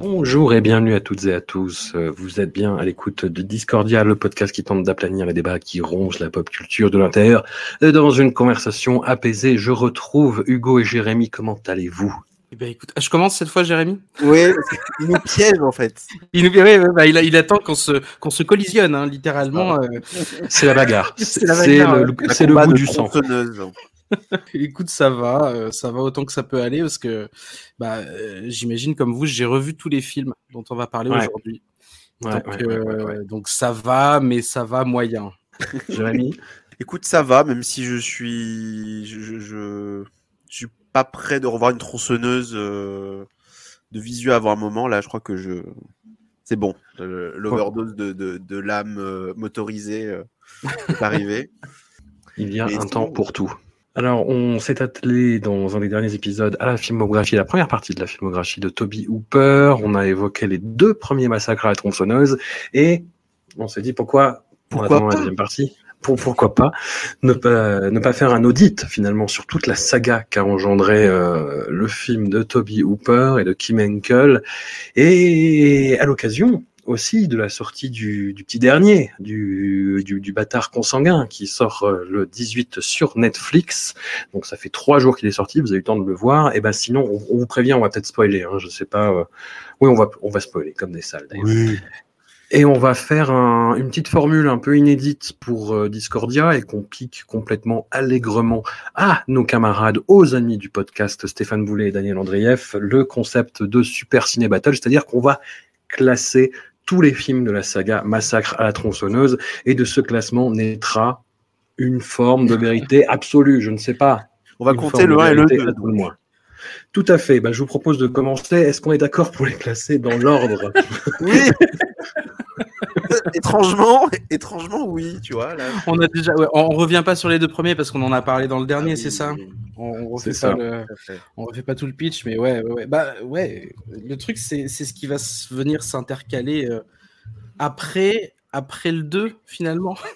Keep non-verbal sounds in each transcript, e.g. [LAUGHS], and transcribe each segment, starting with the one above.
Bonjour et bienvenue à toutes et à tous. Euh, Vous êtes bien à l'écoute de Discordia, le podcast qui tente d'aplanir les débats qui rongent la pop culture de l'intérieur. Dans une conversation apaisée, je retrouve Hugo et Jérémy. Comment allez-vous? Eh ben, écoute, je commence cette fois, Jérémy? Oui, il nous piège en fait. Il, nous- ouais, ouais, bah, il, attend qu'on se, qu'on se collisionne, hein, littéralement. euh. C'est la bagarre. [LAUGHS] C'est la C'est bagarre, le, le goût du sang. [LAUGHS] Écoute, ça va, euh, ça va autant que ça peut aller parce que, bah, euh, j'imagine comme vous, j'ai revu tous les films dont on va parler Ouais. aujourd'hui. Ouais, donc, ouais, ouais, ouais, ouais. euh, donc ça va, mais ça va moyen. [LAUGHS] Jérémy Écoute, ça va, même si je suis, je, je, je- je suis pas prêt de revoir une tronçonneuse euh, de visu avant un moment. Là, je crois que je, c'est bon. L'overdose de, de, de l'âme euh, motorisée euh, est arrivé. [LAUGHS] Il y a Mais un temps pour tout. Alors, on s'est attelé dans un des derniers épisodes à la filmographie, la première partie de la filmographie de Toby Hooper. On a évoqué les deux premiers massacres à la tronçonneuse et on s'est dit pourquoi, Pourquoi attendant la pas deuxième partie, pour, pourquoi pas ne pas ne pas faire un audit finalement sur toute la saga qu'a engendré euh, le film de Toby Hooper et de Kim Henkel et à l'occasion aussi de la sortie du, du petit dernier, du, du, du bâtard consanguin, qui sort euh, le 18 sur Netflix. Donc ça fait trois jours qu'il est sorti, vous avez eu le temps de le voir. Et ben sinon, on, on vous prévient, on va peut-être spoiler. Hein, je sais pas. euh, Oui, on va on va spoiler comme des salles. d'ailleurs. Et on va faire un- une petite formule un peu inédite pour euh, Discordia et qu'on pique complètement allègrement à nos camarades, aux amis du podcast Stéphane Boulet et Daniel Andreev, le concept de Super Ciné Battle, c'est-à-dire qu'on va classer tous les films de la saga Massacre à la tronçonneuse et de ce classement naîtra une forme de vérité absolue, je ne sais pas. On va Une compter le de 1 et le vérité 2. à tout à fait. Bah, je vous propose de commencer. Est-ce qu'on est d'accord pour les classer dans l'ordre? Oui. [LAUGHS] [LAUGHS] étrangement, étrangement, oui, tu vois. Là. On a déjà, ouais, on revient pas sur les deux premiers parce qu'on en a parlé dans le dernier, Ah oui, c'est ça oui, on, on refait C'est pas ça. le- fait. on refait pas tout le pitch, mais ouais, ouais, ouais. bah ouais. Le truc, c'est, c'est ce qui va venir s'intercaler euh, après, après le 2 finalement. [LAUGHS]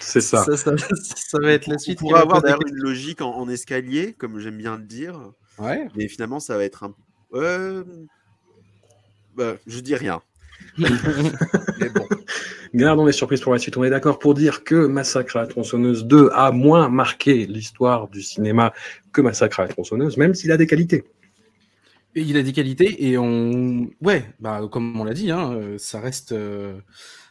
C'est ça. Ça, ça- ça va être la On suite. pourrait va avoir d'ailleurs une logique en, en escalier, comme j'aime bien le dire. Ouais. Mais finalement, ça va être un. Euh... Bah, je dis rien. [LAUGHS] Mais bon. Gardons les surprises pour la suite. On est d'accord pour dire que Massacre à la tronçonneuse 2 a moins marqué l'histoire du cinéma que Massacre à la tronçonneuse, même s'il a des qualités. Et il a des qualités et on, ouais, bah comme on l'a dit, hein, euh, ça reste, euh,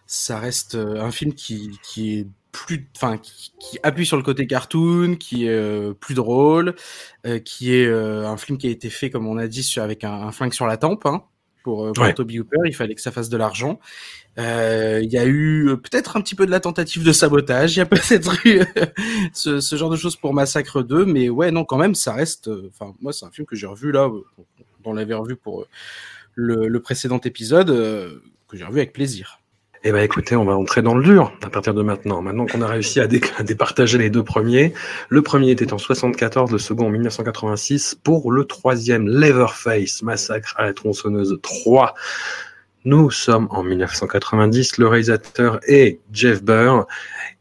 ça reste euh, un film qui, est plus, enfin, qui, appuie sur le côté cartoon, qui est plus drôle, qui est un film qui a été fait, comme on a dit, avec un, un flingue sur la tempe. Hein, pour, euh, pour Ouais. Toby Hooper, il fallait que ça fasse de l'argent. Euh, Il y a eu euh, peut-être un petit peu de la tentative de sabotage. Il y a [LAUGHS] peut-être eu ce, ce genre de choses pour Massacre 2, mais ouais, non, quand même, ça reste. Enfin, moi, c'est un film que j'ai revu là. On l'avait revu pour le, le précédent épisode, que j'ai revu avec plaisir. Eh ben, écoutez, on va entrer dans le dur à partir de maintenant. Maintenant qu'on a réussi à, à départager les deux premiers. Le premier était en 74, le second en 1986. Pour le troisième, Leatherface, Massacre à la tronçonneuse 3. Nous sommes en 1990. Le réalisateur est Jeff Burr.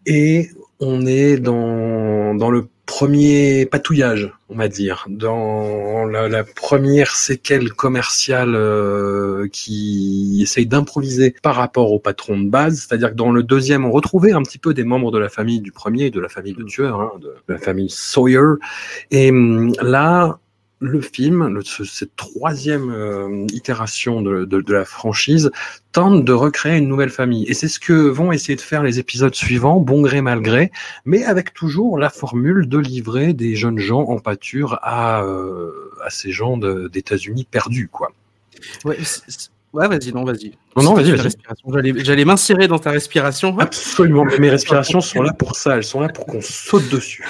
Et on est dans, dans le premier patouillage, on va dire, dans la, la première séquelle commerciale euh, qui essaye d'improviser par rapport au patron de base. C'est-à-dire que dans le deuxième, on retrouvait un petit peu des membres de la famille du premier, de la famille de tueur, hein, de, de la famille Sawyer. Et hum, là, le film, cette troisième euh, itération de, la franchise, tente de recréer une nouvelle famille. Et c'est ce que vont essayer de faire les épisodes suivants, bon gré mal gré, mais avec toujours la formule de livrer des jeunes gens en pâture à, euh, ces gens d'États-Unis perdus, quoi. Ouais, ouais, vas-y, non, vas-y. Non, non, vas-y, vas-y. J'allais, m'insérer dans ta respiration. Absolument, mais mes respirations sont là pour ça, elles sont là pour qu'on saute dessus.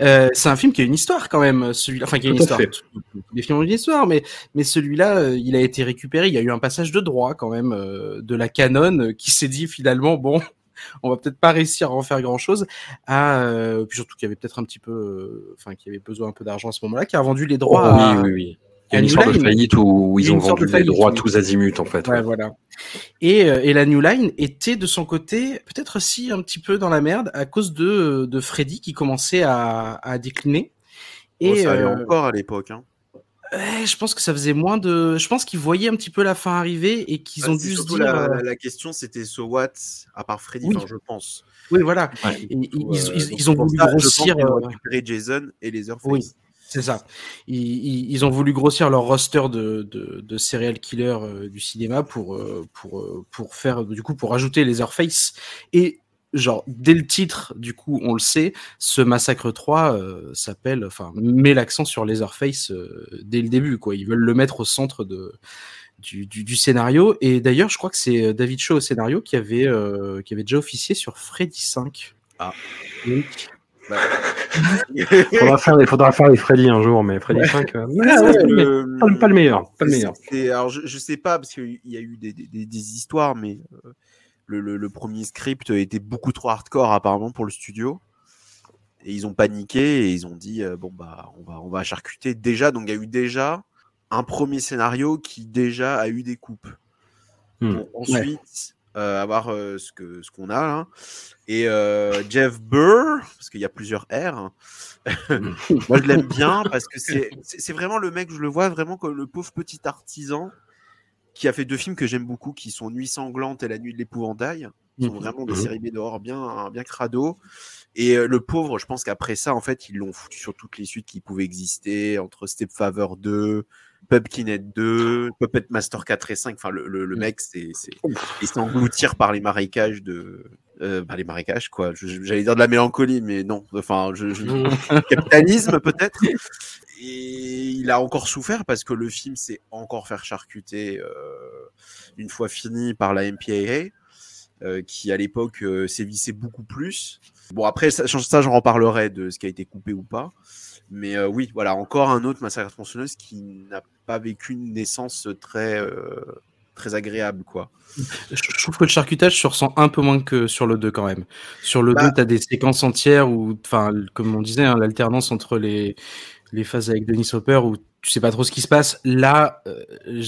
Euh, c'est un film qui a une histoire quand même, celui-là. Enfin, qui a une Tout à histoire. fait. Les films ont une histoire, mais mais celui-là, euh, il a été récupéré. Il y a eu un passage de droit quand même euh, de la canon euh, qui s'est dit finalement bon. [LAUGHS] On va peut-être pas réussir à en faire grand chose. À, euh, puis surtout qu'il y avait peut-être un petit peu, euh, enfin, qu'il y avait besoin un peu d'argent à ce moment-là, qui a vendu les droits. à- Oh, oui, oui, oui. Il y a une New histoire de Line. faillite où ils ont vendu de faillite, les droits oui. tous azimuts, en fait. Ouais, ouais. voilà. Et, euh, et la New Line était de son côté peut-être aussi un petit peu dans la merde à cause de, de Freddy qui commençait à, à décliner. Et Et ça allait euh, encore à l'époque. Hein. ouais, je pense que ça faisait moins de. Je pense qu'ils voyaient un petit peu la fin arriver et qu'ils Ah, ont dû se dire. la, euh, la- la question, c'était so what à part Freddy, Oui. enfin, je pense. Oui, voilà. Ouais. Et- ils, ils- Euh, ils- ils ont voulu ça, je pense grossir. qu'ils ont euh, récupéré Jason et les Earthface. Oui. C'est ça. Ils, ils, ils ont voulu grossir leur roster de, de, de serial killers euh, du cinéma pour, euh, pour, euh, pour faire, du coup, pour ajouter les Earthface. Et, genre, dès le titre, du coup, on le sait, ce Massacre 3 euh, s'appelle, enfin, met l'accent sur les euh, dès le début, quoi. Ils veulent le mettre au centre de, du, du, du scénario. Et d'ailleurs, je crois que c'est David Shaw au scénario qui avait, qui avait déjà officié sur Freddy 5. Ah. Oui. Bah, [LAUGHS] Faudra faire, il faudra faire les Freddy un jour, mais Freddy 5, euh, Ah ouais, le- pas, pas le meilleur. Pas le meilleur. alors, je, je sais pas, parce qu'il y a eu des, des- des- des histoires, mais euh, le, le- le premier script était beaucoup trop hardcore apparemment pour le studio. Et ils ont paniqué et ils ont dit euh, bon bah on va on va charcuter déjà. Donc il y a eu déjà un premier scénario qui déjà a eu des coupes. Hmm. Ensuite euh, avoir euh, ce que ce qu'on a là. Et euh, Jeff Burr, parce qu'il y a plusieurs R. hein. [LAUGHS] Moi je l'aime bien parce que c'est c'est vraiment le mec, je le vois vraiment comme le pauvre petit artisan qui a fait deux films que j'aime beaucoup, qui sont Nuit sanglante et La nuit de l'épouvantail. Qui sont Mhm. vraiment des Mhm. séries B dehors bien, bien crado. Et euh, le pauvre, je pense qu'après ça, en fait, ils l'ont foutu sur toutes les suites qui pouvaient exister, entre Stepfather 2, Pupkinhead 2, Puppet Master 4 et 5. Enfin, le, le, le Mhm. mec, c'est, il s'engloutir par les marécages de, euh, bah, les marécages, quoi. J'allais dire de la mélancolie, mais non. Enfin, je, je- capitalisme peut-être. Et il a encore souffert parce que le film s'est encore faire charcuter euh, une fois fini par la MPAA, euh, qui à l'époque euh, sévissait beaucoup plus. Bon après ça, ça j'en reparlerai de ce qui a été coupé ou pas. Mais euh, oui, voilà encore un autre massacre tronçonneuse qui n'a pas vécu une naissance très euh, très agréable quoi. Je trouve que le charcutage se ressent un peu moins que sur le 2 quand même. Sur le Bah- 2, tu as des séquences entières où, comme on disait, hein, l'alternance entre les, les phases avec Denis Hopper où tu sais pas trop ce qui se passe. Là, euh,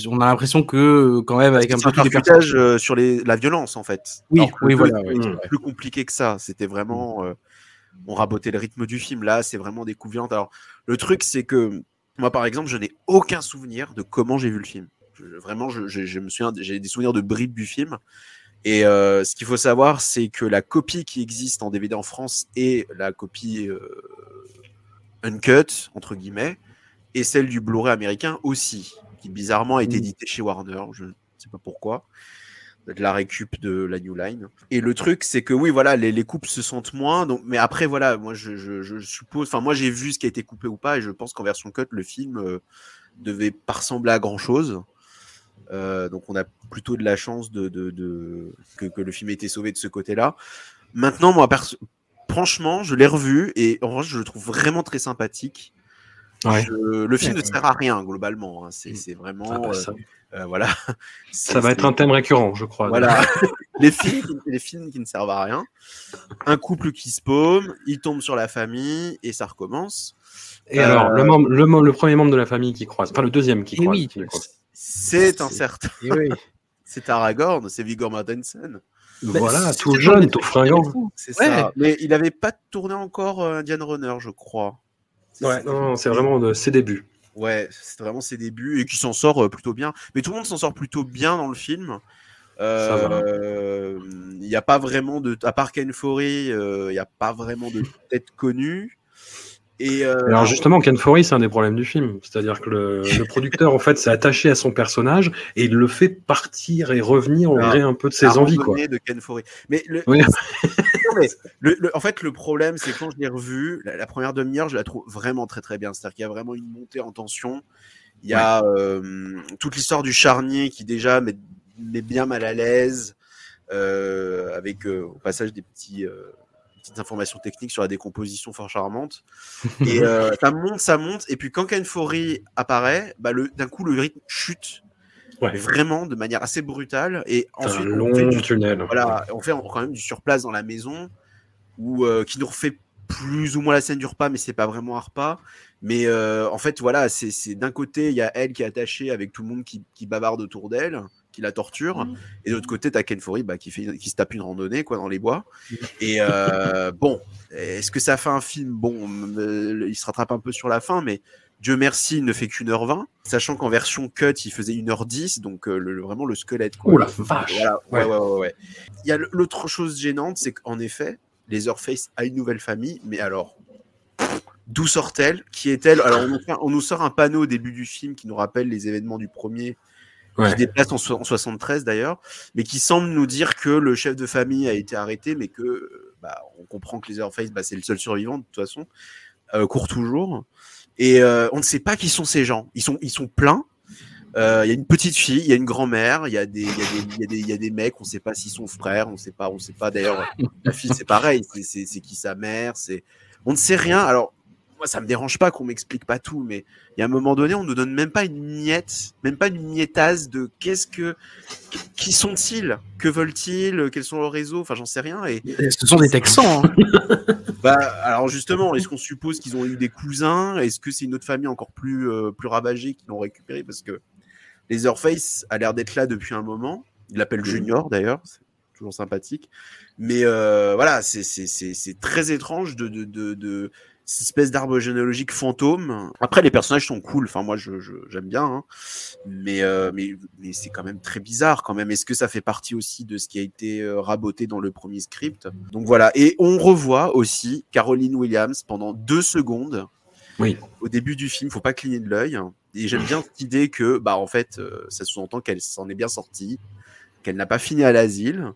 on a l'impression que quand même avec un peu personnages- euh, sur les, la violence en fait. Oui, Alors oui, le voilà, ouais, vrai. plus compliqué que ça. C'était vraiment, euh, on rabotait le rythme du film. Là, c'est vraiment violents. Alors, le truc, c'est que moi, par exemple, je n'ai aucun souvenir de comment j'ai vu le film. Je- vraiment, je, je- je me souviens, j'ai des souvenirs de bribes du film. Et euh, ce qu'il faut savoir, c'est que la copie qui existe en DVD en France et la copie euh, uncut entre guillemets et celle du Blu-ray américain aussi, qui bizarrement a été Mm. édité chez Warner. Je ne sais pas pourquoi. De la récup de la New Line. Et le truc, c'est que oui, voilà, les, les coupes se sentent moins. Donc, mais après, voilà, moi, je, je, je suppose. Enfin, moi, j'ai vu ce qui a été coupé ou pas, et je pense qu'en version cut, le film euh, devait pas ressembler à grand chose. Euh, donc, on a plutôt de la chance de, de, de- que, que le film ait été sauvé de ce côté-là. Maintenant, moi, perso- franchement, je l'ai revu et en vrai, je le trouve vraiment très sympathique. Ouais. Je- le film Ouais. ne sert à rien globalement. hein. C'est Mm. c'est vraiment. Ah, bah, ça, euh, voilà. [LAUGHS] ça va être un thème récurrent, je crois. Voilà. [LAUGHS] [LAUGHS] les, films, qui- les films qui ne servent à rien. Un couple qui se paume, il tombe sur la famille et ça recommence. Et alors, Euh, le, membre, le, mem- le premier membre de la famille qui croise, enfin le deuxième qui Eh croise. oui. C'est un C'est- certain. Oui. C'est Aragorn, c'est Viggo Mortensen. Voilà, c'est- tout jeune, tout fringant. C'est Ouais. ça. Mais il n'avait pas tourné encore euh, Indiana Runner, je crois. Ouais, non, non, c'est vraiment de ses débuts. Ouais, c'est vraiment ses débuts et qui s'en sort euh, plutôt bien. Mais tout le monde s'en sort plutôt bien dans le film. Euh, Il n'y a pas vraiment de, à part Ken Foree, euh, il n'y a pas vraiment de tête connue. Et euh, Alors justement, Ken Foree, c'est un des problèmes du film. C'est-à-dire que le, le [LAUGHS] producteur, en fait, s'est attaché à son personnage et il le fait partir et revenir au Ah, gré un peu de ses la envies, quoi. de Ken Foree. Mais, le, Oui. [LAUGHS] non, mais le- le- en fait, le problème, c'est quand je l'ai revu, la, la première demi-heure, je la trouve vraiment très très bien. C'est-à-dire qu'il y a vraiment une montée en tension. Il y a euh, toute l'histoire du charnier qui déjà met, met bien mal à l'aise, euh, avec euh, au passage des petits, petites informations techniques sur la décomposition fort charmante. [LAUGHS] Et ça monte, ça monte. Et puis quand Ken apparaît, bah, d'un coup le rythme chute. Ouais. Vraiment de manière assez brutale. Et un ensuite, on fait du tunnel. voilà, on fait quand même du surplace dans la maison, où, euh, qui nous refait plus ou moins la scène du repas, mais c'est pas vraiment un repas. Mais euh, en fait, voilà, c'est c'est- d'un côté, il y a elle qui est attachée avec tout le monde qui, qui bavarde autour d'elle, qui la torture, et de l'autre côté, t'as Ken Foree bah, qui, fait, qui se tape une randonnée quoi, dans les bois. Et euh, [LAUGHS] bon, est-ce que ça fait un film? Bon, euh, il se rattrape un peu sur la fin, mais Dieu merci, il ne fait qu'une heure vingt, sachant qu'en version cut, il faisait une heure dix, donc euh, le- vraiment le squelette. Quoi. Oh la vache Voilà, ouais, Ouais. ouais. Il y a l'autre chose gênante, c'est qu'en effet, Leatherface a une nouvelle famille, mais alors, d'où sort-elle? Qui est-elle? Alors, on nous, fait- on nous sort un panneau au début du film qui nous rappelle les événements du premier, Ouais. qui déplace en, en 73 d'ailleurs, mais qui semble nous dire que le chef de famille a été arrêté, mais que euh, bah, on comprend que Leatherface, bah, c'est le seul survivant de toute façon, euh, court toujours. Et euh, on ne sait pas qui sont ces gens. Ils sont, ils sont pleins. Euh, Il y a une petite fille, il y a une grand-mère, il y a des, il y a des, y y a des mecs. On ne sait pas s'ils sont frères, on sait pas, on sait pas. D'ailleurs, la fille c'est pareil, c'est qui sa mère, c'est, on ne sait rien. Alors moi ça me dérange pas qu'on m'explique pas tout, mais il y a un moment donné, on nous donne même pas une miette, même pas une miettage de qu'est-ce que, qui sont-ils, que veulent-ils, quels sont leurs réseaux? Enfin j'en sais rien et Ce sont des Texans. hein. [LAUGHS] bah, alors justement, est-ce qu'on suppose qu'ils ont eu des cousins? Est-ce que c'est une autre famille encore plus, euh, plus ravagée qui l'ont récupéré Parce que Leatherface a l'air d'être là depuis un moment. Il l'appelle Junior d'ailleurs, c'est toujours sympathique. Mais euh, voilà, c'est- c'est c'est- c'est très étrange de, de, de, de cette espèce d'arbre généalogique fantôme. Après, les personnages sont cool. Enfin, moi, je, je- j'aime bien. hein. Mais, euh, mais, mais c'est quand même très bizarre quand même. Est-ce que ça fait partie aussi de ce qui a été euh, raboté dans le premier script? Donc voilà. Et on revoit aussi Caroline Williams pendant deux secondes. Oui. Au début du film, faut pas cligner de l'œil. Et j'aime bien cette idée que, bah, en fait, euh, ça sous-entend qu'elle s'en est bien sortie, qu'elle n'a pas fini à l'asile.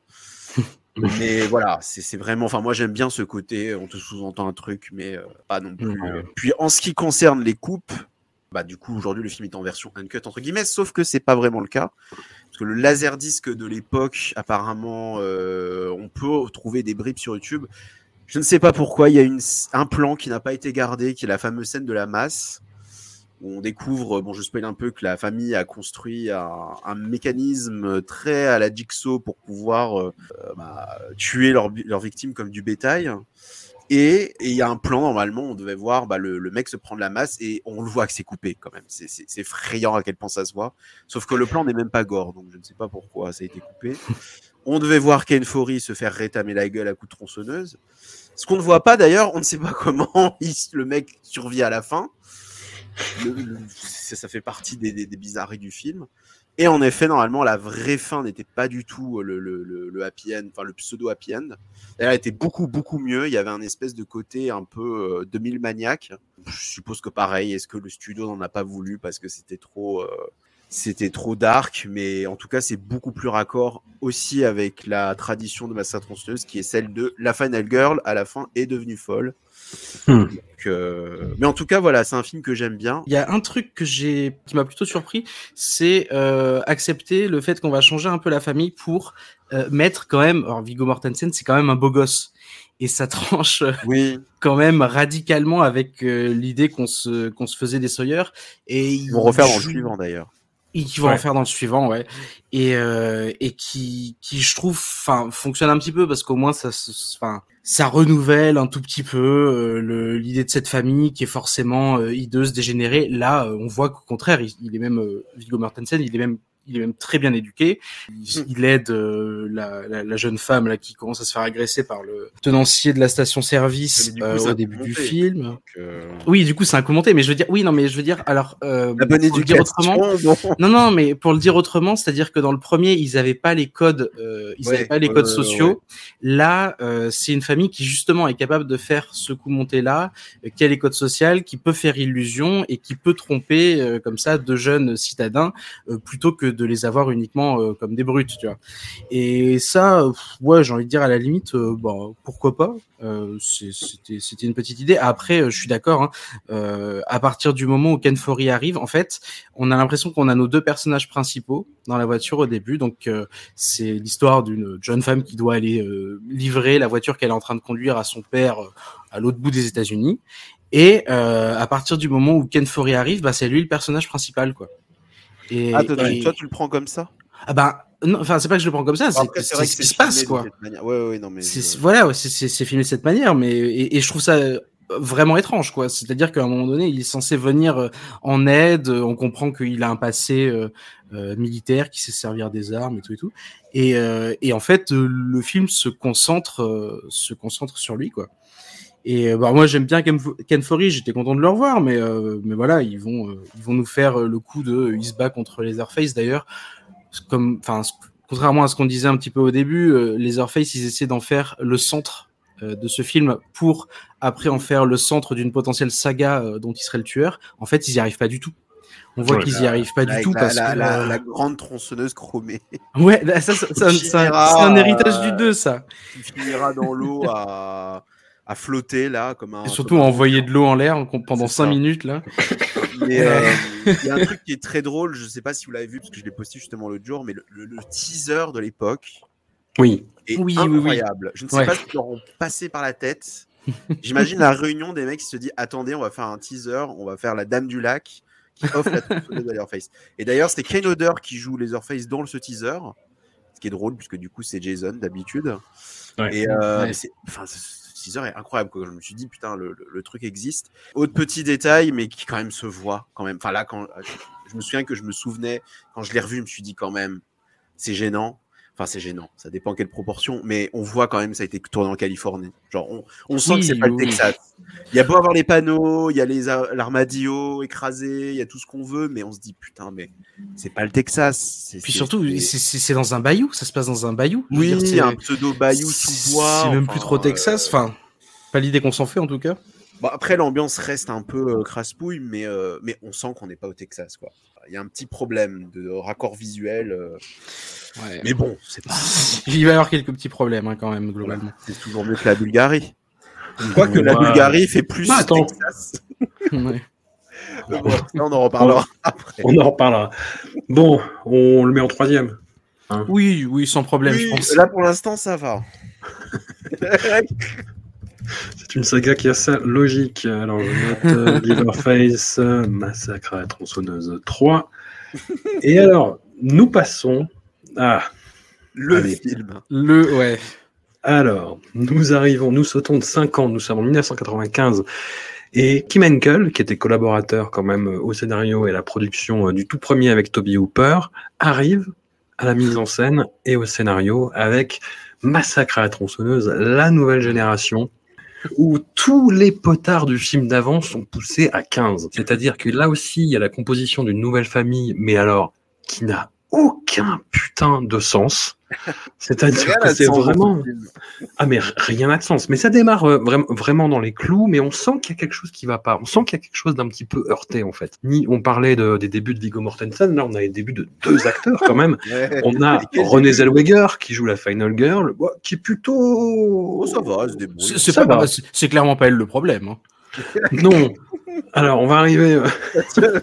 [LAUGHS] Mais voilà, c'est vraiment. Enfin, moi, j'aime bien ce côté. On te sous-entend un truc, mais euh, pas non plus. Ouais. Puis, en ce qui concerne les coupes, bah, du coup, aujourd'hui, le film est en version uncut entre guillemets, sauf que c'est pas vraiment le cas, parce que le laserdisc de l'époque, apparemment, euh, on peut trouver des bribes sur YouTube. Je ne sais pas pourquoi. Il y a une, un plan qui n'a pas été gardé, qui est la fameuse scène de la masse on découvre, bon, je spoil un peu que la famille a construit un, un mécanisme très à la Jigsaw pour pouvoir euh, euh, bah, tuer leurs leurs victimes comme du bétail. Et il y a un plan, normalement, on devait voir bah, le, le mec se prendre la masse et on le voit que c'est coupé quand même. C'est- C'est à quel point ça se voit. Sauf que le plan n'est même pas gore, donc je ne sais pas pourquoi ça a été coupé. On devait voir Ken Foree se faire rétamer la gueule à coups de tronçonneuse. Ce qu'on ne voit pas d'ailleurs, on ne sait pas [LAUGHS] comment il- le mec survit à la fin. Ça, fait partie des, bizarreries du film. Et en effet, normalement, la vraie fin n'était pas du tout le- le happy end, enfin le pseudo happy end. Elle était beaucoup, beaucoup mieux. Il y avait un espèce de côté un peu euh, 2000 maniaque. Je suppose que pareil, est-ce que le studio n'en a pas voulu parce que c'était trop, euh, c'était trop dark, mais en tout cas, c'est beaucoup plus raccord aussi avec la tradition de Massa Tronçonneuse qui est celle de la Final Girl à la fin est devenue folle. Hmm. Donc, euh, Mais en tout cas, voilà, c'est un film que j'aime bien. Il y a un truc que j'ai, qui m'a plutôt surpris, c'est euh, accepter le fait qu'on va changer un peu la famille pour euh, mettre quand même. Alors Viggo Mortensen, c'est quand même un beau gosse et ça tranche Oui, quand même radicalement avec l'idée qu'on se qu'on se faisait des Sawyer et ils vont refaire dans le joue- suivant d'ailleurs. Et qui vont Ouais. en faire dans le suivant, ouais, et euh, et qui qui je trouve, enfin, fonctionne un petit peu parce qu'au moins ça, enfin, ça renouvelle un tout petit peu euh, le- l'idée de cette famille qui est forcément euh, hideuse, dégénérée. Là, euh, on voit qu'au contraire, il, il est même euh, Viggo Mortensen, il est même il est même très bien éduqué. Hmm. Il, il aide euh, la, la, la jeune femme là qui commence à se faire agresser par le tenancier de la station-service euh, au début du film. Donc, euh, Oui, du coup, c'est un commenté, mais je veux dire, oui, non, mais je veux dire, alors, euh, La bonne pour le dire éducation. autrement, bon. non, non, mais pour le dire autrement, c'est-à-dire que dans le premier, ils avaient pas les codes, euh, ils Ouais, avaient pas les codes sociaux. ouais. Là, euh, c'est une famille qui justement est capable de faire ce coup monté là, qui a les codes sociaux, qui peut faire illusion et qui peut tromper euh, comme ça de jeunes citadins euh, plutôt que de les avoir uniquement euh, comme des brutes, tu vois. Et ça, ouais, j'ai envie de dire à la limite, euh, bon, pourquoi pas. Euh, C'était une petite idée. Après, je suis d'accord. Hein, à partir du moment où Ken Foree arrive, en fait, on a l'impression qu'on a nos deux personnages principaux dans la voiture au début. Donc, c'est l'histoire d'une jeune femme qui doit aller livrer la voiture qu'elle est en train de conduire à son père à l'autre bout des États-Unis. Et à partir du moment où Ken Foree arrive, bah, c'est lui le personnage principal, quoi. Et, Ah, toi, tu- et- toi, tu le prends comme ça? Ah non, enfin, c'est pas que je le prends comme ça, c'est ce qui se passe, quoi. Ouais, ouais, non, mais. C'est- c'est- voilà, c'est- filmé de cette manière, mais et, et je trouve ça euh, vraiment étrange, quoi. C'est-à-dire qu'à un moment donné, il est censé venir euh, en aide. euh, On comprend qu'il a un passé euh, euh, militaire, qui sait se servir des armes et tout et tout. Et, euh, et en fait, le film se concentre se concentre sur lui, quoi. Et euh, bah, moi, j'aime bien Ken, Fo- Ken Foree. J'étais content de le revoir, mais euh, mais voilà, ils vont euh, ils vont nous faire le coup de il se bat contre Leatherface. D'ailleurs, comme enfin contrairement à ce qu'on disait un petit peu au début, euh, Leatherface, ils essaient d'en faire le centre de ce film pour après en faire le centre d'une potentielle saga dont il serait le tueur. En fait, ils y arrivent pas du tout. On voit Ouais, qu'ils y arrivent pas du tout la, parce la, que la, la grande tronçonneuse chromée [LAUGHS] ouais, là, ça, ça, c'est un héritage du euh, 2 ça. qui finira dans l'eau à, à flotter là comme un. Et surtout comme un- envoyer de l'eau en l'air en- pendant C'est 5 ça. minutes là. [LAUGHS] Mais euh, [LAUGHS] il y a un truc qui est très drôle, je sais pas si vous l'avez vu parce que je l'ai posté justement l'autre jour, mais le, le- le teaser de l'époque Oui. est Oui, oui, oui. incroyable. Je ne sais Ouais. pas ce qu'ils leur ont passé par la tête. J'imagine la réunion des mecs qui se dit attendez, on va faire un teaser, on va faire la Dame du Lac qui offre la tronçonneuse à Leatherface. Et d'ailleurs, c'est Kane Hodder qui joue Leatherface dans ce teaser, ce qui est drôle puisque du coup c'est Jason d'habitude. Ouais. Et euh, Ouais. c'est- teaser est incroyable. Quoi. Je me suis dit putain, le, le- truc existe. Autre petit détail, mais qui quand même se voit quand même. Enfin là, quand je me souviens que je me souvenais quand je l'ai revu, je me suis dit quand même, c'est gênant. Enfin, c'est gênant. Ça dépend quelle proportion, mais on voit quand même ça a été tourné en Californie. Genre, on, on sent Oui, que c'est pas le. Texas. Il y a beau avoir les panneaux, il y a les l'armadillo écrasé, il y a tout ce qu'on veut, mais on se dit putain, mais c'est pas le Texas. Puis surtout, c'est- dans un bayou, ça se passe dans un bayou. Oui, dire, c'est- un pseudo bayou sous bois. C'est même enfin, plus trop Texas. euh, Enfin, pas l'idée qu'on s'en fait en tout cas. Bon, après, l'ambiance reste un peu euh, crasse-pouille, mais, euh, mais on sent qu'on n'est pas au Texas. quoi. Il y a un petit problème de raccord visuel. euh, Mais bon, c'est pas. [LAUGHS] Il va y avoir quelques petits problèmes hein, quand même globalement. C'est toujours mieux que la Bulgarie. Quoique la Ouais. Bulgarie fait plus Bah, attends. Texas. [LAUGHS] Ouais. Bon, on en reparlera [LAUGHS] après. On en reparlera. Bon, on le met en troisième. Oui, oui, sans problème, Oui, je pense. là, pour l'instant, ça va. C'est une saga qui a sa logique. Alors, je note euh, [LAUGHS] Leatherface, euh, Massacre à la tronçonneuse 3. Et alors, nous passons à. Le Allez. film. Le, ouais. Alors, nous arrivons, nous sautons de 5 ans, nous sommes en 1995. Et Kim Henkel, qui était collaborateur quand même euh, au scénario et à la production du tout premier avec Toby Hooper, arrive à la mise en scène et au scénario avec Massacre à la tronçonneuse, la nouvelle génération, où tous les potards du film d'avant sont poussés à 15. C'est-à-dire que là aussi, il y a la composition d'une nouvelle famille, mais alors, qui n'a aucun putain de sens. [LAUGHS] C'est-à-dire que c'est vraiment... Ah mais rien n'a de sens. Mais ça démarre euh, vraiment vraiment dans les clous, mais on sent qu'il y a quelque chose qui va pas. On sent qu'il y a quelque chose d'un petit peu heurté en fait. Ni on parlait de- des débuts de Viggo Mortensen, là on a les débuts de deux acteurs quand même. [LAUGHS] Ouais. On a début Zellweger qui joue la Final Girl, qui est plutôt. Oh, ça va, c'est clairement pas elle le problème. hein. Non. Alors on va arriver. euh. [LAUGHS]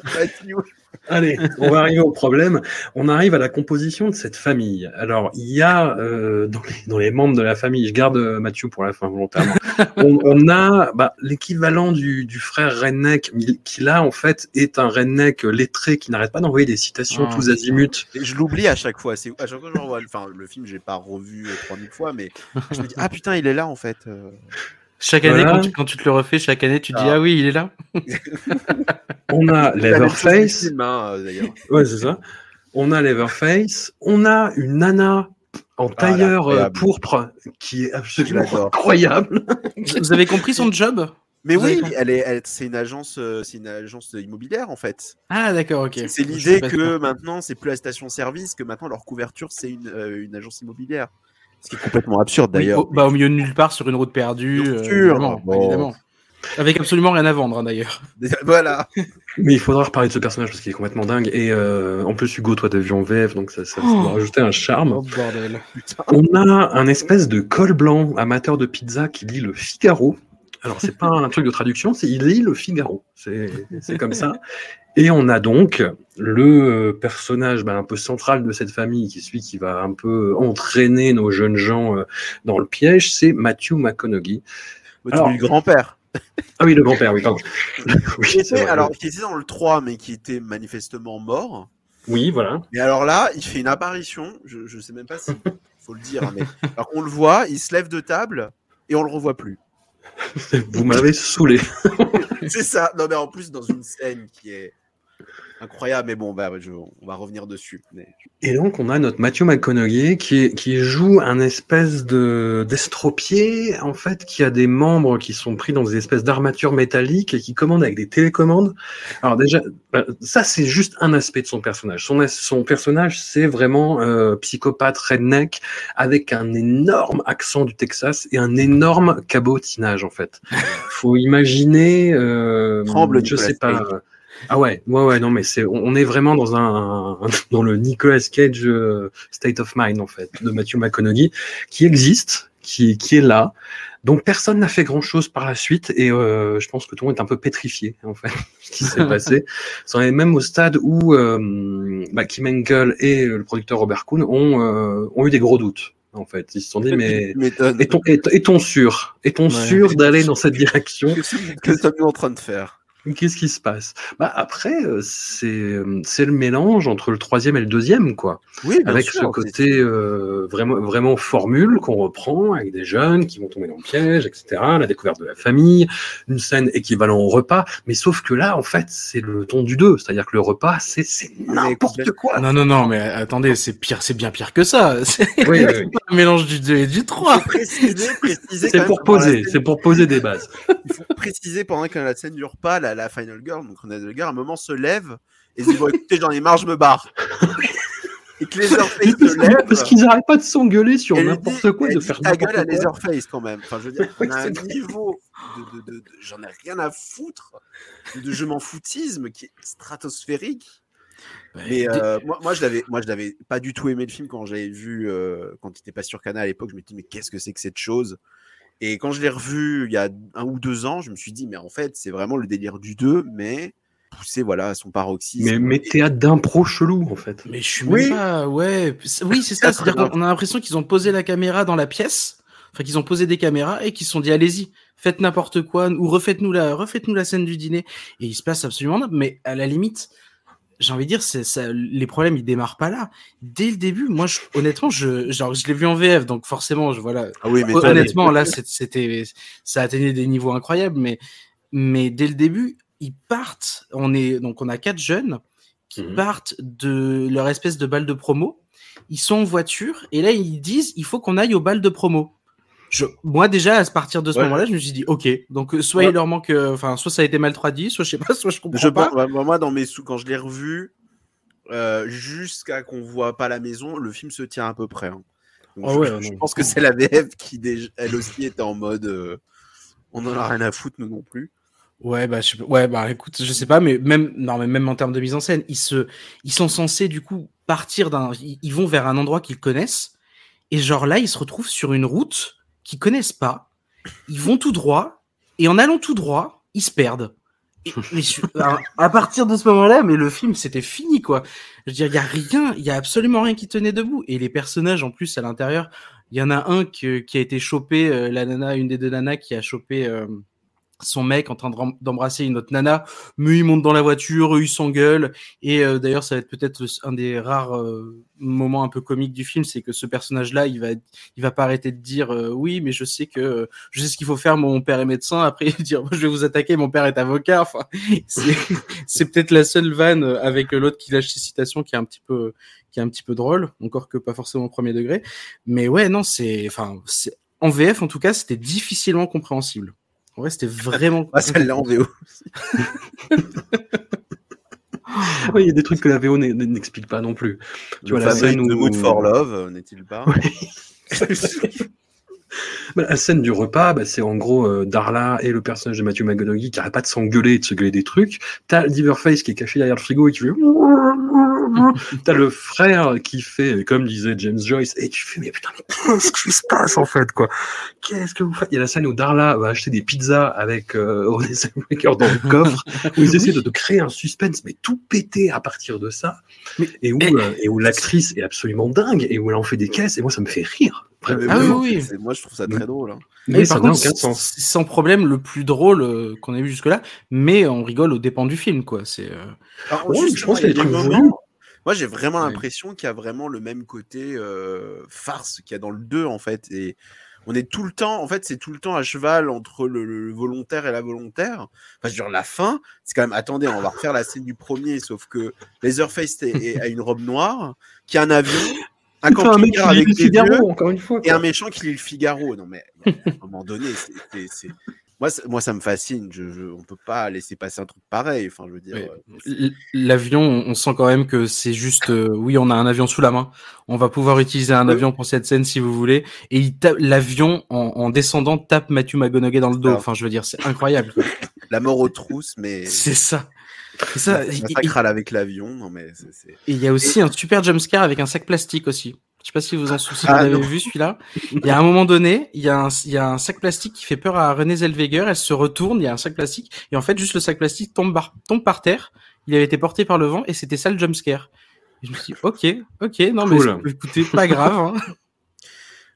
Allez, on va arriver au problème. On arrive à la composition de cette famille. Alors, il y a euh, dans, les, dans les membres de la famille, je garde euh, Mathieu pour la fin volontairement, [LAUGHS] on, on a bah, l'équivalent du, du frère redneck, qui là, en fait, est un redneck lettré qui n'arrête pas d'envoyer des citations Ah, tous azimuts. Et je l'oublie à chaque fois. C'est à chaque fois que je revois. Enfin, le film, j'ai pas revu euh, 3000 fois, mais je me dis ah putain, il est là en fait. Chaque année, Voilà. quand, tu, quand tu te le refais, chaque année, tu te dis Ah. Ah oui, il est là. [LAUGHS] On a film, hein, euh. Ouais, c'est ça. on a Leatherface, on a une nana en Ah, tailleur euh, pourpre qui est absolument incroyable. Vous avez compris son job? Mais Vous oui, elle est, elle- c'est une agence, euh, c'est une agence immobilière en fait. Ah d'accord, ok. C'est l'idée que maintenant, c'est plus la station-service, que maintenant leur couverture, c'est une, euh, une agence immobilière. Ce qui est complètement absurde Oui, d'ailleurs. au, bah, au milieu de nulle part sur une route perdue. Euh, sûr, évidemment, bon. évidemment. Avec absolument rien à vendre hein, d'ailleurs. voilà. [LAUGHS] Mais il faudra reparler de ce personnage parce qu'il est complètement dingue. Et euh, en plus, Hugo, toi, t'as vu en VF, donc ça, ça, ça Oh. doit rajouter un charme. Oh bordel. On a un espèce de col blanc amateur de pizza qui lit le Figaro. Alors, c'est pas un truc de traduction, c'est il lit le Figaro. C'est c'est comme ça. Et on a donc le personnage ben, un peu central de cette famille, qui est celui qui va un peu entraîner nos jeunes gens euh, dans le piège, c'est Matthew McConaughey. Alors- le grand-père. Ah oui, le grand-père, oui, pardon. [LAUGHS] oui, Qui c'est était, vrai. alors, qui était dans le 3, mais qui était manifestement mort. oui, voilà. Et alors là, il fait une apparition. Je, je sais même pas si faut le dire, hein, mais alors qu'on le voit, il se lève de table et on le revoit plus. Vous m'avez saoulé. C'est ça. Non, mais en plus, dans une scène qui est incroyable. Mais bon, bah, je- on va revenir dessus. Mais... Et donc, on a notre Matthew McConaughey qui, qui joue un espèce de d'estropié, en fait, qui a des membres qui sont pris dans des espèces d'armatures métalliques et qui commande avec des télécommandes. Alors déjà, bah, ça, c'est juste un aspect de son personnage. Son, son personnage, c'est vraiment euh, psychopathe redneck avec un énorme accent du Texas et un énorme cabotinage, en fait. [LAUGHS] Faut imaginer... Euh, Tremble, je sais pas... Ah ouais, ouais, ouais, non, mais c'est, on est vraiment dans un, [LAUGHS] dans le Nicolas Cage euh, state of mind en fait de Matthew McConaughey, qui existe, qui, qui est là. Donc personne n'a fait grand chose par la suite et euh, je pense que tout le monde est un peu pétrifié en fait [LAUGHS] ce qui s'est passé. [LAUGHS] Ça en est même au stade où euh, bah, Kim Henkel et le producteur Robert Kuhn ont, euh, ont eu des gros doutes en fait. Ils se sont dit mais est-on est- sûr, est-on Ouais. sûr d'aller dans cette direction? Que sommes-nous en train de faire Qu'est-ce qui se passe? Bah après, euh, c'est euh, c'est le mélange entre le troisième et le deuxième, quoi. Oui, bien avec sûr, ce côté euh, vraiment vraiment formule qu'on reprend avec des jeunes qui vont tomber dans le piège, etc. La découverte de la famille, une scène équivalent au repas. Mais sauf que là, en fait, c'est le ton du 2. C'est-à-dire que le repas, c'est c'est n'importe quoi. Non, non, non, mais attendez, c'est pire, c'est bien pire que ça. [LAUGHS] C'est Oui, un mélange du 2 et du 3. préciser, préciser C'est pour poser, c'est pour poser des bases. Il faut préciser pendant que la scène du repas, la, la Final Girl, donc Renée Zellweger, à un moment se lève et se dit Bon, écoutez, j'en ai marre, je me barre. [LAUGHS] et que Leatherface se lève. Parce qu'ils n'arrêtent pas de s'engueuler sur n'importe quoi, de faire ta gueule à. Leatherface quand même. Enfin, je veux dire, on a un niveau de, de- de- de- j'en ai rien à foutre de je m'en foutisme qui est stratosphérique. Mais euh, moi, moi, je l'avais, moi, je l'avais pas du tout aimé le film quand je l'avais vu, euh, quand il était pas sur Canal à l'époque. Je me dis mais qu'est-ce que c'est que cette chose? Et quand je l'ai revu il y a un ou deux ans, je me suis dit mais en fait c'est vraiment le délire du 2, mais poussé voilà à son paroxysme. Mais, mais théâtre d'impro chelou, en fait. Mais je suis Oui. même pas, ouais. c'est- Oui, c'est ça. C'est-à-dire qu'on a l'impression qu'ils ont posé la caméra dans la pièce. Enfin, qu'ils ont posé des caméras et qu'ils se sont dit, allez-y, faites n'importe quoi ou refaites-nous la, refaites-nous la scène du dîner. Et il se passe absolument rien. Mais à la limite, j'ai envie de dire, c'est ça, les problèmes, ils démarrent pas là. Dès le début, moi, je, honnêtement, je, genre, je l'ai vu en VF, donc forcément, je, voilà, Ah oui, mais Honnêtement, là, c'était, ça atteignait des niveaux incroyables, mais, mais dès le début, ils partent. On est, donc, on a quatre jeunes qui Mhm. partent de leur espèce de balle de promo. Ils sont en voiture et là, ils disent, il faut qu'on aille au bal de promo. Je, moi, déjà, à partir de ce Ouais. moment-là, je me suis dit, ok. Donc, euh, soit Ouais. il leur manque, euh, enfin, soit ça a été mal traduit, soit je sais pas, [LAUGHS] soit je comprends Je pas. moi, dans mes sous, quand je l'ai revu, euh, jusqu'à qu'on voit pas la maison, le film se tient à peu près. hein. Donc, Ah je, ouais, je non. pense que c'est la VF qui, déjà, elle aussi, était en mode. euh, on en a rien à foutre, nous non plus. Ouais, bah, je ouais, bah, écoute, je sais pas, mais même, non, mais même en termes de mise en scène, ils se, ils sont censés, du coup, partir d'un, ils, ils vont vers un endroit qu'ils connaissent, et genre là, ils se retrouvent sur une route qu'ils connaissent pas, ils vont tout droit, et en allant tout droit, ils se perdent. Et, [LAUGHS] mais je- à, à partir de ce moment-là, mais le film, c'était fini, quoi. Je veux dire, il y a rien, il y a absolument rien qui tenait debout. Et les personnages, en plus, à l'intérieur, il y en a un qui a été chopé, euh, la nana, une des deux nanas qui a chopé, euh, son mec en train d'em- d'embrasser une autre nana, mais il monte dans la voiture, eux, ils et euh, d'ailleurs ça va être peut-être un des rares euh, moments un peu comiques du film, c'est que ce personnage-là, il va, il va pas arrêter de dire euh, oui, mais je sais que je sais ce qu'il faut faire, mon père est médecin, après il dire je vais vous attaquer, mon père est avocat, enfin [LAUGHS] c'est peut-être la seule vanne euh, avec l'autre qui lâche ses citations qui est un petit peu qui est un petit peu drôle, encore que pas forcément au premier degré, mais ouais non c'est enfin en VF en tout cas c'était difficilement compréhensible. En vrai, c'était vraiment. [LAUGHS] Ah, celle-là en VO. Ouais, il y a des trucs que la VO n'explique pas non plus. Tu vois, la scène The où- Mood for Love, euh, n'est-il pas [LAUGHS] Bah, la scène du repas, bah, c'est en gros euh, Darla et le personnage de Matthew McConaughey qui arrête pas de s'engueuler et de se gueuler des trucs. T'as Liverface qui est caché derrière le frigo et qui fait. [LAUGHS] T'as le frère qui fait, comme disait James Joyce, et tu fais, mais putain, mais qu'est-ce qui se passe en fait, quoi? Qu'est-ce que vous faites? Il y a la scène où Darla va acheter des pizzas avec euh, René Zellweger dans le coffre, où ils essaient de, de créer un suspense, mais tout pété à partir de ça, et où, euh, et où l'actrice est absolument dingue, et où elle en fait des caisses, et moi ça me fait rire. Ah, Ah oui, vraiment, oui, Moi, je trouve ça très drôle. hein. Mais ça par contre, aucun sens. sans problème le plus drôle euh, qu'on ait vu jusque-là, mais on rigole aux dépens du film, quoi. C'est euh, Ouais, je pense qu'il y a des trucs moments-. Moi, j'ai vraiment l'impression qu'il y a vraiment le même côté euh, farce qu'il y a dans le 2, en fait. Et on est tout le temps, en fait, c'est tout le temps à cheval entre le, le volontaire et la volontaire. Enfin, je veux dire, la fin, c'est quand même, attendez, on va refaire la scène du premier, sauf que est- a une robe noire, qui a un avion, un qui lit avec le des Figaro, yeux, encore une fois. et un méchant qui lit le Figaro. Non, mais à un moment donné, c'est- Moi, ça- moi, ça me fascine. Je, je- on peut pas laisser passer un truc pareil. Enfin, je veux dire. Euh, L'avion, on sent quand même que c'est juste, euh, oui, on a un avion sous la main. On va pouvoir utiliser un Oui. avion pour cette scène si vous voulez. Et il tape l'avion en, en descendant tape Matthew McConaughey dans le dos. Enfin, je veux dire, c'est incroyable. quoi. [LAUGHS] La mort aux trousses, mais. c'est ça. C'est ça. Il- avec l'avion. Non, mais. Et il y a aussi un super jumpscare avec un sac plastique aussi. Je sais pas si vous en souvenez, Ah, vous avez vu celui-là. [LAUGHS] Il y a un moment donné, il y, a un, il y a un sac plastique qui fait peur à Renée Zellweger. Elle se retourne, il y a un sac plastique. Et en fait, juste le sac plastique tombe par, tombe par terre. Il avait été porté par le vent et c'était ça le jumpscare. Et je me suis dit, ok, ok, non, Cool. mais écoutez, pas grave. hein. [LAUGHS]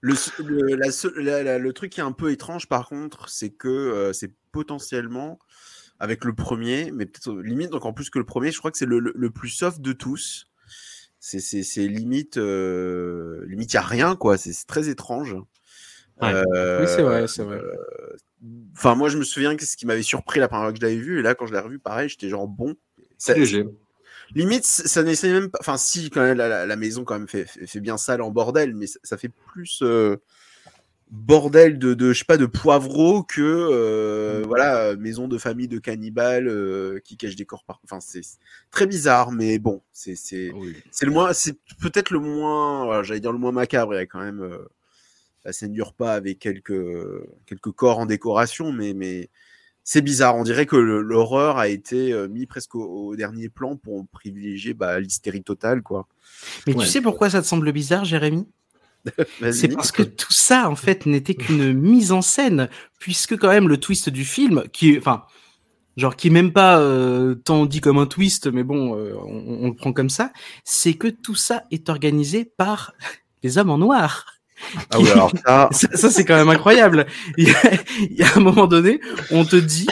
Le, le, la seule- la- la- le truc qui est un peu étrange, par contre, c'est que euh, c'est potentiellement, avec le premier, mais peut-être limite encore plus que le premier, je crois que c'est le, le- le plus soft de tous. C'est c'est- c'est limite, euh, limite, il n'y a rien, quoi. C'est très étrange. Ouais. Euh, Oui, c'est vrai, c'est vrai. Enfin, moi, je me souviens que ce qui m'avait surpris la première fois que je l'avais vu, et là, quand je l'ai revu, pareil, j'étais genre bon. C'est léger. Limite, ça n'essaie même pas. Enfin, si, quand même, la, la- la maison quand même fait, fait, fait bien sale en bordel, mais ça, ça fait plus euh, bordel de, de, je sais pas, de poivreau que euh, voilà, euh, maison de famille de cannibales euh, qui cache des corps par. Enfin, c'est très bizarre, mais bon, c'est c'est c'est le moins, c'est peut-être le moins, voilà, j'allais dire le moins macabre. Il y a quand même euh, la scène du repas avec quelques quelques corps en décoration, mais mais c'est bizarre. On dirait que l'horreur a été euh, mis presque au, au dernier plan pour privilégier bah, l'hystérie totale, quoi. Mais Ouais. tu sais pourquoi ça te semble bizarre, Jérémy? [LAUGHS] C'est parce que tout ça, en fait, n'était qu'une mise en scène, puisque quand même le twist du film, qui enfin, genre qui est même pas euh, tant dit comme un twist, mais bon, euh, on, on le prend comme ça, c'est que tout ça est organisé par [LAUGHS] les hommes en noir. Ah oui, alors [LAUGHS] ça, Ça, c'est quand même incroyable. Il y, a, il y a un moment donné, on te dit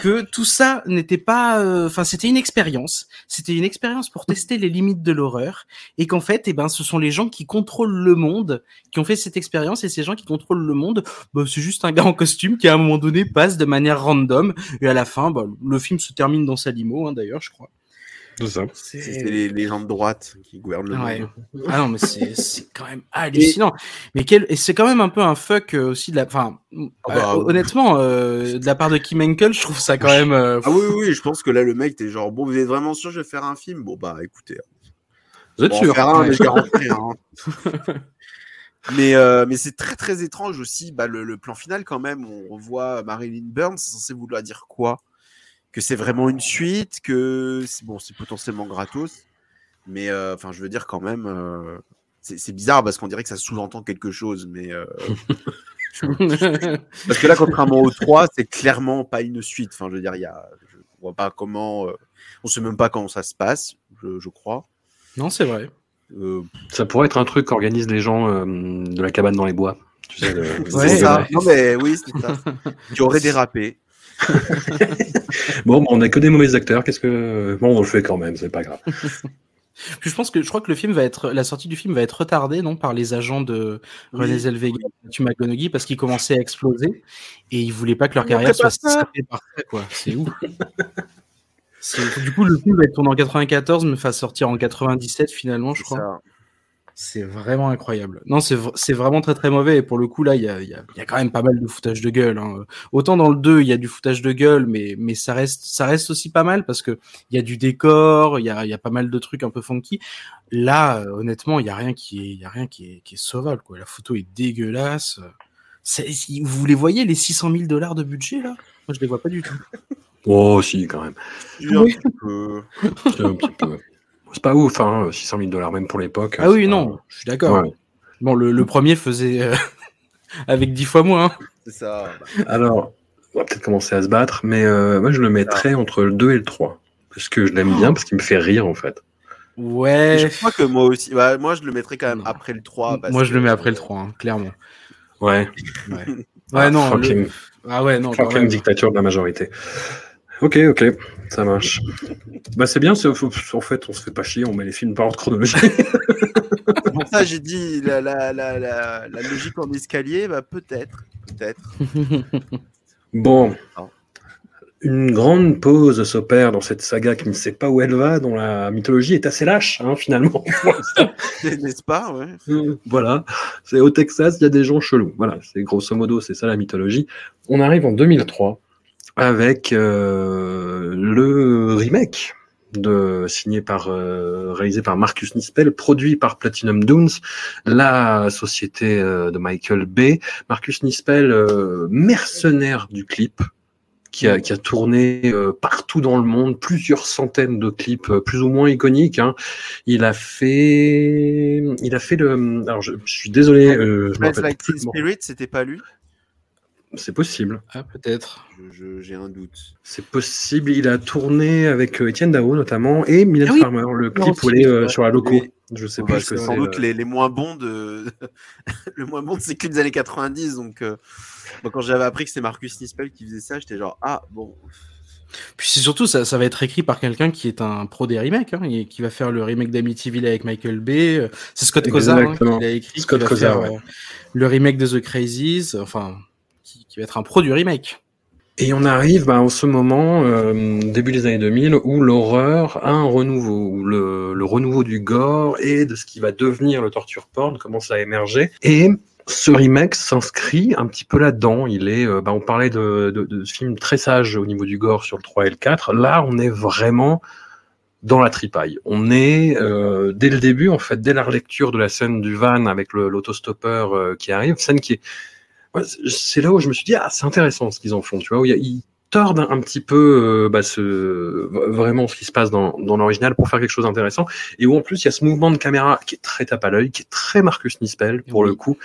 que tout ça n'était pas, euh, enfin, c'était une expérience. C'était une expérience pour tester les limites de l'horreur, et qu'en fait, eh ben, ce sont les gens qui contrôlent le monde qui ont fait cette expérience, et ces gens qui contrôlent le monde, bah, c'est juste un gars en costume qui à un moment donné passe de manière random, et à la fin, bah, le film se termine dans sa limo, hein, d'ailleurs, je crois. C'est les, les gens de droite qui gouvernent le Ouais. monde. [LAUGHS] Ah non, mais c'est quand même [LAUGHS] hallucinant. Mais quel et c'est quand même un peu un fuck euh, aussi de la. Enfin, Ah bah, euh, honnêtement, euh, de la part de Kim Henkel, je trouve ça quand même. euh, Ah oui, oui, je pense que là, le mec, t'es genre, bon, vous êtes vraiment sûr que je vais faire un film? Bon, bah, écoutez, Vous êtes sûr faire un, Ouais. mais garantis hein. [LAUGHS] mais euh, mais c'est très, très étrange aussi, bah, le, le plan final, quand même, on revoit Marilyn Burns, c'est censé vouloir dire quoi? Que c'est vraiment une suite, que, c'est- bon, c'est potentiellement gratos, mais, euh, enfin, je veux dire, quand même, euh, c'est bizarre parce qu'on dirait que ça sous-entend quelque chose, mais... euh, [LAUGHS] Parce que là, contrairement au 3, c'est clairement pas une suite. Enfin, je veux dire, il y a, je vois pas comment, euh, on sait même pas comment ça se passe, je, je crois. non, c'est vrai. Euh, Ça pourrait être un truc qu'organisent les gens euh, de la cabane dans les bois. Tu sais, le- [LAUGHS] Ouais, c'est ça. Non mais oui, c'est ça. Qui aurait dérapé. [LAUGHS] bon, bah, on n'a que des mauvais acteurs. Qu'est-ce que bon, on le fait quand même, c'est pas grave. [LAUGHS] Puis je pense que je crois que le film va être la sortie du film va être retardée non par les agents de René Zellweger et Matthew McConaughey parce qu'ils commençaient à exploser et ils voulaient pas que leur carrière soit sapée par ça quoi. C'est ouf. Du coup, le film va être tourné en 94, mais va sortir en 97 finalement, je crois. ça. C'est vraiment incroyable. Non, c'est v- c'est vraiment très très mauvais. Et pour le coup, là, il y a, il y, a, y a quand même pas mal de foutage de gueule. hein. Autant dans le 2, il y a du foutage de gueule, mais, mais ça, reste, ça reste aussi pas mal parce que il y a du décor, il y a, il y a pas mal de trucs un peu funky. Là, euh, honnêtement, il y a rien qui est, il y a rien qui est, qui est sauvable. Quoi. La photo est dégueulasse. C'est- si- Vous les voyez, les 600 000 dollars de budget, là? Moi, je les vois pas du tout. Oh, si, quand même. Oui, un petit peu. Un petit peu. C'est pas ouf, hein, 600 000 dollars, même pour l'époque. Ah oui, non, je suis d'accord. Ouais. Bon, le, le premier faisait euh, [LAUGHS] avec 10 fois moins. hein. C'est ça. Alors, on va peut-être commencer à se battre, mais euh, moi, je le mettrais entre le 2 et le 3. Parce que je l'aime bien, parce qu'il me fait rire, en fait. Et Ouais. je crois que moi aussi. bah, moi, je le mettrais quand même Non. après le 3. parce Moi, je le mets après le 3, hein, clairement. Ouais. Ouais, ouais [LAUGHS] non. Fucking, le- Ah ouais, non. quand fucking même. dictature de la majorité. Ok, ok, ça marche. Bah, c'est bien, en fait, on se fait pas chier, on met les films par ordre chronologique. C'est pour ça j'ai dit la, la, la, la, la logique en escalier, bah, peut-être. Peut-être. Bon. Non. Une grande pause s'opère dans cette saga qui ne sait pas où elle va, dont la mythologie est assez lâche, hein, finalement. [LAUGHS] N'est-ce pas ouais. Voilà, c'est au Texas, il y a des gens chelous. Voilà, c'est grosso modo, c'est ça la mythologie. On arrive en 2003 avec euh, le remake de signé par euh, réalisé par Marcus Nispel, produit par Platinum Dunes, la société euh, de Michael Bay. Marcus Nispel, euh, mercenaire du clip, qui a, qui a tourné euh, partout dans le monde, plusieurs centaines de clips euh, plus ou moins iconiques. Hein. Il a fait, il a fait le. Alors je, je suis désolé, euh, je. Spirit, c'était pas lui? C'est possible, Ah, peut-être. J'ai un doute. c'est possible. Il a tourné avec euh, Étienne Dao notamment et Mylène Ah oui. Farmer, le clip Non, où elle est euh, ouais. sur la loco. Oui. Je sais ce c'est que sans c'est. doute euh, les, les moins bons de [LAUGHS] le moins bon de ces clips des années 90 donc euh, moi, quand j'avais appris que c'était Marcus Nispel qui faisait ça j'étais genre ah bon Puis c'est surtout, ça, ça va être écrit par quelqu'un qui est un pro des remakes, hein, et qui va faire le remake d'Amityville avec Michael Bay. C'est Scott Cozart hein, qui l'a écrit. Scott qui va Cozart, faire, ouais. euh, le remake de The Crazies, enfin, qui, va être un pro du remake. Et on arrive bah, en ce moment, euh, début des années 2000, où l'horreur a un renouveau, où le, renouveau du gore et de ce qui va devenir le torture porn commence à émerger. Et ce remake s'inscrit un petit peu là-dedans. Il est, euh, bah, on parlait de, de, de films très sages au niveau du gore sur le 3 et le 4. Là, on est vraiment dans la tripaille. On est euh, dès le début, en fait, dès la relecture de la scène du van avec l'autostoppeur qui arrive, scène qui est c'est- là où je me suis dit ah c'est intéressant ce qu'ils en font tu vois où il y a- ils tordent un, un petit peu euh, bah, ce, vraiment ce qui se passe dans, dans l'original pour faire quelque chose d'intéressant et où en plus il y a ce mouvement de caméra qui est très tape à l'œil qui est très Marcus Nispel pour Oui. le coup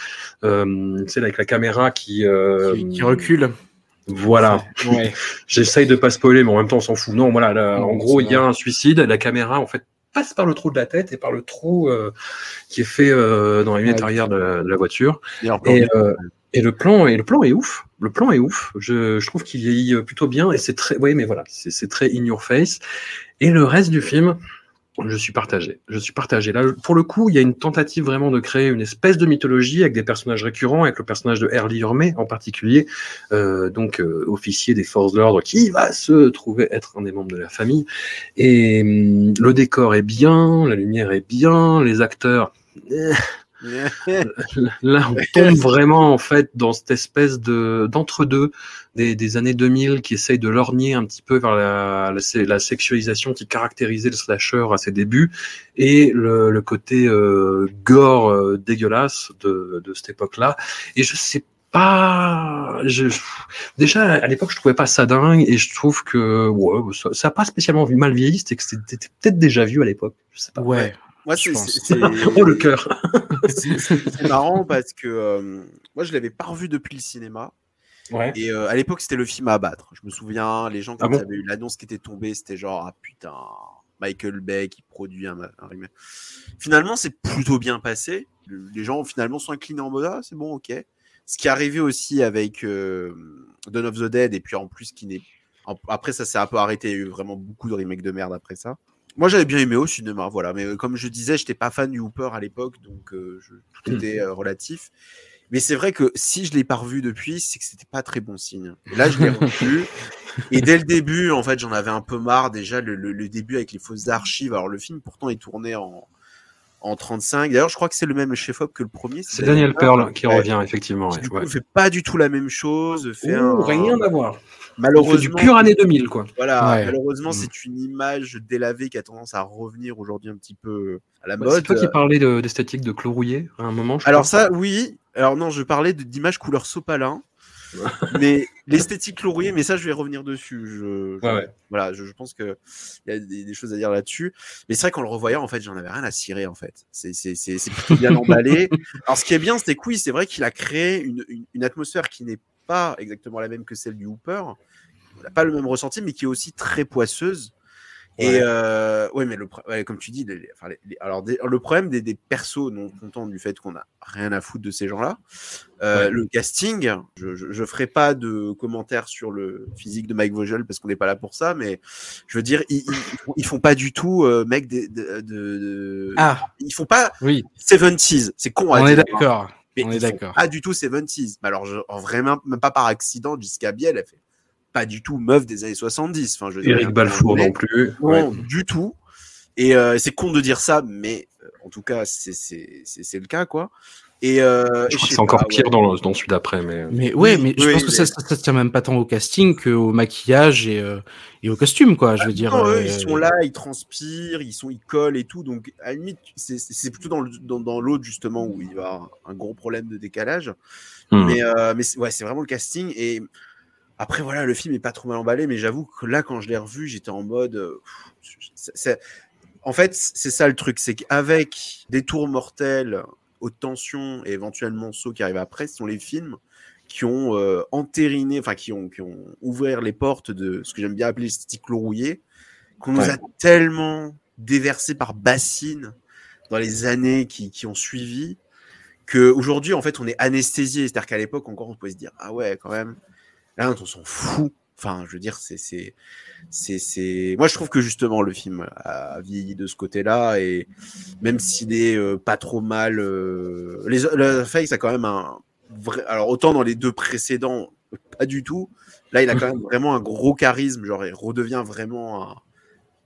euh, c'est avec la caméra qui, euh, qui, qui recule. voilà Ouais. [LAUGHS] j'essaye de pas spoiler mais en même temps on s'en fout non voilà là, Non, en gros il y a un suicide la caméra en fait passe par le trou de la tête et par le trou euh, qui est fait euh, dans la lunette Ouais. arrière de la- de la voiture et, euh, et le plan, et le plan est ouf. Le plan est ouf. Je, je trouve qu'il vieillit plutôt bien et c'est très, oui, mais voilà, c'est très in your face. Et le reste du film, je suis partagé. Je suis partagé. Là, pour le coup, il y a une tentative vraiment de créer une espèce de mythologie avec des personnages récurrents, avec le personnage de Early Hermé en particulier, euh, donc euh, officier des forces de l'ordre, qui va se trouver être un des membres de la famille. Et hum, le décor est bien, la lumière est bien, les acteurs. Eh, Là, on tombe vraiment en fait dans cette espèce de d'entre-deux des, des années 2000 qui essaye de lorgner un petit peu vers la, la, sexualisation qui caractérisait le slasher à ses débuts et le, le côté euh, gore euh, dégueulasse de, de cette époque-là. Et je sais pas, je, déjà à l'époque je trouvais pas ça dingue et je trouve que ouais, ça, ça a pas spécialement mal vieilli, c'était que c'était peut-être déjà vu à l'époque. Je sais pas. Ouais. Moi c'est [LAUGHS] oh le cœur. [LAUGHS] c'est- c'est marrant parce que euh, moi je l'avais pas revu depuis le cinéma Ouais. et euh, à l'époque c'était le film à abattre je me souviens les gens quand Ah bon il y avait eu l'annonce qui était tombée c'était genre ah putain Michael Bay qui produit un, un remake. finalement c'est plutôt bien passé Le- les gens finalement sont inclinés en mode ah c'est bon ok ce qui est arrivé aussi avec euh, Dawn of the Dead, et puis en plus, qui n'est. Après, ça s'est un peu arrêté. Il y a eu vraiment beaucoup de remakes de merde après ça. Moi, j'avais bien aimé au cinéma, voilà. Mais euh, comme je disais, j'étais pas fan du Hooper à l'époque, donc euh, je- tout Hmm. était euh, relatif. Mais c'est vrai que si je l'ai pas revu depuis, c'est que c'était pas très bon signe. Et là, je l'ai revu. [LAUGHS] Et dès le début, en fait, j'en avais un peu marre. Déjà, le, le- le début avec les fausses archives. Alors, le film, pourtant, est tourné en, en 35. D'ailleurs, je crois que c'est le même chef-op que le premier. C'est Daniel Pearl qui Ouais. revient, effectivement. Qui, ouais, du coup, fait pas du tout la même chose. Fait Ouh, un- rien à voir. Malheureusement, du pur année 2000, quoi. voilà, Ouais. malheureusement, Mm. c'est une image délavée qui a tendance à revenir aujourd'hui un petit peu à la mode. C'est toi qui parlais de- d'esthétique de Clos Rouillé à un moment. je Alors crois. ça, oui. Alors non, je parlais de- d'image couleur sopalin. [LAUGHS] mais l'esthétique laurier, mais ça, je vais revenir dessus. Je, je- Ouais, ouais. Voilà, je, je pense que il y a des, des choses à dire là-dessus. Mais c'est vrai qu'en le revoyant, en fait, j'en avais rien à cirer, en fait. C'est c'est- c'est- c'est plutôt bien emballé. [LAUGHS] Alors, ce qui est bien, c'est que oui, c'est vrai qu'il a créé une, une, une atmosphère qui n'est pas exactement la même que celle du Hooper. On n'a pas le même ressenti, mais qui est aussi très poisseuse. Et euh, ouais, mais le, ouais, comme tu dis, les- les- enfin, les- alors des- le problème des, des persos non contents du fait qu'on a rien à foutre de ces gens-là, euh, Ouais. le casting, je, je, je ferai pas de commentaires sur le physique de Mike Vogel parce qu'on n'est pas là pour ça, mais je veux dire, ils, ils, font- ils font pas du tout, euh, mec, des- de, de, de- Ah, ils font pas oui, 70s, c'est con on est dire, hein, d'accord. mais on est d'accord. Pas du tout 70s. Mais alors, je, en vraiment, même pas par accident, Jessica Biel, elle fait pas du tout meuf des années 70. Enfin, je Eric Balfour non plus. non, Ouais. du tout. Et euh, c'est con de dire ça, mais euh, en tout cas, c'est le cas, quoi. Et euh, Je crois que c'est encore pire ouais. dans, le- dans celui d'après, mais. Mais ouais, Oui, mais je oui, pense que ça, mais- ça, ça tient même pas tant au casting qu'au maquillage et, euh, et au costume, quoi. Je veux dire. Non, eux, euh, ils sont là, ils transpirent, ils sont, ils collent et tout. Donc, à la limite, c'est- plutôt dans le- dans, dans l'autre justement où il va y avoir un gros problème de décalage. Hmm. Mais, euh, mais c'est- ouais, c'est vraiment le casting. Et après, voilà, le film est pas trop mal emballé, mais j'avoue que là, quand je l'ai revu, j'étais en mode. euh, En fait, c'est ça le truc, c'est qu'avec des tours mortels, haute tension et éventuellement Saut qui arrive après, ce sont les films qui ont euh, entériné, enfin qui ont, qui ont ouvert les portes de ce que j'aime bien appeler l'esthétique rouillé, qu'on nous a tellement déversé par bassine dans les années qui, qui ont suivi, que aujourd'hui en fait on est anesthésié. C'est-à-dire qu'à l'époque encore on pouvait se dire ah ouais quand même, là on s'en fout. Enfin, je veux dire, c'est, c'est, c'est, c'est. Moi, je trouve que justement le film a vieilli de ce côté-là et même s'il est euh, pas trop mal, euh, les, le Face a quand même un vrai. Alors autant dans les deux précédents, pas du tout. Là, il a quand même [LAUGHS] vraiment un gros charisme. Genre, il redevient vraiment un,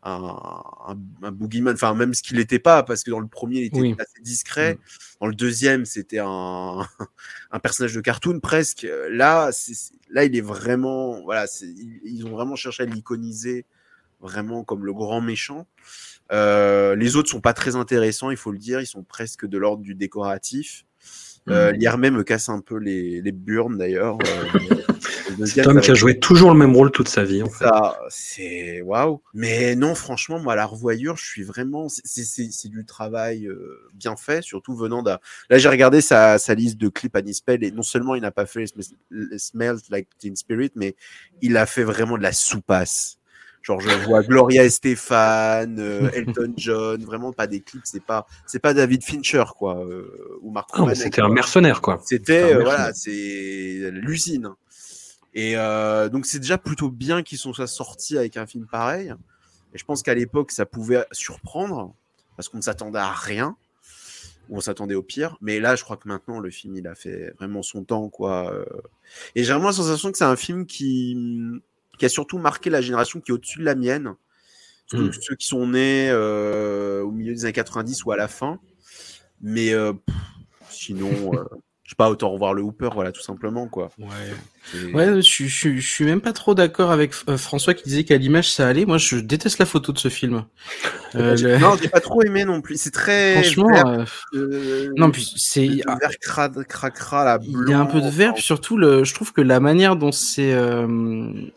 un, un, un boogeyman. Enfin, même ce qu'il n'était pas, parce que dans le premier, il était Oui. assez discret. Dans le deuxième, c'était un, [LAUGHS] un personnage de cartoon presque. Là, là, il est vraiment. Voilà, ils ont vraiment cherché à l'iconiser vraiment comme le grand méchant. Euh, les autres sont pas très intéressants, il faut le dire. Ils sont presque de l'ordre du décoratif. Euh, L'IRME me casse un peu les, les burnes d'ailleurs. Euh, [LAUGHS] homme ça qui a joué toujours le même rôle toute sa vie, en fait. ça, c'est waouh. Mais non, franchement, moi, à la revoyure, je suis vraiment. c'est- C'est c'est- c'est du travail euh, bien fait, surtout venant d'un. Là, j'ai regardé sa, sa liste de clips à Nispel et non seulement il n'a pas fait Sm- Smells Like Teen Spirit, mais il a fait vraiment de la soupasse. Genre, je vois Gloria Estefan, euh, [LAUGHS] Elton John, vraiment pas des clips, c'est pas, c'est pas David Fincher, quoi, euh, ou Marc Ah, Romanek, C'était un mercenaire, quoi. C'était euh, voilà, c'est l'usine. Et euh, donc c'est déjà plutôt bien qu'ils sont sortis avec un film pareil. Et je pense qu'à l'époque ça pouvait surprendre parce qu'on ne s'attendait à rien ou on s'attendait au pire. Mais là, je crois que maintenant le film il a fait vraiment son temps quoi. euh. Et j'ai vraiment la sensation que c'est un film qui qui a surtout marqué la génération qui est au-dessus de la mienne. Surtout Mm. ceux qui sont nés euh, au milieu des années 90 ou à la fin. Mais euh, pff, sinon, [LAUGHS] euh, je sais pas, autant revoir le Hooper, voilà, tout simplement, quoi. Ouais. Ouais, je, suis- je, suis- je suis même pas trop d'accord avec euh, François qui disait qu'à l'image ça allait. Moi, je déteste la photo de ce film. Euh, le- Non, j'ai pas trop aimé non plus. C'est très. Franchement, vert, euh, euh, non, puis c'est là, il y a un peu de vert, puis surtout le, je trouve que la manière dont c'est euh,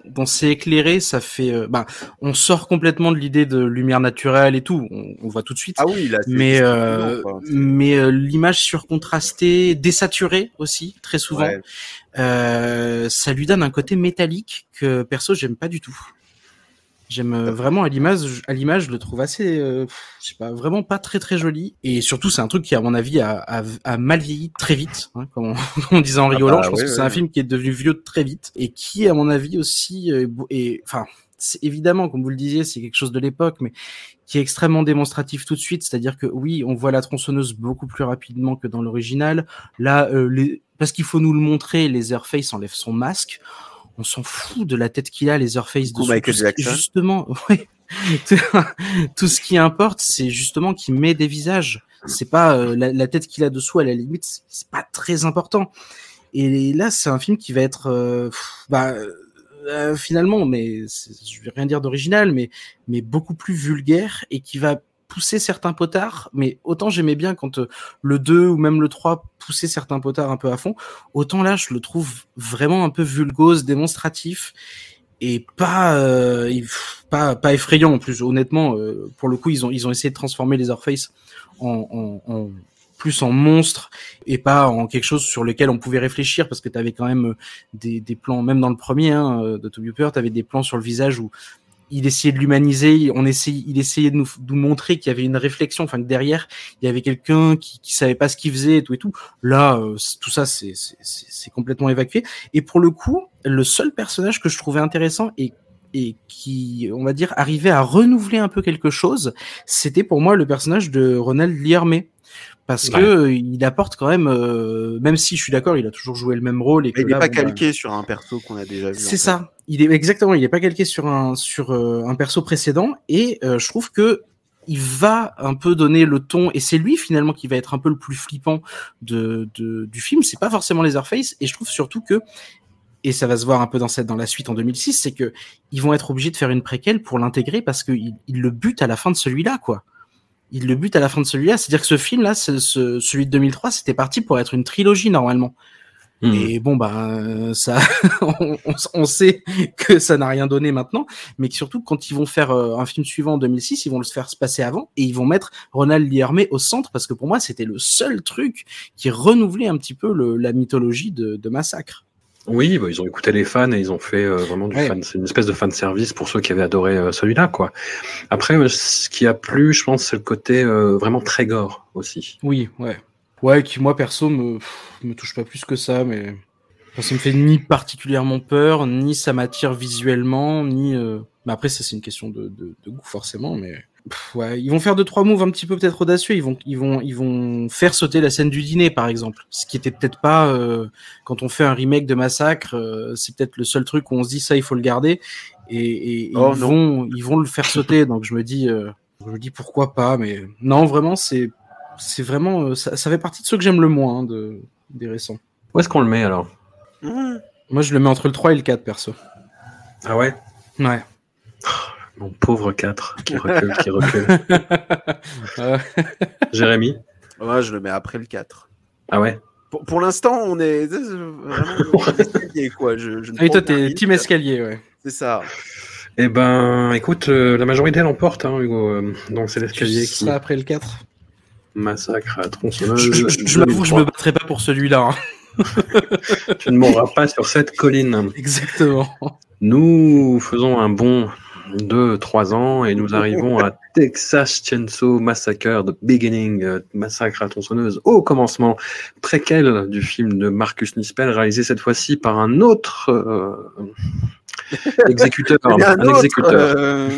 dont c'est éclairé, ça fait, euh, bah, on sort complètement de l'idée de lumière naturelle et tout. On, on voit tout de suite. Ah oui, là, mais euh, quoi. mais euh, l'image surcontrastée, désaturée aussi très souvent, Ouais. Euh, ça lui donne un côté métallique que perso j'aime pas du tout. J'aime euh, vraiment à l'image, à l'image, je le trouve assez, euh, je sais pas, vraiment pas très très joli. Et surtout, c'est un truc qui, à mon avis, a, a, a mal vieilli très vite, hein, comme, on, [LAUGHS] comme on disait en rigolant. bah, je pense oui, que oui, c'est un film qui est devenu vieux très vite et qui, à mon avis, aussi, euh, est, enfin, c'est évidemment, comme vous le disiez, c'est quelque chose de l'époque, mais qui est extrêmement démonstratif tout de suite. C'est-à-dire que oui, on voit la tronçonneuse beaucoup plus rapidement que dans l'original. Là, euh, les... parce qu'il faut nous le montrer, Leatherface enlève son masque. On s'en fout de la tête qu'il a, Leatherface. Dessous. Michael Jackson. Justement, [LAUGHS] ouais. tout ce qui importe, c'est justement qu'il met des visages. C'est pas euh, la, la tête qu'il a dessous à la limite, c'est- pas très important. Et là, c'est un film qui va être, euh, bah, euh, finalement, mais je vais rien dire d'original, mais mais beaucoup plus vulgaire et qui va pousser certains potards. Mais autant j'aimais bien quand euh, le 2 ou même le 3 poussait certains potards un peu à fond, autant là, je le trouve vraiment un peu vulgose, démonstratif et pas euh, pas effrayant en plus. Honnêtement, euh, pour le coup, ils ont ils ont essayé de transformer les Orpheus en, en, plus en monstre et pas en quelque chose sur lequel on pouvait réfléchir parce que tu avais quand même euh, des, plans même dans le premier hein, de Toby Hooper tu avais des plans sur le visage où il essayait de l'humaniser on essayait il essayait de nous, montrer qu'il y avait une réflexion enfin que derrière il y avait quelqu'un qui, savait pas ce qu'il faisait et tout et tout là euh, tout ça c'est complètement évacué et pour le coup le seul personnage que je trouvais intéressant et et qui, on va dire, arrivait à renouveler un peu quelque chose, c'était pour moi le personnage de Ronald Liermé. Parce que euh, il apporte quand même, euh, même si je suis d'accord, il a toujours joué le même rôle et que il n'est pas bon, bah, calqué sur un perso qu'on a déjà vu. c'est fait. ça. Il est exactement. Il est pas calqué sur un sur euh, un perso précédent et euh, je trouve que il va un peu donner le ton et c'est lui finalement qui va être un peu le plus flippant de, de du film. C'est pas forcément Leatherface et je trouve surtout que et ça va se voir un peu dans cette dans la suite en 2006, c'est que ils vont être obligés de faire une préquelle pour l'intégrer parce qu'ils ils le butent à la fin de celui-là quoi. Ils le butent à la fin de celui-là, c'est-à-dire que ce film là, ce, ce- celui de 2003, c'était parti pour être une trilogie normalement. Hmm. Et bon, bah, ça, [LAUGHS] on, sait que ça n'a rien donné maintenant, mais que surtout quand ils vont faire euh, un film suivant en 2006, ils vont le faire se passer avant et ils vont mettre Ronald Liermé au centre parce que pour moi, c'était le seul truc qui renouvelait un petit peu le- la mythologie de, de Massacre. Oui, bah, ils ont écouté les fans et ils ont fait euh, vraiment du Ouais. fan. C'est une espèce de fan service pour ceux qui avaient adoré euh, celui-là, quoi. Après, euh, ce qui a plu, je pense, c'est le côté vraiment très gore aussi. Oui, ouais. Ouais, qui moi perso me, pff, me touche pas plus que ça, mais enfin, ça me fait ni particulièrement peur, ni ça m'attire visuellement, ni. Mais après, ça c'est une question de, de, de goût forcément, mais. Pff, ouais, ils vont faire deux trois moves un petit peu peut-être audacieux. Ils vont ils vont ils vont faire sauter la scène du dîner par exemple, ce qui était peut-être pas euh, quand on fait un remake de Massacre, euh, c'est peut-être le seul truc où on se dit ça il faut le garder et, Oh, ils non. vont ils vont le faire sauter. donc je me dis euh, je me dis pourquoi pas, mais non vraiment c'est c'est vraiment euh, ça, ça fait partie de ceux que j'aime le moins hein, de des récents. Où est-ce qu'on le met alors? Mmh. Moi je le mets entre le 3 et le 4 perso. Ah ouais? Ouais. Mon pauvre 4 qui recule, qui recule. [LAUGHS] Jérémy? Ouais, je le mets après le 4. Ah ouais? Pour, pour l'instant, on est vraiment [LAUGHS] escalier, quoi. Je, je ne Ah oui, toi t'es team escalier ouais. C'est ça. Eh ben, écoute, euh, la majorité l'emporte, hein, Hugo. Euh, Donc c'est l'escalier qui sera après le 4. massacre à Je, tronçonneuse. je, je, je m'avoue que je me battrai pas pour celui-là. hein. [LAUGHS] Tu ne mourras pas sur cette colline. Exactement. Nous faisons un bond de 3 ans et nous arrivons à [LAUGHS] Texas Chainsaw Massacre, The Beginning, euh, Massacre à tronçonneuse, au commencement, préquel du film de Marcus Nispel, réalisé cette fois-ci par un autre euh, exécuteur. [LAUGHS] Un, autre, exécuteur. euh,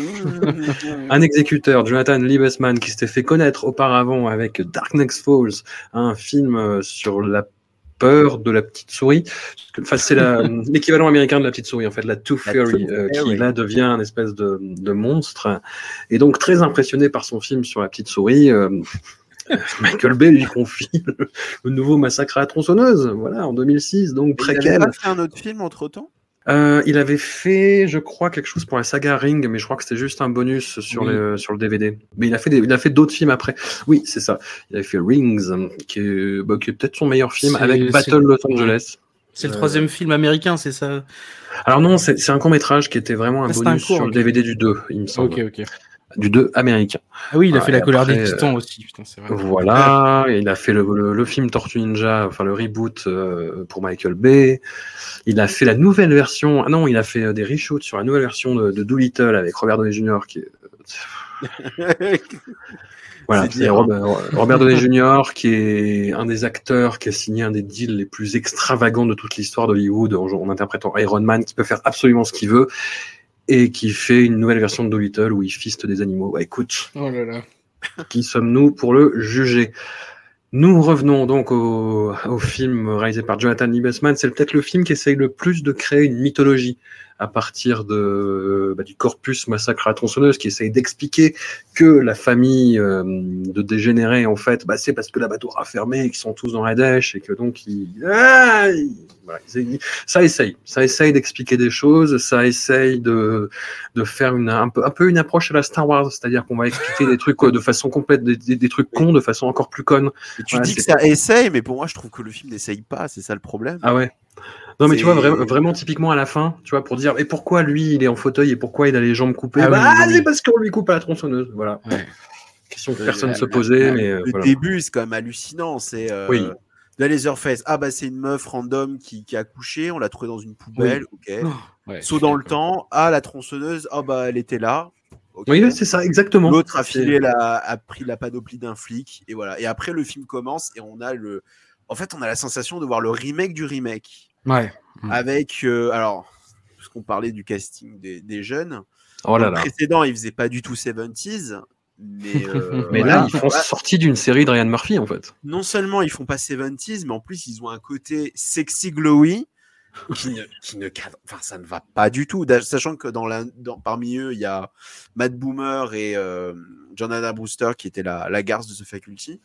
Un exécuteur, Jonathan Liebesman, qui s'était fait connaître auparavant avec Dark Next Falls, un film euh, sur la peur de la petite souris. Enfin, c'est [LAUGHS] l'équivalent américain de la petite souris, en fait, la Tooth Fairy, euh, qui là devient un espèce de, de monstre. Et donc, très impressionné par son film sur la petite souris, euh, [LAUGHS] Michael Bay lui confie le, le nouveau massacre à la tronçonneuse, voilà, en 2006, donc Il préquel. pas fait un autre film entre temps Euh, il avait fait, je crois, quelque chose pour la saga Ring, mais je crois que c'était juste un bonus sur, Oui. le, sur le DVD. Mais il a fait, des- il a fait d'autres films après. Oui, c'est ça. Il avait fait Rings, euh, qui est, bah, qui est peut-être son meilleur film, avec Battle Los Angeles. C'est le Euh, troisième film américain, c'est ça? Alors non, c'est c'est un court métrage qui était vraiment un Ah, bonus un court, sur le DVD du 2, il me semble. Ok, ok. Du 2 américain. Ah oui, il a Ah, fait la couleur après, des titans aussi, putain, c'est vrai. Voilà, il a fait le, le, le film Tortue Ninja, enfin le reboot euh, pour Michael Bay. Il a fait la nouvelle version. Ah non, il a fait euh, des reshoots sur la nouvelle version de, de Doolittle avec Robert Downey Jr. qui est [LAUGHS] Voilà, C'est Robert Downey Jr. qui est un des acteurs qui a signé un des deals les plus extravagants de toute l'histoire d'Hollywood en, en interprétant Iron Man, qui peut faire absolument ce qu'il veut et qui fait une nouvelle version de Dolittle où il fiste des animaux. Écoute, Oh là là. [LAUGHS] qui sommes-nous pour le juger? Nous revenons donc au, au film réalisé par Jonathan Liebesman. C'est peut-être le film qui essaye le plus de créer une mythologie à partir de, bah, du corpus massacre à la tronçonneuse, qui essaye d'expliquer que la famille euh, de dégénérés, en fait, bah, c'est parce que l'abattoir a fermé et qu'ils sont tous dans la dèche et que donc ils... Ah, ils- voilà, ils- ça essaye, ça essaye d'expliquer des choses, ça essaye de, de faire une, un, peu, un peu une approche à la Star Wars, c'est-à-dire qu'on va expliquer des trucs euh, de façon complète, des, des, des trucs cons de façon encore plus conne. Et tu dis que ça essaye, mais pour moi, je trouve que le film n'essaye pas, c'est ça le problème. Ah ouais. Non mais tu vois vra- vraiment typiquement à la fin, tu vois pour dire et pourquoi lui il est en fauteuil et pourquoi il a les jambes coupées? Ah Bah, oui, oui, oui. c'est parce qu'on lui coupe à la tronçonneuse. Voilà. Ouais. Question que Euh, personne la- se posait mais euh, le voilà. début, c'est quand même hallucinant. C'est euh, Oui. la Laserface. Ah bah c'est une meuf random qui, qui a couché, on l'a trouvée dans une poubelle. Ok. Oh, ouais, Saut dans le temps. Ah la tronçonneuse. Ah bah elle était là. Oui c'est ça exactement. L'autre a filé la, a pris la panoplie d'un flic et voilà. Et après le film commence et on a le, en fait on a la sensation de voir le remake du remake Ouais. Mm. avec euh, alors parce qu'on parlait du casting des, des jeunes. Oh là Dans le là. précédent il faisait pas du tout 70s. Mais, [LAUGHS] euh, Mais voilà. là ils font sortie d'une série de Ryan Murphy en fait. non seulement ils font pas 70s, mais en plus ils ont un côté sexy glowy qui ne, qui ne enfin ça ne va pas du tout. Sachant que dans la, dans, parmi eux il y a Matt Boomer et euh, Jonathan Brewster qui étaient la, la garce de The Faculty,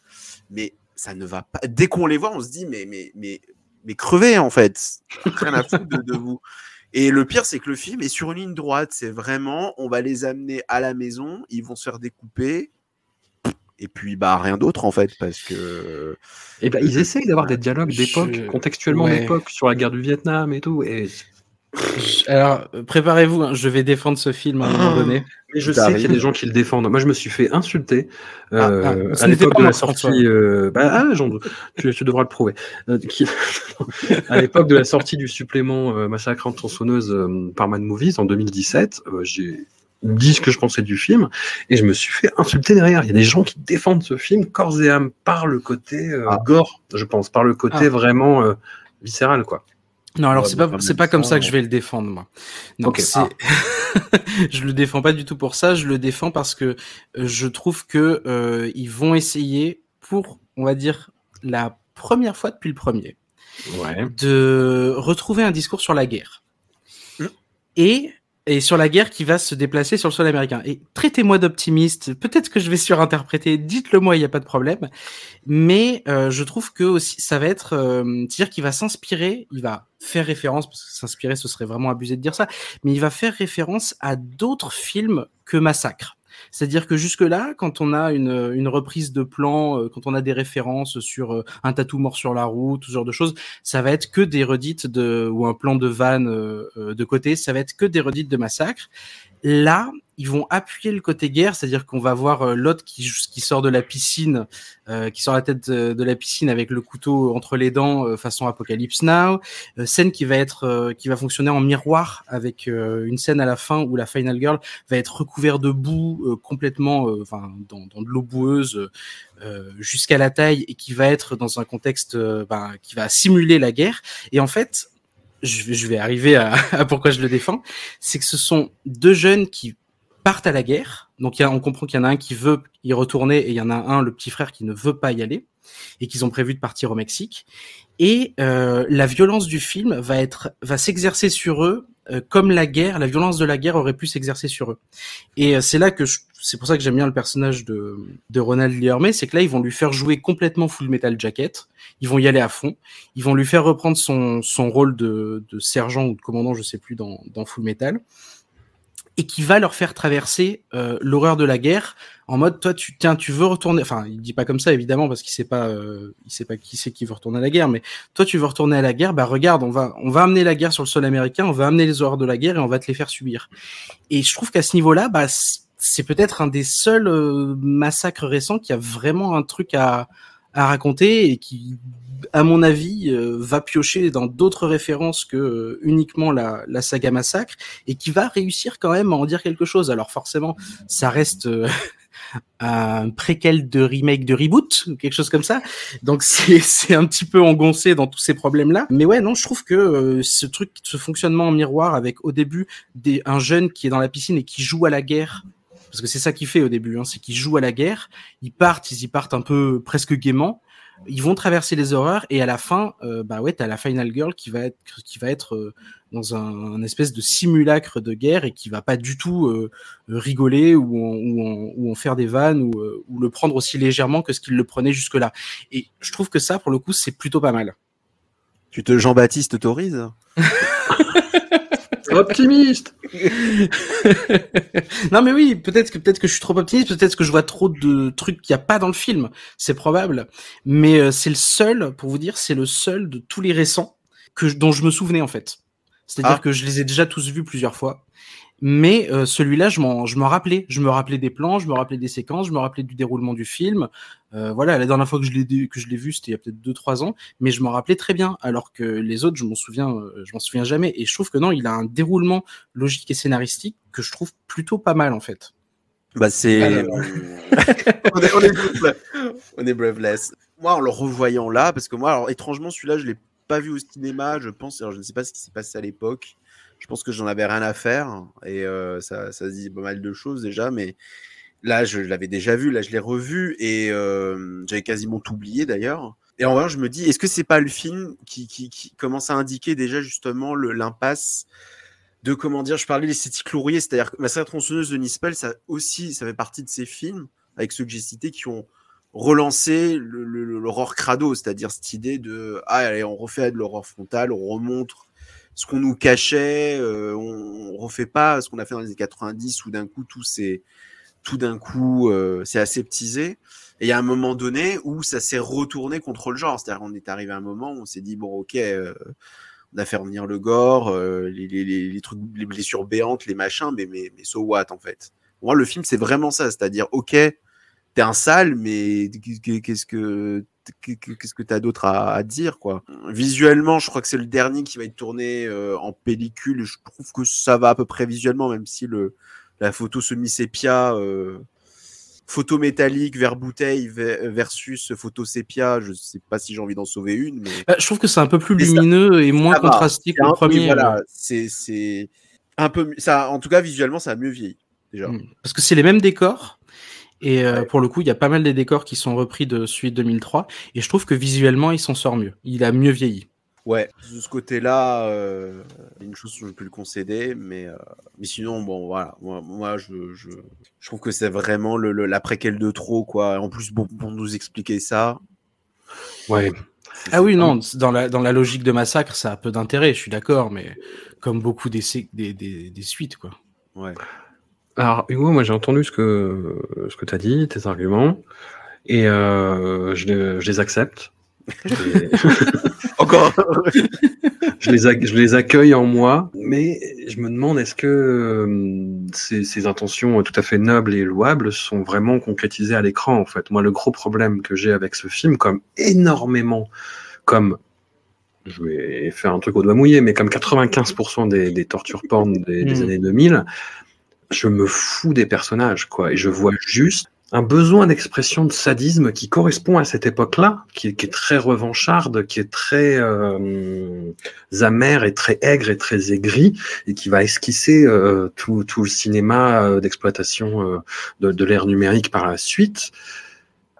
mais ça ne va pas. Dès qu'on les voit, on se dit mais mais mais mais crevez en fait, rien à foutre de, de vous. Et le pire, c'est que le film est sur une ligne droite. C'est vraiment, on va les amener à la maison, ils vont se faire découper, et puis bah rien d'autre en fait, parce que Et ben ils essayent d'avoir des dialogues d'époque, Je- contextuellement ouais. d'époque sur la guerre du Vietnam et tout. Et Alors, euh, préparez-vous, hein, je vais défendre ce film à un moment donné. Mais je sais qu'il y a des gens qui le défendent. Moi, je me suis fait insulter euh, Ah, ah, ce à l'époque de la sortie. Euh, bah, ah, Jean, tu, tu devras le prouver. Euh, qui- [LAUGHS] à l'époque de la sortie du supplément euh, Massacre en tronçonneuse euh, par Mad Movies en 2017, euh, j'ai dit ce que je pensais du film et je me suis fait insulter derrière. Il y a des gens qui défendent ce film corps et âme par le côté euh, Ah. gore, je pense, par le côté Ah. vraiment euh, viscéral, quoi. Non, alors c'est mais pas c'est pas comme ça, ça que je vais le défendre moi. Non, Ok. c'est [LAUGHS] je le défends pas du tout pour ça, je le défends parce que euh, je trouve que euh, ils vont essayer pour on va dire la première fois depuis le premier Ouais. de retrouver un discours sur la guerre. Et et sur la guerre qui va se déplacer sur le sol américain. Et traitez-moi d'optimiste, peut-être que je vais surinterpréter, dites-le moi, il n'y a pas de problème. Mais euh, je trouve que aussi ça va être, euh, c'est-à-dire qu'il va s'inspirer, il va faire référence, parce que s'inspirer ce serait vraiment abusé de dire ça, mais il va faire référence à d'autres films que Massacre. C'est-à-dire que jusque-là, quand on a une, une reprise de plan, euh, quand on a des références sur euh, un tatou mort sur la route, tout ce genre de choses, ça va être que des redites de ou un plan de van euh, euh, de côté, ça va être que des redites de massacre. Là, ils vont appuyer le côté guerre, c'est-à-dire qu'on va voir euh, l'autre qui, qui sort de la piscine, euh, qui sort la tête de, la piscine avec le couteau entre les dents, euh, façon Apocalypse Now. Euh, scène qui va être, euh, qui va fonctionner en miroir avec euh, une scène à la fin où la Final Girl va être recouverte de boue complètement, enfin dans, dans de l'eau boueuse jusqu'à la taille et qui va être dans un contexte ben, qui va simuler la guerre. Et en fait, je vais, je vais arriver à, [LAUGHS] à pourquoi je le défends, c'est que ce sont deux jeunes qui partent à la guerre. Donc on comprend qu'il y en a un qui veut y retourner et il y en a un, le petit frère, qui ne veut pas y aller et qu'ils ont prévu de partir au Mexique. Et euh, la violence du film va être, va s'exercer sur eux comme la guerre, la violence de la guerre aurait pu s'exercer sur eux. Et euh, c'est là que c'est pour ça que j'aime bien le personnage de, de Ronald Lee c'est que là ils vont lui faire jouer complètement Full Metal Jacket, ils vont y aller à fond, ils vont lui faire reprendre son, son rôle de, de sergent ou de commandant, je sais plus, dans, dans Full Metal, et qui va leur faire traverser euh, l'horreur de la guerre en mode toi tu tiens tu veux retourner enfin il dit pas comme ça évidemment parce qu'il sait pas euh, il sait pas qui c'est qui veut retourner à la guerre mais toi tu veux retourner à la guerre bah regarde on va on va amener la guerre sur le sol américain on va amener les horreurs de la guerre et on va te les faire subir. Et je trouve qu'à ce niveau là bah c'est peut-être un des seuls euh, massacres récents qui a vraiment un truc à, à raconter et qui, à mon avis, euh, va piocher dans d'autres références que euh, uniquement la, la, saga Massacre et qui va réussir quand même à en dire quelque chose. Alors forcément, ça reste [LAUGHS] un préquel de remake de reboot, quelque chose comme ça. Donc [LAUGHS] c'est c'est un petit peu engoncé dans tous ces problèmes-là. Mais ouais, non, je trouve que euh, ce truc, ce fonctionnement en miroir avec au début des, un jeune qui est dans la piscine et qui joue à la guerre. Parce que c'est ça qu'il fait au début, hein, c'est qu'il joue à la guerre. Ils partent, ils y partent un peu presque gaiement ils vont traverser les horreurs et à la fin, euh, bah ouais, t'as la final girl qui va être qui va être euh, dans un, espèce de simulacre de guerre et qui va pas du tout euh, rigoler ou en, ou, ou en, faire des vannes ou, ou, le prendre aussi légèrement que ce qu'il le prenait jusque là. Et je trouve que ça, pour le coup, c'est plutôt pas mal. Tu te Jean-Baptiste autorise [LAUGHS] optimiste. [LAUGHS] non mais oui, peut-être que peut-être que je suis trop optimiste, peut-être que je vois trop de trucs qu'il n'y a pas dans le film, c'est probable. Mais euh, c'est le seul, pour vous dire, c'est le seul de tous les récents que dont je me souvenais en fait. C'est-à-dire ah. que je les ai déjà tous vus plusieurs fois. Mais euh, celui-là, je m'en, je m'en rappelais. Je me rappelais des plans, je me rappelais des séquences, je me rappelais du déroulement du film. Euh, voilà, la dernière fois que je l'ai que je l'ai vu, c'était il y a peut-être deux trois ans, mais je m'en rappelais très bien. Alors que les autres, je m'en souviens, euh, je m'en souviens jamais. Et je trouve que non, il a un déroulement logique et scénaristique que je trouve plutôt pas mal en fait. Bah c'est, [LAUGHS] on, est, on, est, on est. Moi, en le revoyant là, parce que moi, alors étrangement, celui-là, je l'ai pas vu au cinéma. Je pense, alors je ne sais pas ce qui s'est passé à l'époque je pense que j'en avais rien à faire et euh, ça, dit pas mal de choses déjà, mais là je l'avais déjà vu, là je l'ai revu et euh, j'avais quasiment tout oublié d'ailleurs. Et en vrai, je me dis, est-ce que c'est pas le film qui, commence à indiquer déjà justement l'impasse de comment dire, je parlais l'esthétique lourrier, c'est-à-dire que Massacre tronçonneuse de Nispel, ça aussi, ça fait partie de ces films avec ceux que j'ai cités qui ont relancé l'horreur crado, c'est-à-dire cette idée de ah allez, on refait de l'horreur frontale, on remontre ce qu'on nous cachait, euh, on, on, refait pas ce qu'on a fait dans les années 90 où d'un coup tout c'est tout d'un coup euh, c'est aseptisé. Et il y a un moment donné où ça s'est retourné contre le genre, c'est-à-dire qu'on est arrivé à un moment où on s'est dit bon ok, euh, on a fait revenir le gore, euh, les, les, les, les, trucs, les blessures béantes, les machins, mais mais mais so what en fait? Moi le film c'est vraiment ça, c'est-à-dire ok, t'es un sale, mais qu'est-ce que qu'est-ce que tu as d'autre à, à, dire quoi? Visuellement, je crois que c'est le dernier qui va être tourné euh, en pellicule. Je trouve que ça va à peu près visuellement, même si le la photo semi-sépia, euh, photo métallique vers bouteille versus photo sépia, je sais pas si j'ai envie d'en sauver une. Mais... Bah, je trouve que c'est un peu plus lumineux et moins contrasté que le premier. Voilà, c'est c'est un peu ça. En tout cas, visuellement, ça a mieux vieilli déjà. Hmm. Parce que c'est les mêmes décors. Et euh, pour le coup, il y a pas mal des décors qui sont repris de suite 2003. Et je trouve que visuellement, il s'en sort mieux. Il a mieux vieilli. Ouais, de ce côté-là, euh, une chose que je peux le concéder, mais, euh, mais sinon, bon, voilà, moi, moi je, je, je trouve que c'est vraiment le, le, la préquelle de trop, quoi. En plus, bon, pour nous expliquer ça. Ouais. Ah oui, non, dans la, dans la logique de massacre, ça a peu d'intérêt, je suis d'accord, mais comme beaucoup des, des, des, des suites, quoi. Ouais. Alors, Hugo, moi j'ai entendu ce que, ce que tu as dit, tes arguments, et euh, je, je, les accepte. [LAUGHS] Je les... Encore je, les je les accueille en moi, mais je me demande est-ce que euh, ces, ces, intentions tout à fait nobles et louables sont vraiment concrétisées à l'écran, en fait? Moi, le gros problème que j'ai avec ce film, comme énormément, comme je vais faire un truc au doigt mouillé, mais comme 95% des, des tortures porn des, des mmh. années 2000, je me fous des personnages, quoi, et je vois juste un besoin d'expression de sadisme qui correspond à cette époque-là, qui, est très revancharde, qui est très euh, amère et très aigre et très aigri, et qui va esquisser euh, tout, le cinéma euh, d'exploitation euh, de l'ère numérique par la suite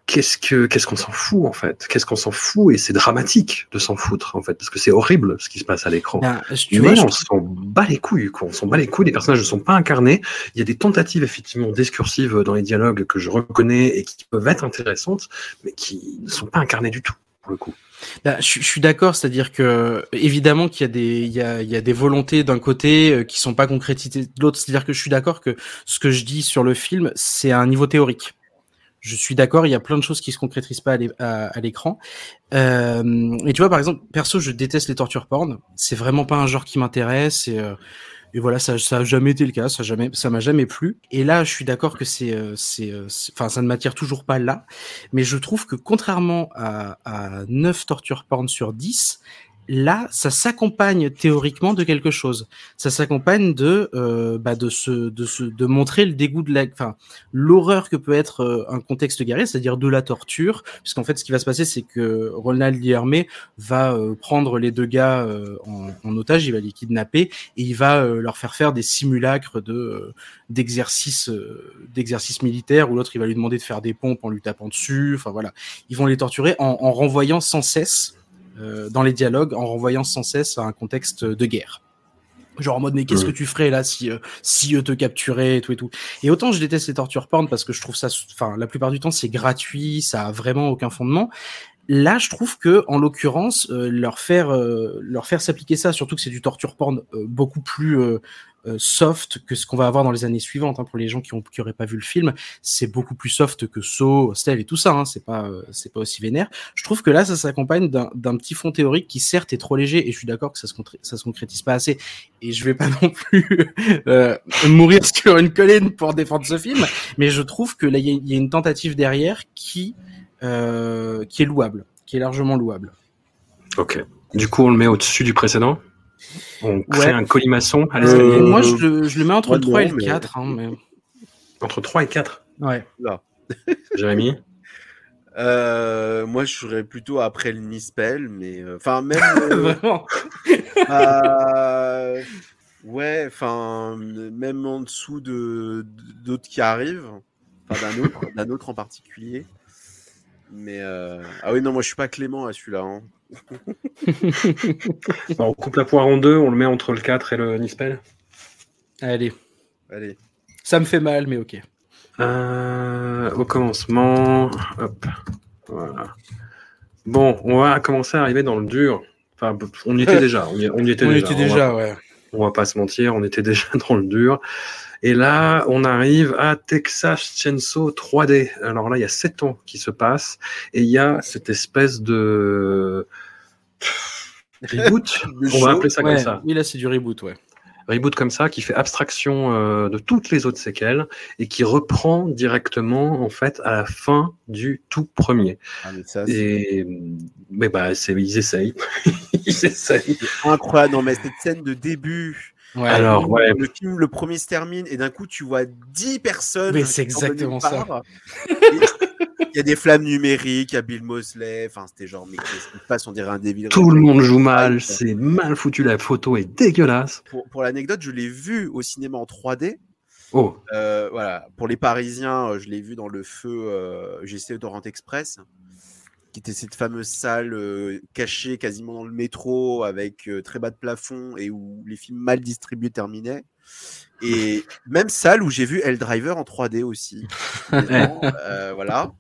qu'est-ce que qu'est-ce qu'on s'en fout en fait? Qu'est-ce qu'on s'en fout? Et c'est dramatique de s'en foutre en fait parce que c'est horrible ce qui se passe à l'écran. Ben, Mais vois, on s'en bat les couilles, quoi. On s'en bat les couilles. Les personnages ne sont pas incarnés. Il y a des tentatives effectivement discursives dans les dialogues que je reconnais et qui peuvent être intéressantes, mais qui ne sont pas incarnées du tout pour le coup. Ben, je, je, suis d'accord, c'est-à-dire que évidemment qu'il y a des il y a, il y a des volontés d'un côté euh, qui sont pas concrétisées de l'autre. C'est-à-dire que je suis d'accord que ce que je dis sur le film, c'est un niveau théorique je suis d'accord, il y a plein de choses qui se concrétisent pas à l'écran. Euh, et tu vois, par exemple, perso, je déteste les tortures porn. C'est vraiment pas un genre qui m'intéresse. Et, euh, et voilà, ça, ça a jamais été le cas, ça jamais, ça m'a jamais plu. Et là, je suis d'accord que c'est, euh, c'est, euh, c'est- enfin, ça ne m'attire toujours pas là. Mais je trouve que contrairement à, à 9 torture porn sur 10, là, ça s'accompagne théoriquement de quelque chose. Ça s'accompagne de, euh, bah, de se, de se, de montrer le dégoût de la, enfin, l'horreur que peut être euh, un contexte guerrier, c'est-à-dire de la torture. Puisqu'en fait, ce qui va se passer, c'est que Ronald Guillermet va euh, prendre les deux gars euh, en, en otage, il va les kidnapper et il va euh, leur faire faire des simulacres de d'exercices euh, d'exercices militaires où l'autre il va lui demander de faire des pompes en lui tapant dessus. Enfin voilà, ils vont les torturer en, en renvoyant sans cesse dans les dialogues, en renvoyant sans cesse à un contexte de guerre. Genre en mode mais qu'est-ce que tu ferais là si euh, si eux te capturaient et tout et tout. Et autant je déteste les tortures porn parce que je trouve ça, enfin la plupart du temps c'est gratuit, ça a vraiment aucun fondement. Là, je trouve que, en l'occurrence, euh, leur faire euh, leur faire s'appliquer ça, surtout que c'est du torture porn euh, beaucoup plus euh, euh, soft que ce qu'on va avoir dans les années suivantes. hein, pour les gens qui ont qui pas vu le film, c'est beaucoup plus soft que Saw, Hostel et tout ça. Hein, c'est pas euh, c'est pas aussi vénère. Je trouve que là, ça s'accompagne d'un petit fond théorique qui certes est trop léger, et je suis d'accord que ça se ça se concrétise pas assez. Et je vais pas [LAUGHS] non plus mourir sur une colline pour défendre ce film, mais je trouve que là, il y, y a une tentative derrière qui euh, qui est louable, qui est largement louable. Ok. Du coup, on le met au-dessus du précédent? On crée Ouais. un colimaçon. Euh, moi, je le, je le mets entre le 3 et non, le mais- 4. Hein, mais... Entre 3 et 4. Ouais. [LAUGHS] Jérémy? Euh, moi, je serais plutôt après le Nispel, mais euh, enfin même. [LAUGHS] euh, Vraiment. euh, ouais, enfin même en dessous de d'autres qui arrivent, enfin d'un autre, d'un autre en particulier. Mais euh, ah oui non, moi je suis pas Clément à celui-là. hein. [LAUGHS] Bon, On coupe la poire en deux, on le met entre le 4 et le Nispel. Allez, Allez. ça me fait mal, mais ok. Euh, au commencement, hop, voilà. Bon, on va commencer à arriver dans le dur. Enfin, on y était [LAUGHS] déjà. On y, on y était On déjà. était on va- déjà, ouais. on va pas se mentir, on était déjà [LAUGHS] dans le dur. Et là, on arrive à Texas Chainsaw 3D. Alors là, il y a 7 ans qui se passent et il y a cette espèce de [LAUGHS] reboot, on va appeler ça Ouais, comme ça. Oui, là, c'est du reboot, ouais. Reboot comme ça qui fait abstraction euh, de toutes les autres séquelles et qui reprend directement en fait à la fin du tout premier. Ah, mais ça, c'est Et mais bah c'est ils essayent, [LAUGHS] ils essayent. incroyable. Non, mais cette scène de début. Ouais. Alors ouais, Le film, le premier se termine et d'un coup, tu vois 10 personnes. Mais c'est exactement ça. Il y a des flammes numériques, il y a Bill Mosley. Enfin, c'était genre, mais qu'est-ce qui se passe? On dirait un débile. tout le monde joue mal, c'est mal foutu, la photo est dégueulasse. Pour, pour l'anecdote, je l'ai vu au cinéma en 3D. Oh, Euh, voilà, pour les Parisiens, euh, je l'ai vu dans le feu euh, GC Torrent Express, qui était cette fameuse salle euh, cachée quasiment dans le métro avec euh, très bas de plafond et où les films mal distribués terminaient. Et même salle où j'ai vu El Driver en 3D aussi. [LAUGHS] Euh, voilà.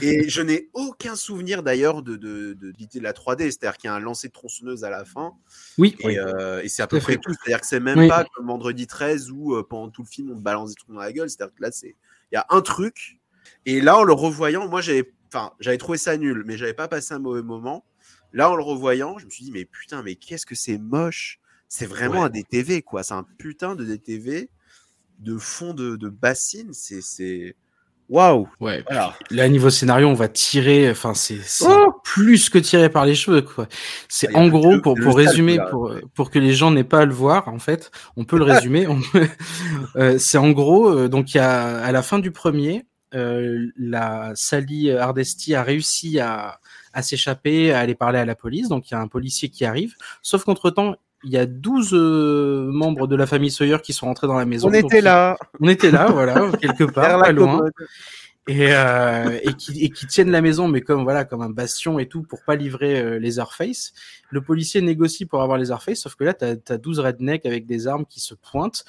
Et je n'ai aucun souvenir d'ailleurs de, de, de l'idée de la 3D, c'est-à-dire qu'il y a un lancer de tronçonneuse à la fin. Oui, Et, euh, et c'est à peu près tout. C'est-à-dire que c'est même Oui. pas comme Vendredi 13 où pendant tout le film on balance des trucs dans la gueule. C'est-à-dire que là, il y a un truc. Et là, en le revoyant, moi j'avais, enfin, j'avais trouvé ça nul, mais j'avais pas passé un mauvais moment. Là, en le revoyant, je me suis dit mais putain, mais qu'est-ce que c'est moche. C'est vraiment Ouais. un DTV quoi. C'est un putain de DTV de fond de, de bassine. C'est waouh. ouais. Voilà. Là, niveau scénario, on va tirer. Enfin, c'est Oh plus que tirer par les cheveux, quoi. C'est Ah, en gros pour pour résumer, là. pour pour que les gens n'aient pas à le voir. En fait, on peut le [LAUGHS] résumer. peut- euh, c'est en gros. euh, donc, il y a à la fin du premier, euh, la Sally Hardesty a réussi à à s'échapper, à aller parler à la police. Donc, il y a un policier qui arrive. Sauf qu'entre temps. Il y a 12 euh, membres de la famille Sawyer qui sont rentrés dans la maison. On était là. On était là, voilà, [LAUGHS] quelque part, pas loin commode. et, euh, et, qui, et qui tiennent la maison, mais comme voilà, comme un bastion et tout, pour pas livrer euh, les Airface. Le policier négocie pour avoir les Airface, sauf que là, t'as as 12 rednecks avec des armes qui se pointent.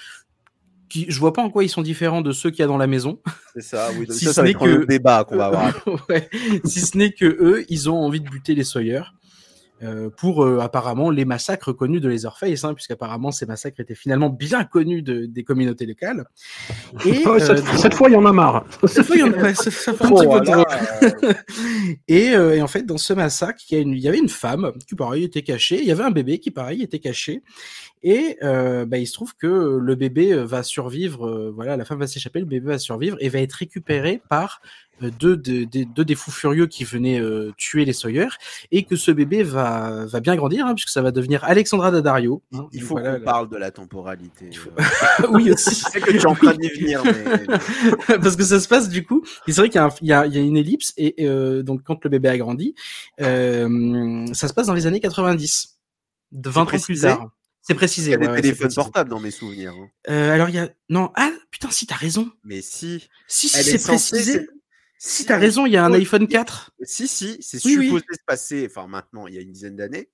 Qui, je vois pas en quoi ils sont différents de ceux qu'il y a dans la maison. C'est ça. Oui, [LAUGHS] Si ça, ce n'est être le que- débat qu'on va avoir. [LAUGHS] Ouais. Si ce n'est que eux, ils ont envie de buter les Sawyer. Euh, pour euh, apparemment les massacres connus de Leatherface, hein, puisqu'apparemment ces massacres étaient finalement bien connus de- des communautés locales. Et, [LAUGHS] Ouais, cette, euh, cette fois, il y en a marre. cette fois, il y en a- ouais, ça, ça fait un Oh, petit peu voilà, [LAUGHS] et, euh, et en fait, dans ce massacre, il y, a une- il y avait une femme qui, pareil, était cachée. Il y avait un bébé qui, pareil, était caché. Et euh, bah, il se trouve que le bébé va survivre. voilà, la femme va s'échapper, le bébé va survivre et va être récupéré par deux, des- deux des fous furieux qui venaient euh, tuer les Sawyer. Et que ce bébé va, va bien grandir, hein, puisque ça va devenir Alexandra Daddario. hein. Il faut voilà, qu'on le- parle de la temporalité. faut- euh. [LAUGHS] oui, aussi. Je sais que tu es en train d'y venir, mais [LAUGHS] parce que ça se passe du coup. C'est vrai qu'il y, a un- il y a- il y a une ellipse et euh, donc quand le bébé a grandi, euh, ça se passe dans les années 90, de 20 ans plus tard. C'est précisé. il y a des ouais, c'est téléphones portables dans mes souvenirs. hein. Euh, alors il y a non ah putain si t'as raison. Mais si. Si si c'est précisé. Si t'as raison, il y a un iPhone 4. Si, si, c'est Oui, oui. supposé se passer, enfin maintenant, il y a une dizaine d'années.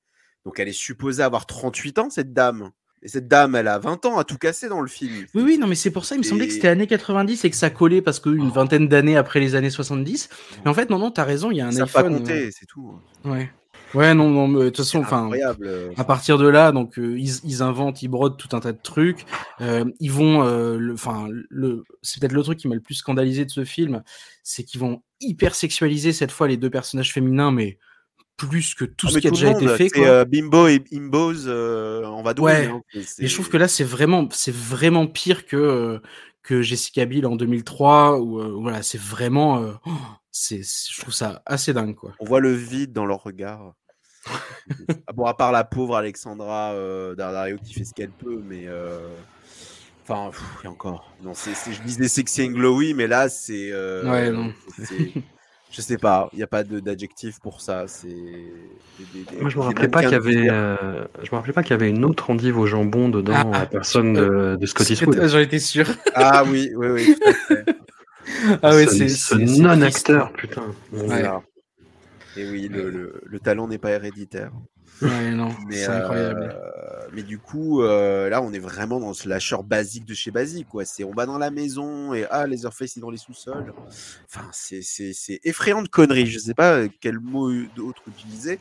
Donc elle est supposée avoir 38 ans, cette dame. Et cette dame, elle a 20 ans à tout casser dans le film. Oui oui non mais c'est pour ça il me semblait que c'était années 90 et que ça collait parce qu'une vingtaine d'années après les années 70. Mais en fait non non t'as raison il y a un Ça pas iPhone. compté, c'est tout. euh, Ouais ouais non non mais de toute façon enfin. euh, À partir de là, donc euh, ils, ils inventent, ils brodent tout un tas de trucs. Euh, ils vont, euh, le- enfin, le, c'est peut-être le truc qui m'a le plus scandalisé de ce film, c'est qu'ils vont hyper sexualiser cette fois les deux personnages féminins, mais plus que tout ah, ce qui a déjà été fait. Quoi. euh, Bimbo et Imbos euh, en vadrouille. Ouais. hein. Et Et je trouve que là, c'est vraiment, c'est vraiment pire que euh, que Jessica Biel en 2003, où voilà, c'est vraiment, oh, c'est- je trouve ça assez dingue, quoi. On voit le vide dans leur regard. [LAUGHS] ah bon, à part la pauvre Alexandra euh, Daddario qui fait ce qu'elle peut, mais euh, enfin, pff, et encore. Non, c'est, c'est- je disais sexy and glowy, mais là, c'est. euh, Ouais, non. [LAUGHS] je sais pas, il n'y a pas d'adjectif pour ça. C'est. Moi, je me rappelais pas qu'il y avait, euh, je me rappelais pas qu'il y avait une autre endive au jambon dedans, Ah, à la personne de, de Scott Eastwood. J'en étais sûr. [LAUGHS] Ah oui, oui, oui, tout à fait. Ah ce, c'est, ce c'est non-acteur, putain. Ouais. Voilà. Et oui, le, le, le talent n'est pas héréditaire. Ouais, non, [LAUGHS] Mais, c'est incroyable. euh, mais du coup, euh, là, on est vraiment dans ce lâcheur basique de chez basique. Quoi. C'est on va dans la maison et ah, Leatherface est dans les sous-sols. Enfin, c'est, c'est, c'est effrayant de conneries. Je sais pas euh, quel mot d'autre utiliser.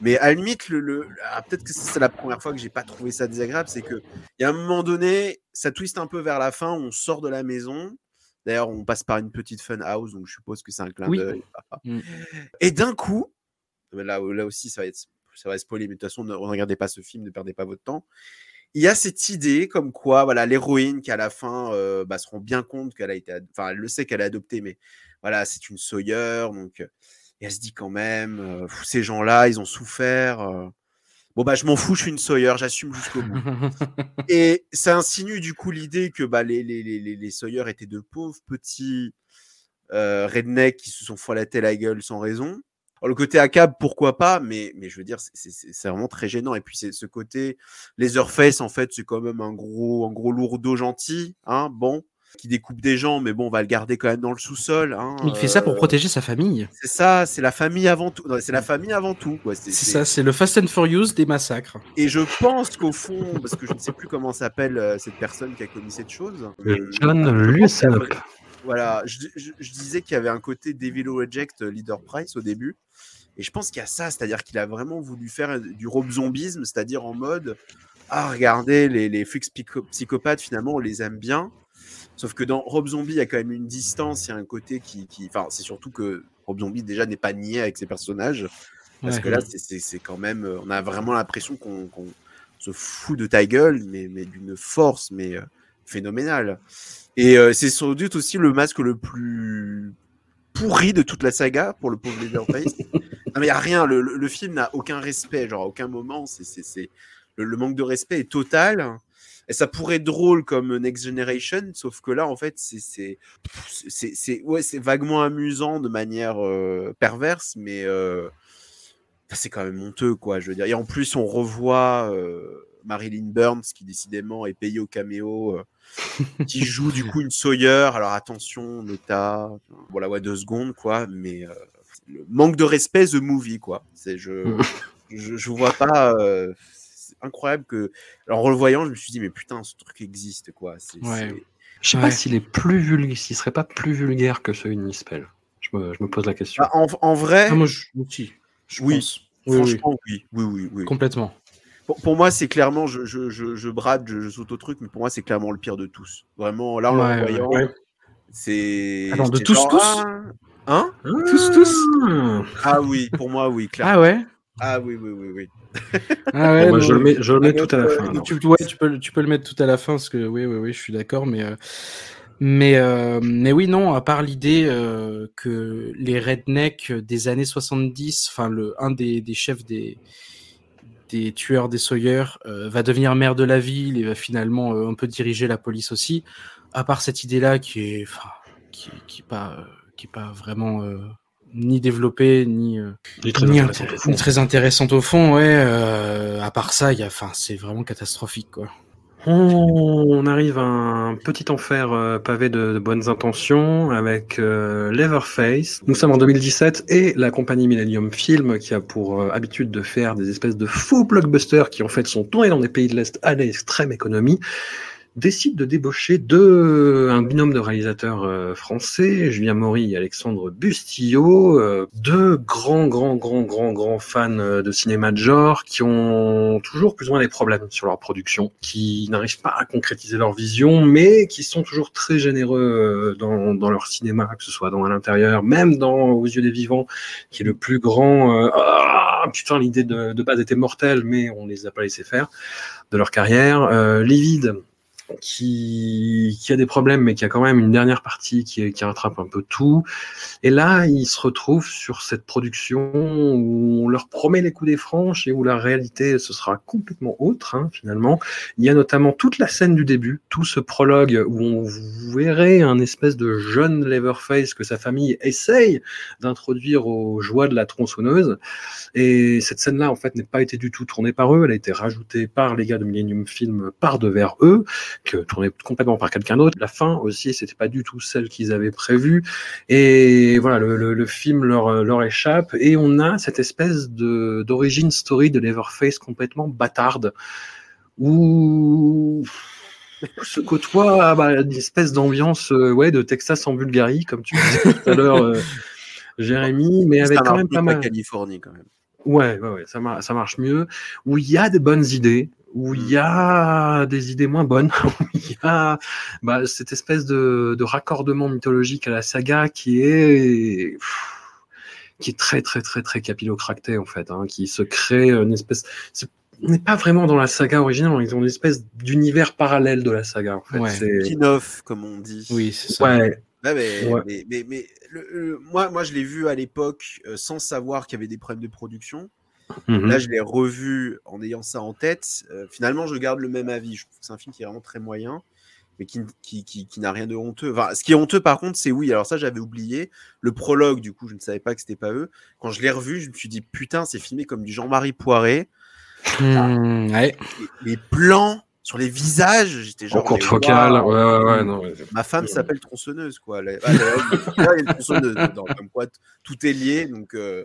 Mais à la limite, le, le- ah, peut-être que c'est la première fois que j'ai pas trouvé ça désagréable. C'est que il y a un moment donné, ça twiste un peu vers la fin. On sort de la maison. D'ailleurs, on passe par une petite fun house, donc je suppose que c'est un clin Oui. d'œil. Mm. Et d'un coup, là, là aussi, ça va être, ça va spoiler, mais de toute façon, ne regardez pas ce film, ne perdez pas votre temps. Il y a cette idée comme quoi, voilà, l'héroïne qui à la fin euh, bah, se rend bien compte qu'elle a été, enfin, elle le sait qu'elle est adoptée, mais voilà, c'est une Sawyer, donc euh, et elle se dit quand même, euh, ces gens-là, ils ont souffert. euh, bon bah, je m'en fous, je suis une Sawyer, j'assume jusqu'au bout. [LAUGHS] Et ça insinue du coup l'idée que bah, les, les, les, les, les Sawyer étaient de pauvres petits euh, rednecks qui se sont foilatés la gueule sans raison. Alors, le côté ACAB, pourquoi pas, mais, mais je veux dire, c'est- vraiment très gênant. Et puis, c'est ce côté Leatherface, en fait, c'est quand même un gros, un gros lourdeau gentil, hein, bon, qui découpe des gens, mais bon, on va le garder quand même dans le sous-sol. Hein, Il fait ça pour euh, protéger sa famille. C'est ça, c'est la famille avant tout. C'est la famille avant tout. C'est ça, c'est le Fast and Furious des massacres. Et je pense qu'au fond, parce que je ne sais plus comment s'appelle euh, cette personne qui a commis cette chose. euh, John y a- Lucenop. Voilà, je, je- je disais qu'il y avait un côté Devil Reject Leader Price au début. Et je pense qu'il y a ça, c'est-à-dire qu'il a vraiment voulu faire du robe zombisme, c'est-à-dire en mode Ah, regardez, les, les flics psycho- psychopathes, finalement, on les aime bien. Sauf que dans Rob Zombie, il y a quand même une distance, il y a un côté qui. qui- Enfin, c'est surtout que Rob Zombie, déjà, n'est pas nié avec ses personnages. Parce Ouais. que là, c'est- quand même. euh, On a vraiment l'impression qu'on se fout de ta gueule, mais, mais d'une force mais euh, phénoménale. Et euh, c'est sans doute aussi le masque le plus pourri de toute la saga pour le pauvre Leatherface. [LAUGHS] non, mais il n'y a rien. Le, le- le film n'a aucun respect. Genre, à aucun moment, c'est c'est- c'est- le, le manque de respect est total. Et ça pourrait être drôle comme Next Generation, sauf que là, en fait, c'est ouais, vaguement amusant de manière euh, perverse, mais euh, c'est quand même honteux, quoi. Je veux dire. Et en plus, on revoit euh, Marilyn Burns, qui décidément est payée au caméo, qui joue du coup une Sawyer. Alors attention, Nota, voilà, ouais, deux secondes, quoi. Mais le manque de respect, The Movie, quoi. C'est je, je, je vois pas. Incroyable que. Alors, en le voyant, je me suis dit, mais putain, ce truc existe, quoi. C'est, Ouais. c'est- Je sais Ouais. pas s'il est plus vulgaire, s'il serait pas plus vulgaire que celui de Nispel. Je me, je me pose la question. Bah, en, en vrai, Ah, moi, je, Oui. pense. Oui, oui. Franchement, oui, oui, oui, oui. Complètement. Pour, pour moi, c'est clairement, je, je, je, je brade, je, je saute au truc, mais pour moi, c'est clairement le pire de tous. Vraiment, là, en Ouais, le voyant, ouais. c'est. Attends, de tous, genre, tous ah, Hein? Tous, tous Ah. Ah oui, pour moi, oui, clairement. Ah ouais? Ah oui, oui, oui, oui. Ah ouais, Bon, je le mets, je le mets Ah, tout à la fin. euh. Tu, ouais, tu, peux, le- tu peux le mettre tout à la fin, parce que oui, oui, oui, je suis d'accord, mais, euh, mais, euh, mais oui, non, à part l'idée euh, que les rednecks des années 70, enfin, un des, des chefs des, des tueurs des Sawyer euh, va devenir maire de la ville et va finalement un peu diriger la police aussi, à part cette idée-là qui est, qui, qui est pas, qui est pas vraiment ni développée, ni, euh, est très ni, intéressant, inté- au fond. ni très intéressante au fond, ouais. euh, à part ça, il y a, enfin, c'est vraiment catastrophique, quoi. On arrive à un petit enfer euh, pavé de, de bonnes intentions avec euh, Leatherface. Nous sommes en 2017 et la compagnie Millennium Film, qui a pour euh, habitude de faire des espèces de faux blockbusters qui en fait sont tournés dans des pays de l'Est à l'extrême économie, décide de débaucher deux, un binôme de réalisateurs euh, français, Julien Maury et Alexandre Bustillo, euh, deux grands, grands, grands, grands, grands fans euh, de cinéma de genre qui ont toujours plus ou moins des problèmes sur leur production, qui n'arrivent pas à concrétiser leur vision, mais qui sont toujours très généreux dans, dans leur cinéma, que ce soit dans à l'intérieur, même dans Aux yeux des vivants, qui est le plus grand. euh, ah, putain, l'idée de, de base était mortelle, mais on les a pas laissés faire de leur carrière. Euh, Livide, qui, qui a des problèmes, mais qui a quand même une dernière partie qui, qui rattrape un peu tout. Et là, ils se retrouvent sur cette production où on leur promet les coups des franches et où la réalité, ce sera complètement autre, hein, finalement. Il y a notamment toute la scène du début, tout ce prologue où on verrez un espèce de jeune Leatherface que sa famille essaye d'introduire aux joies de la tronçonneuse. Et cette scène-là, en fait, n'est pas été du tout tournée par eux. Elle a été rajoutée par les gars de Millennium Film par devers eux que tourné complètement par quelqu'un d'autre. La fin aussi, c'était pas du tout celle qu'ils avaient prévue. Et voilà, le, le, le film leur, leur échappe. Et on a cette espèce de d'origine story de Leatherface complètement bâtarde, où [LAUGHS] se côtoie bah, une espèce d'ambiance euh, ouais, de Texas en Bulgarie, comme tu disais tout à l'heure, euh, Jérémy, [LAUGHS] mais avec quand même pas mal. Californie, quand même. Ouais, ouais, ouais, ça, mar- ça marche mieux. Où il y a des bonnes idées, où il y a des idées moins bonnes, [LAUGHS] où il y a bah, cette espèce de, de raccordement mythologique à la saga qui est qui est très très très très capillocracté en fait, hein, qui se crée une espèce. c'est- On n'est pas vraiment dans la saga originale, on est dans une espèce d'univers parallèle de la saga en fait. Ouais. C'est- Spin-off, comme on dit. Oui, c'est ça. Ouais, Ouais, mais, Ouais. mais, mais, mais le- le- moi, moi, je l'ai vu à l'époque euh, sans savoir qu'il y avait des problèmes de production. Mhm. Là, je l'ai revu en ayant ça en tête. Euh, finalement, je garde le même avis. Je trouve que c'est un film qui est vraiment très moyen, mais qui, qui, qui, qui n'a rien de honteux. Enfin, ce qui est honteux, par contre, c'est oui. Alors ça, j'avais oublié le prologue. Du coup, je ne savais pas que c'était pas eux. Quand je l'ai revu, je me suis dit putain, c'est filmé comme du Jean-Marie Poiré. Mmh, ouais. Les, les plans sur les visages, j'étais en genre. courte mais focale, ouais, ouais, ouais, non, ouais. Ma femme s'appelle tronçonneuse, quoi. Ah, a une tronçonneuse comme quoi tout est lié, donc euh,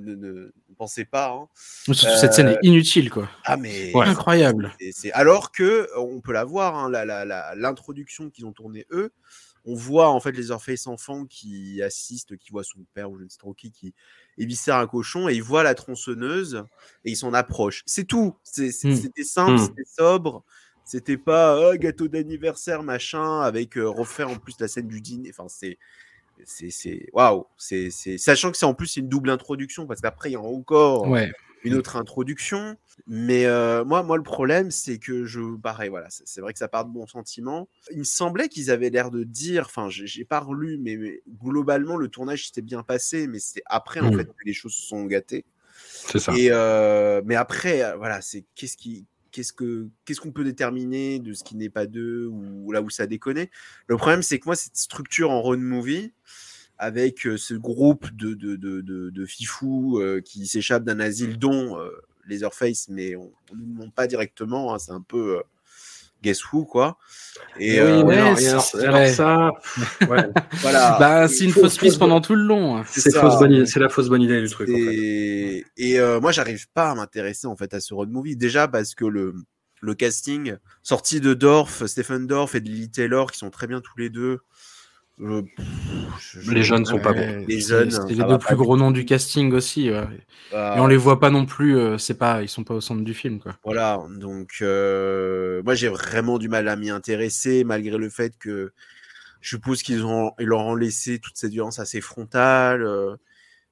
ne, ne, ne- ne pensez pas. hein. Surtout, cette scène Euh, est inutile, quoi. Ah, mais Ouais. Incroyable. c'est- alors que euh, on peut la voir, hein, la- la- la- l'introduction qu'ils ont tournée eux. On voit en fait les Orpheus enfants qui assistent, qui voient son père ou je ne sais trop qui qui éviscère un cochon et ils voient la tronçonneuse et ils s'en approchent. C'est tout. Hmm. C'était simple, Hmm. c'était sobre. C'était pas Ah, gâteau d'anniversaire machin avec euh, refaire en plus la scène du dîner. Enfin c'est c'est c'est waouh. C'est c'est sachant que c'est en plus une double introduction parce qu'après il y a encore Ouais. une autre introduction. Mais euh, moi, moi, le problème, c'est que je, pareil, voilà, c'est vrai que ça part de bons sentiments. Il me semblait qu'ils avaient l'air de dire, enfin, j'ai pas relu, mais, mais globalement, le tournage s'était bien passé, mais c'est après, en Mhm. fait, que les choses se sont gâtées. c'est ça. Et euh, mais après, euh, voilà, c'est qu'est-ce qui, qu'est-ce que, qu'est-ce qu'on peut déterminer de ce qui n'est pas d'eux ou là où ça déconne. Le problème, c'est que moi, cette structure en road movie avec euh, ce groupe de de euh, qui s'échappent d'un asile, dont euh, mais on ne nous demande pas directement. hein, c'est un peu euh, Guess Who, quoi. Et Oui, euh, ouais, alors, c'est- alors, c'est- alors ouais. ça, ouais, voilà. [LAUGHS] Bah, c'est une fausse piste pendant tout le long. hein. c'est ça. fausse bonne idée- c'est la fausse bonne idée du truc. En fait. Et, et euh, moi, j'arrive pas à m'intéresser en fait à ce road movie. Déjà parce que le, le casting sorti de Dorf, Stephen Dorff et de Lily Taylor, qui sont très bien tous les deux. Pff, je- Les jeunes sont pas bons. Les jeunes, C'est les deux plus gros noms du casting aussi. ouais. bah, Et on les voit pas non plus. euh, c'est pas, ils sont pas au centre du film, quoi. Voilà, donc euh, moi j'ai vraiment du mal à m'y intéresser, malgré le fait que je suppose qu'ils ont, ils leur ont laissé toute cette violence assez frontale, euh,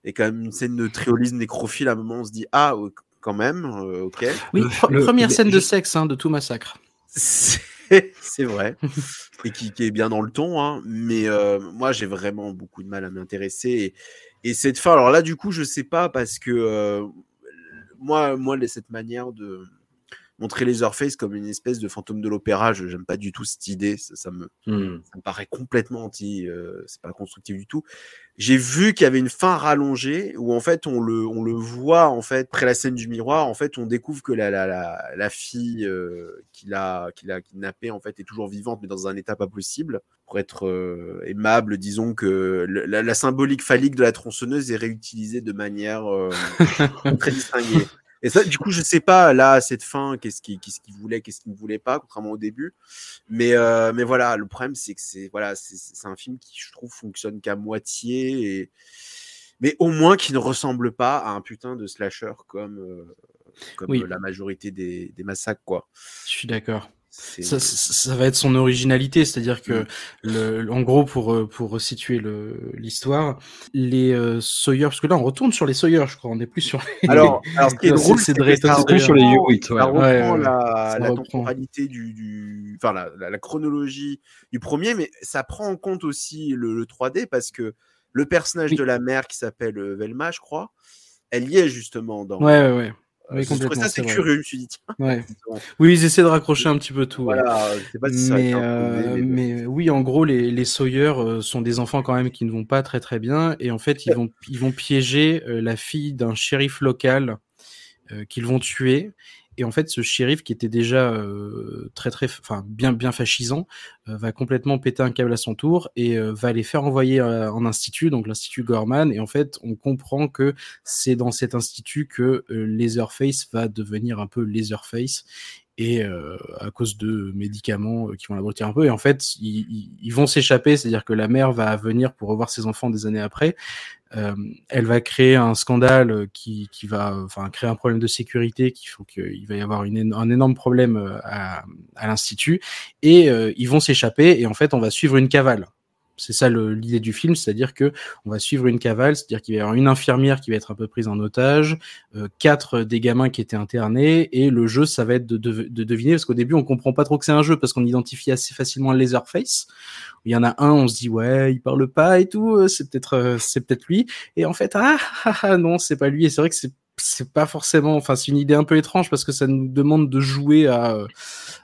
et quand même une scène de triolisme nécrophile, à un moment on se dit, ah, quand même, euh, ok. Oui, Le- pre- le- première le- scène de sexe hein, de tout massacre. [LAUGHS] C'est vrai, et qui, est bien dans le ton, hein, mais euh, moi j'ai vraiment beaucoup de mal à m'intéresser. Et, et cette fin, alors là du coup je sais pas, parce que euh, moi, moi cette manière de montrer Leatherface comme une espèce de fantôme de l'opéra, je j'aime pas du tout cette idée, ça, ça me, Hmm. ça me paraît complètement anti, euh, c'est pas constructif du tout. J'ai vu qu'il y avait une fin rallongée où en fait on le, on le voit en fait après la scène du miroir, en fait on découvre que la, la, la, la fille euh, qu'il a, qu'il a kidnappée en fait est toujours vivante mais dans un état pas possible. Pour être euh, aimable, disons que le- la, la symbolique phallique de la tronçonneuse est réutilisée de manière euh, [LAUGHS] très distinguée. Et ça, du coup, je sais pas là à cette fin, qu'est-ce qu'il qu'est-ce qu'il voulait, qu'est-ce qu'il ne voulait pas, contrairement au début. Mais euh, mais voilà, le problème c'est que c'est voilà, un film qui je trouve fonctionne qu'à moitié et mais au moins qui ne ressemble pas à un putain de slasher comme euh, comme Oui. la majorité des, des massacres quoi. Je suis d'accord. Ça, ça, ça va être son originalité, c'est-à-dire que, Mm. le, en gros, pour euh, pour resituer le l'histoire, les euh, Sawyer, parce que là on retourne sur les Sawyer, je crois, on n'est plus sur. Les... Alors, alors ce qui est [LAUGHS] C'est- drôle, c'est C'est plus sur les Hewitt, ouais. reprend Ouais, ouais, la, la temporalité du, du enfin la, la, la chronologie du premier, mais ça prend en compte aussi le, le 3D parce que le personnage Oui. de la mère qui s'appelle euh, Velma, je crois, elle y est justement dans. Ouais, ouais, ouais. Oui, je complètement, ça c'est curieux, je me suis dit tiens, ouais. bon, Oui, ils essaient de raccrocher un petit peu tout. voilà, pas si ça mais, été euh, mais mais oui, en gros, les, les Sawyer euh, sont des enfants quand même qui ne vont pas très très bien, et en fait, ils vont ils vont piéger euh, la fille d'un shérif local euh, qu'ils vont tuer. Et en fait, ce shérif qui était déjà euh, très très, enfin bien bien fascisant, euh, va complètement péter un câble à son tour et euh, va les faire envoyer en institut, donc l'institut Gorman. Et en fait, on comprend que c'est dans cet institut que Laserface va devenir un peu Laserface et euh, à cause de médicaments euh, qui vont l'abrutir un peu. Et en fait, ils, vont s'échapper, c'est-à-dire que la mère va venir pour revoir ses enfants des années après. Euh, elle va créer un scandale qui, qui va, enfin, créer un problème de sécurité, qu'il faut qu'il va y avoir un énorme problème euh, à, à l'institut, et euh, ils vont s'échapper. Et en fait, on va suivre une cavale. C'est ça l'idée du film, c'est-à-dire que on va suivre une cavale, c'est-à-dire qu'il va y avoir une infirmière qui va être un peu prise en otage, euh, quatre des gamins qui étaient internés, et le jeu, ça va être de, de, de deviner, parce qu'au début, on comprend pas trop que c'est un jeu, parce qu'on identifie assez facilement le Laserface. Il y en a un, on se dit ouais, il parle pas et tout, euh, c'est peut-être euh, c'est peut-être lui, et en fait ah, ah, ah non, c'est pas lui, et c'est vrai que c'est c'est pas forcément, enfin c'est une idée un peu étrange parce que ça nous demande de jouer à, euh,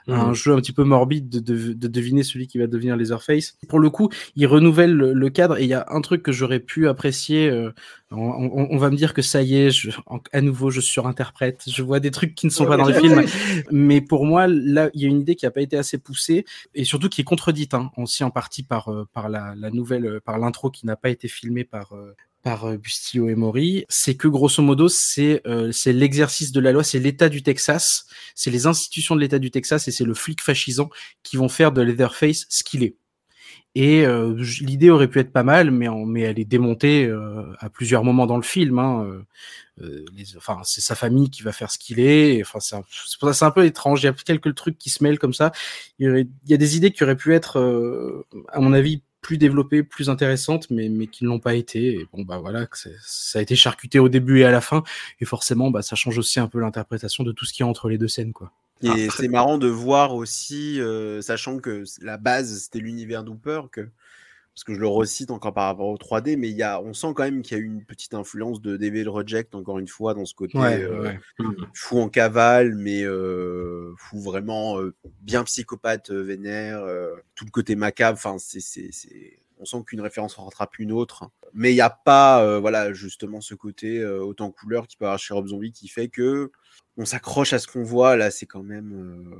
à un Mhm. jeu un petit peu morbide de, de, de deviner celui qui va devenir Laserface. Pour le coup, il renouvelle le, le cadre et il y a un truc que j'aurais pu apprécier. euh, on, on- on va me dire que ça y est, je, en- à nouveau, je surinterprète. Je vois des trucs qui ne sont pas dans le film. [LAUGHS] Mais pour moi, là, il y a une idée qui n'a pas été assez poussée et surtout qui est contredite, hein, aussi en partie par, euh, par la, la nouvelle, euh, par l'intro qui n'a pas été filmée par, euh, par euh, Bustillo et Mori, c'est que grosso modo, c'est euh, l'exercice de la loi, c'est l'État du Texas, c'est les institutions de l'État du Texas et c'est le flic fascisant qui vont faire de Leatherface ce qu'il est. Et euh, l'idée aurait pu être pas mal, mais, mais elle est démontée euh, à plusieurs moments dans le film. Hein. euh, euh, les- enfin, c'est sa famille qui va faire ce qu'il est. Enfin, c'est un, un peu étrange. Il y a quelques trucs qui se mêlent comme ça. Il y, il y a des idées qui auraient pu être, à mon avis, plus développées, plus intéressantes, mais, mais qui ne l'ont pas été. Et bon, bah voilà, que c'est- ça a été charcuté au début et à la fin. Et forcément, bah, ça change aussi un peu l'interprétation de tout ce qui est entre les deux scènes, quoi. Et Après- c'est marrant de voir aussi, euh, sachant que la base c'était l'univers Dooper, que parce que je le recite encore par rapport au 3D, mais il y a, on sent quand même qu'il y a eu une petite influence de Devil Reject encore une fois dans ce côté euh, fou en cavale, mais euh, fou vraiment euh, bien psychopathe euh, vénère, euh, tout le côté macabre. Enfin, c'est, c'est, c'est... on sent qu'une référence rattrape une autre, mais il n'y a pas, euh, voilà, justement ce côté euh, autant couleur qui peut avoir chez Rob Zombie qui fait que on s'accroche à ce qu'on voit. Là, c'est quand même, euh,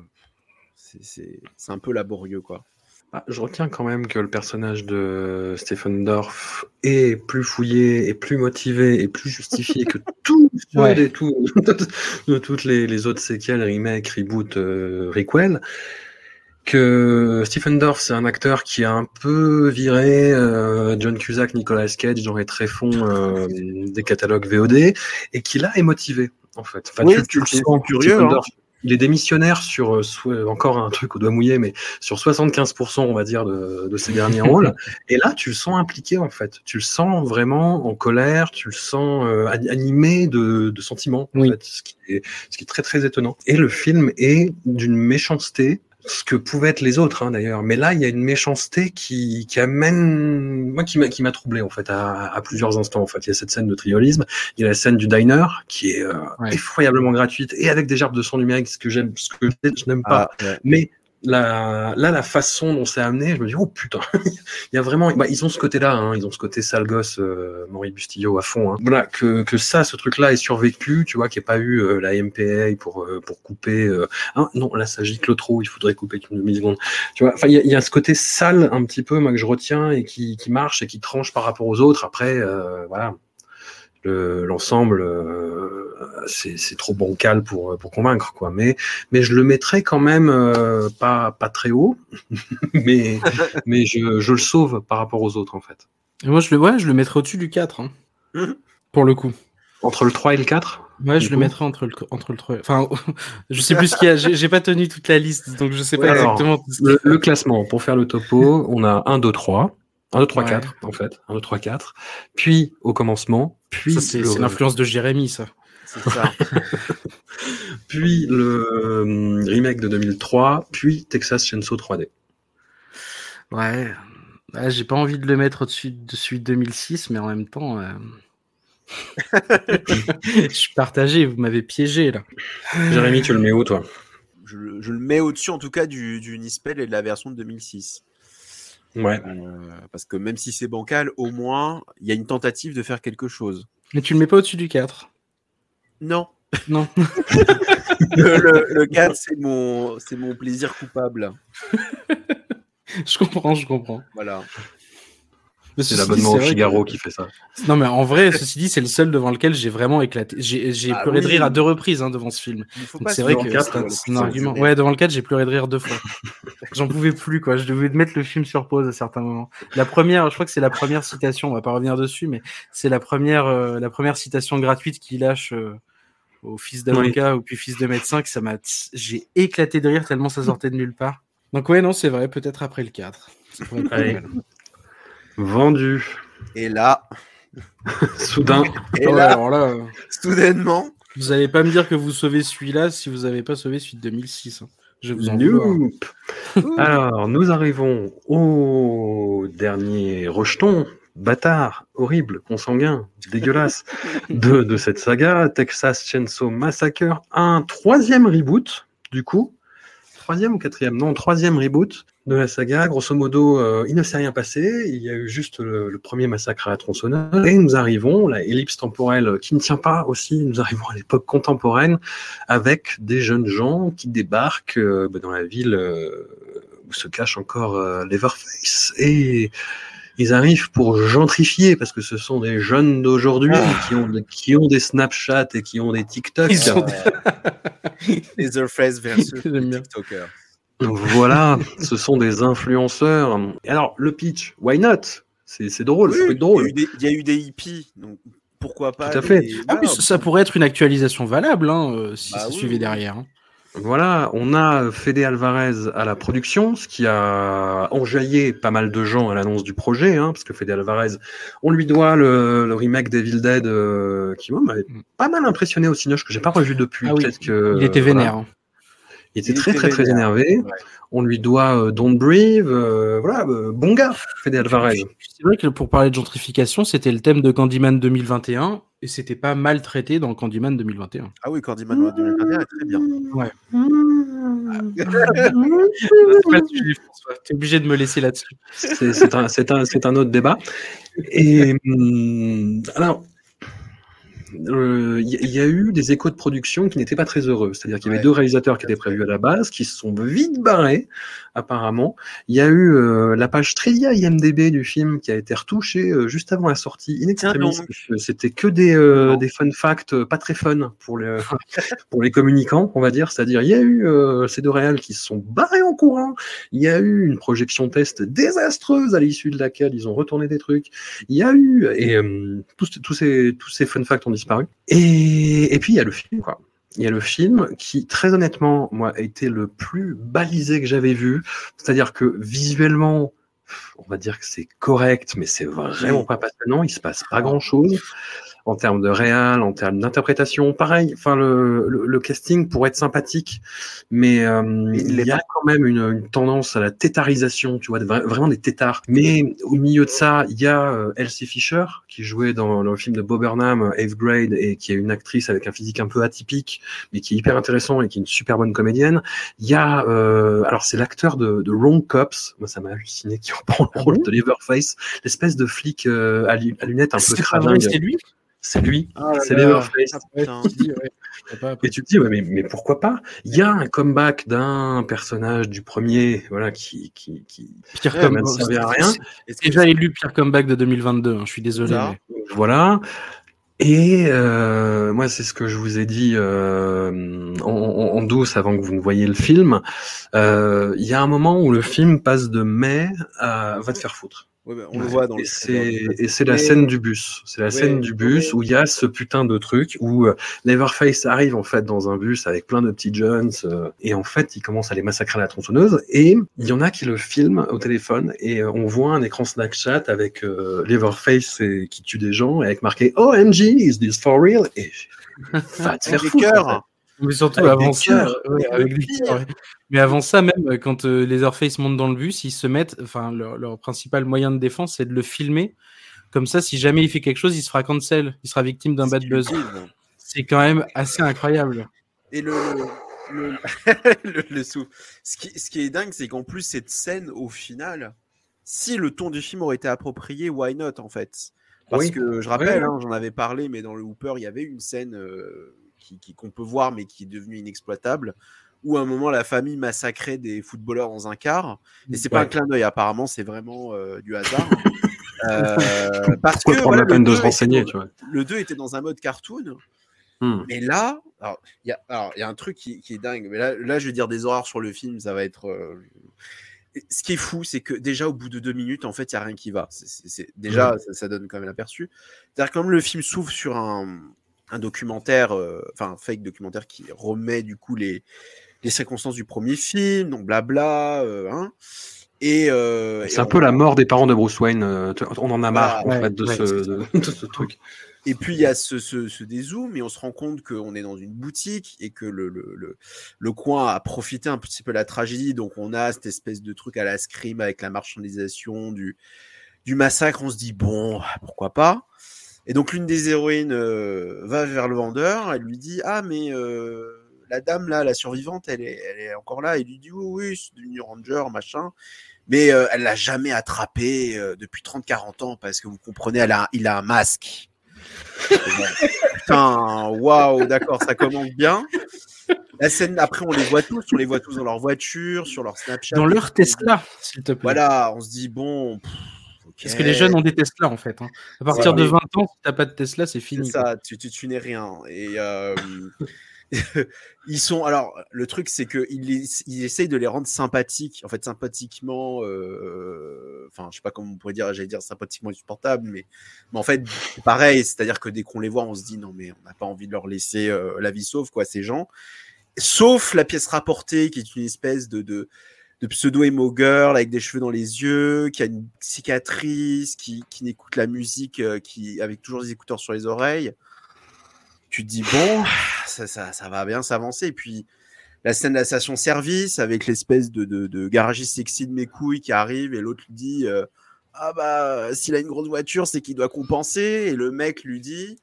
c'est, c'est, c'est un peu laborieux, quoi. Ah, je retiens quand même que le personnage de Stephen Dorff est plus fouillé, et plus motivé, et plus justifié que [LAUGHS] Ouais. tout- de toutes les, les autres séquelles, remake, reboot, euh, requel. que Stephen Dorff, c'est un acteur qui a un peu viré euh, John Cusack, Nicolas Cage dans les tréfonds euh, des catalogues VOD, et qui l'a émotivé, en fait. Enfin, Oui, tu, tu le sens, curieux, hein. Il est démissionnaire sur euh, encore un truc au doigt mouillé, mais sur 75%, on va dire, de, de ses derniers [LAUGHS] rôles. Et là, tu le sens impliqué, en fait. Tu le sens vraiment en colère, tu le sens euh, ani- animé de, de sentiments, en Oui. fait, ce qui, est, ce qui est très, très étonnant. Et le film est d'une méchanceté, ce que pouvaient être les autres, hein, d'ailleurs. Mais là, il y a une méchanceté qui, qui amène, moi, qui m'a, qui m'a troublé, en fait, à, à plusieurs instants, en fait. Il y a cette scène de triolisme, il y a la scène du diner, qui est euh, Ouais. effroyablement gratuite, et avec des gerbes de son numérique, ce que j'aime, ce que je n'aime pas. Ah, ouais. Mais la, là, la façon dont c'est amené, je me dis, oh putain, [LAUGHS] il y a vraiment, bah, ils ont ce côté-là, hein, ils ont ce côté sale gosse, euh, Maurice Bustillo à fond. Hein. Voilà, que, que ça, ce truc-là est survécu, tu vois, qu'il n'y ait pas eu euh, la MPA pour, euh, pour couper. Euh, hein, non, là, ça gicle trop, il faudrait couper une demi-seconde. Tu vois, enfin, il y, y a ce côté sale un petit peu, moi, que je retiens et qui, qui marche et qui tranche par rapport aux autres. Après, euh, voilà. Le- L'ensemble, euh, c'est c'est trop bancal pour, pour convaincre, quoi. Mais, mais je le mettrais quand même euh, pas, pas très haut, [LAUGHS] mais, mais je, je le sauve par rapport aux autres, en fait. Et moi, je le, ouais, je le mettrais au-dessus du 4. hein. Mhm. Pour le coup. Entre le 3 et le 4 Ouais, je le mettrais entre le, entre le 3. Enfin, [LAUGHS] je sais plus ce qu'il y a. J'ai pas tenu toute la liste, donc je sais pas Ouais, alors, exactement. ce le, le classement, pour faire le topo, on a 1, 2, 3. 1, 2, 3, Ouais. 4, en fait. 1, 2, 3, 4. Puis, au commencement, puis, c'est le- l'influence de Jérémy, ça. C'est ça. [LAUGHS] puis le euh, remake de 2003, puis Texas Chainsaw 3D. Ouais. Ouais, J'ai pas envie de le mettre au-dessus de celui de 2006, mais en même temps. euh, [LAUGHS] [LAUGHS] je suis partagé, vous m'avez piégé là. Jérémy, tu le mets où, toi? Je, le- je le mets au-dessus, en tout cas, du, du Nispel et de la version de 2006. Ouais. Euh, parce que même si c'est bancal, au moins, il y a une tentative de faire quelque chose. Mais tu le mets pas au-dessus du 4. Non. Non. [LAUGHS] Le, le, le 4, c'est mon, c'est mon plaisir coupable. [LAUGHS] je comprends, je comprends. Voilà. C'est l'abonnement au Figaro que- qui fait ça. Non, mais en vrai, ceci dit, c'est le seul devant lequel j'ai vraiment éclaté. J'ai Ah pleuré de rire à deux reprises hein, devant ce film. Il faut Donc pas C'est vrai que c'est un, argument. Ouais, devant le 4, j'ai pleuré de rire deux fois. [LAUGHS] J'en pouvais plus, quoi. Je devais mettre le film sur pause à certains moments. La première, je crois que c'est la première citation, on va pas revenir dessus, mais c'est la première, euh, la première citation gratuite qu'il lâche euh, au fils d'avocat ou puis fils de médecin, que ça m'a, j'ai éclaté de rire tellement ça sortait de nulle part. Donc ouais, non, c'est vrai, peut-être après le 4. Ça pourrait être pas Allez. Vendu. Et là, [LAUGHS] Soudain. et Ouais, là, alors là, euh, soudainement, vous allez pas me dire que vous sauvez celui-là si vous avez pas sauvé celui de 2006. hein. Je vous en vouloir. Nope. Alors, nous arrivons au dernier rejeton, bâtard, horrible, consanguin, dégueulasse, [LAUGHS] de, de cette saga, Texas Chainsaw Massacre, un troisième reboot, du coup. Troisième ou quatrième? Non, troisième reboot de la saga. Grosso modo, euh, il ne s'est rien passé. Il y a eu juste le, premier massacre à la tronçonneuse. Et nous arrivons, la ellipse temporelle qui ne tient pas aussi, nous arrivons à l'époque contemporaine avec des jeunes gens qui débarquent euh, bah, dans la ville euh, où se cache encore Leatherface. Et ils arrivent pour gentrifier, parce que ce sont des jeunes d'aujourd'hui qui, ont, des- qui ont des Snapchat et qui ont des TikTok. Ils ont [LAUGHS] Leatherface versus J'aime bien. TikToker. Voilà, ce sont des influenceurs. Alors, le pitch, why not? C'est c'est drôle, ça Oui, peut être drôle. Il y, a eu des, il y a eu des hippies, donc pourquoi pas Tout à fait. des- Ah, voilà. mais ça ça pourrait être une actualisation valable hein, euh, si Bah ça oui, suivait derrière. hein. Voilà, on a Fede Alvarez à la production, ce qui a enjaillé pas mal de gens à l'annonce du projet, hein, parce que Fede Alvarez, on lui doit le, le remake d'Evil Dead, euh, qui moi m'avait pas mal impressionné au Cinoche, que j'ai pas revu depuis. Mm. Ah oui, que Il était vénère. hein. Il était Il très était très très énervé. Ouais. On lui doit euh, Don't Breathe, euh, voilà, euh, bon gars, Fede Alvarez. C'est vrai que pour parler de gentrification, c'était le thème de Candyman 2021 et c'était pas mal traité dans Candyman 2021. Ah oui, Candyman Noir 2021 est très bien. C'est [LAUGHS] pas le sujet, François. T'es obligé de me laisser là-dessus. C'est un, c'est un, c'est un autre débat. Et hum, alors, euh, il y, il y a eu des échos de production qui n'étaient pas très heureux. C'est-à-dire qu'il y avait Ouais. deux réalisateurs qui étaient prévus à la base, qui se sont vite barrés apparemment. Il y a eu euh, la page trivia IMDB du film qui a été retouchée euh, juste avant la sortie in extremis. C'était que des, euh, des fun facts pas très fun pour les, [LAUGHS] pour les communicants, on va dire. C'est-à-dire, il y a eu ces deux réals qui se sont barrés en courant. Il y a eu une projection test désastreuse à l'issue de laquelle ils ont retourné des trucs. Il y a eu et tous, tous ces tous ces fun facts ont disparu. Et, et puis il y a le film quoi. Il y a le film qui, très honnêtement, moi, a été le plus balisé que j'avais vu. C'est-à-dire que visuellement, on va dire que c'est correct, mais c'est vraiment pas passionnant. Il se passe pas grand-chose en termes de réal, en termes d'interprétation. Pareil, enfin le, le, le casting pourrait être sympathique, mais euh, il y a quand même une, une tendance à la tétarisation, tu vois, de vraiment des tétards. Mais au milieu de ça, il y a euh, Elsie Fisher qui jouait dans, le film de Bob Burnham, Eighth Grade, et qui est une actrice avec un physique un peu atypique, mais qui est hyper intéressant et qui est une super bonne comédienne. Il y a, euh, alors c'est l'acteur de, de Wrong Cops, moi ça m'a halluciné, qui reprend le rôle bon de Leatherface, l'espèce de flic euh, à, lu- à lunettes un peu cradingue. c'est lui? C'est lui, Ah c'est. Leatherface. Ouais. Et tu te dis, ouais, mais, mais pourquoi pas? Il y a un comeback d'un personnage du premier, voilà, qui, qui, qui Pire Ouais, comme- ne servait à rien. Est-ce C'est que déjà élu pire comeback de 2022, hein, je suis désolé. Mais- Voilà. Et euh, moi, c'est ce que je vous ai dit euh, en, en- en douce avant que vous ne voyiez le film. Euh, Il y a un moment où le film passe de mai à va te faire foutre. Ouais, bah, on le voit dans et le c'est la scène du bus. C'est la Ouais, scène du bus où il y a ce putain de truc où euh, arrive en fait dans un bus avec plein de petits jeunes euh, et en fait il commence à les massacrer à la tronçonneuse et il y en a qui le filment au téléphone et euh, on voit un écran Snapchat avec euh, Leatherface et- qui tue des gens et avec marqué OMG is this for real? Et [LAUGHS] va te faire foutre. Mais surtout Avec avant ça, cœurs. ouais, Et avec le des pire. cœurs, ouais. Mais avant ça, même euh, quand euh, les Leatherface montent dans le bus, ils se mettent, enfin leur, leur principal moyen de défense, c'est de le filmer. Comme ça, si jamais il fait quelque chose, il se fera cancel, il sera victime d'un bad buzz. C'est quand même assez incroyable. Et le, le, [LAUGHS] le, le sou- Ce qui, ce qui est dingue, c'est qu'en plus, cette scène, au final, si le ton du film aurait été approprié, why not, en fait? Parce Oui. que je rappelle, hein, j'en avais parlé, mais dans le Hooper, il y avait une scène euh, qui, qui- qu'on peut voir, mais qui est devenue inexploitable, où à un moment, la famille massacrait des footballeurs dans un car. Et c'est pas Ouais. un clin d'œil, apparemment, c'est vraiment euh, du hasard. [LAUGHS] Euh, parce Pourquoi que voilà, la peine de 2 se renseigner, tu vois le 2 était dans un mode cartoon. Hmm. Mais là, il y y a un truc qui, qui est dingue. Mais là, là, je vais dire des horreurs sur le film. Ça va être. euh, Ce qui est fou, c'est que déjà au bout de deux minutes, en fait, il y a rien qui va. C'est- c'est- c'est- déjà, ça, ça donne quand même l'aperçu. C'est-à-dire comme le film s'ouvre sur un, un documentaire, euh, enfin un fake documentaire qui remet du coup les, les circonstances du premier film, donc blabla, euh, hein, et, euh, et C'est un on- peu la mort des parents de Bruce Wayne. euh, On en a marre Ouais, en fait de, ouais, ce, de ce truc. Et puis il y a ce, ce, ce dézoom et on se rend compte qu'on est dans une boutique et que le, le, le, le coin a profité un petit peu de la tragédie. Donc on a cette espèce de truc à la scream avec la marchandisation du, du massacre. On se dit bon, pourquoi pas? Et donc l'une des héroïnes euh, va vers le vendeur. Elle lui dit ah mais euh, la dame là, la survivante, elle est, elle est encore là. Il lui dit oui oui c'est du New Ranger machin. Mais euh, elle l'a jamais attrapé euh, depuis 30-40 ans parce que vous comprenez, elle a, il a un masque. Putain, waouh, d'accord, ça commence bien. La scène après, on les voit tous, on les voit tous dans leur voiture, sur leur Snapchat. Dans leur Tesla, s'il te plaît. Voilà, on se dit bon. pff. Parce que les jeunes ont des Tesla en fait. hein. À partir Ouais. de 20 ans, si t'as pas de Tesla, c'est fini. ça, tu, tu, tu n'es rien. Et euh, [LAUGHS] ils sont. Alors, le truc, c'est qu'ils ils essayent de les rendre sympathiques. En fait, sympathiquement. euh, Enfin, je sais pas comment on pourrait dire, j'allais dire sympathiquement insupportable, mais, mais en fait, c'est pareil. C'est-à-dire que dès qu'on les voit, on se dit non, mais on n'a pas envie de leur laisser euh, la vie sauve, quoi, ces gens. Sauf la pièce rapportée, qui est une espèce de. de de pseudo-emo girl avec des cheveux dans les yeux, qui a une cicatrice, qui, qui n'écoute la musique, euh, qui avec toujours des écouteurs sur les oreilles. Tu te dis bon, ça, ça, ça va bien s'avancer. Et puis la scène de la station-service avec l'espèce de, de, de garagiste sexy de mes couilles qui arrive et l'autre lui dit euh, ah bah s'il a une grosse voiture c'est qu'il doit compenser et le mec lui dit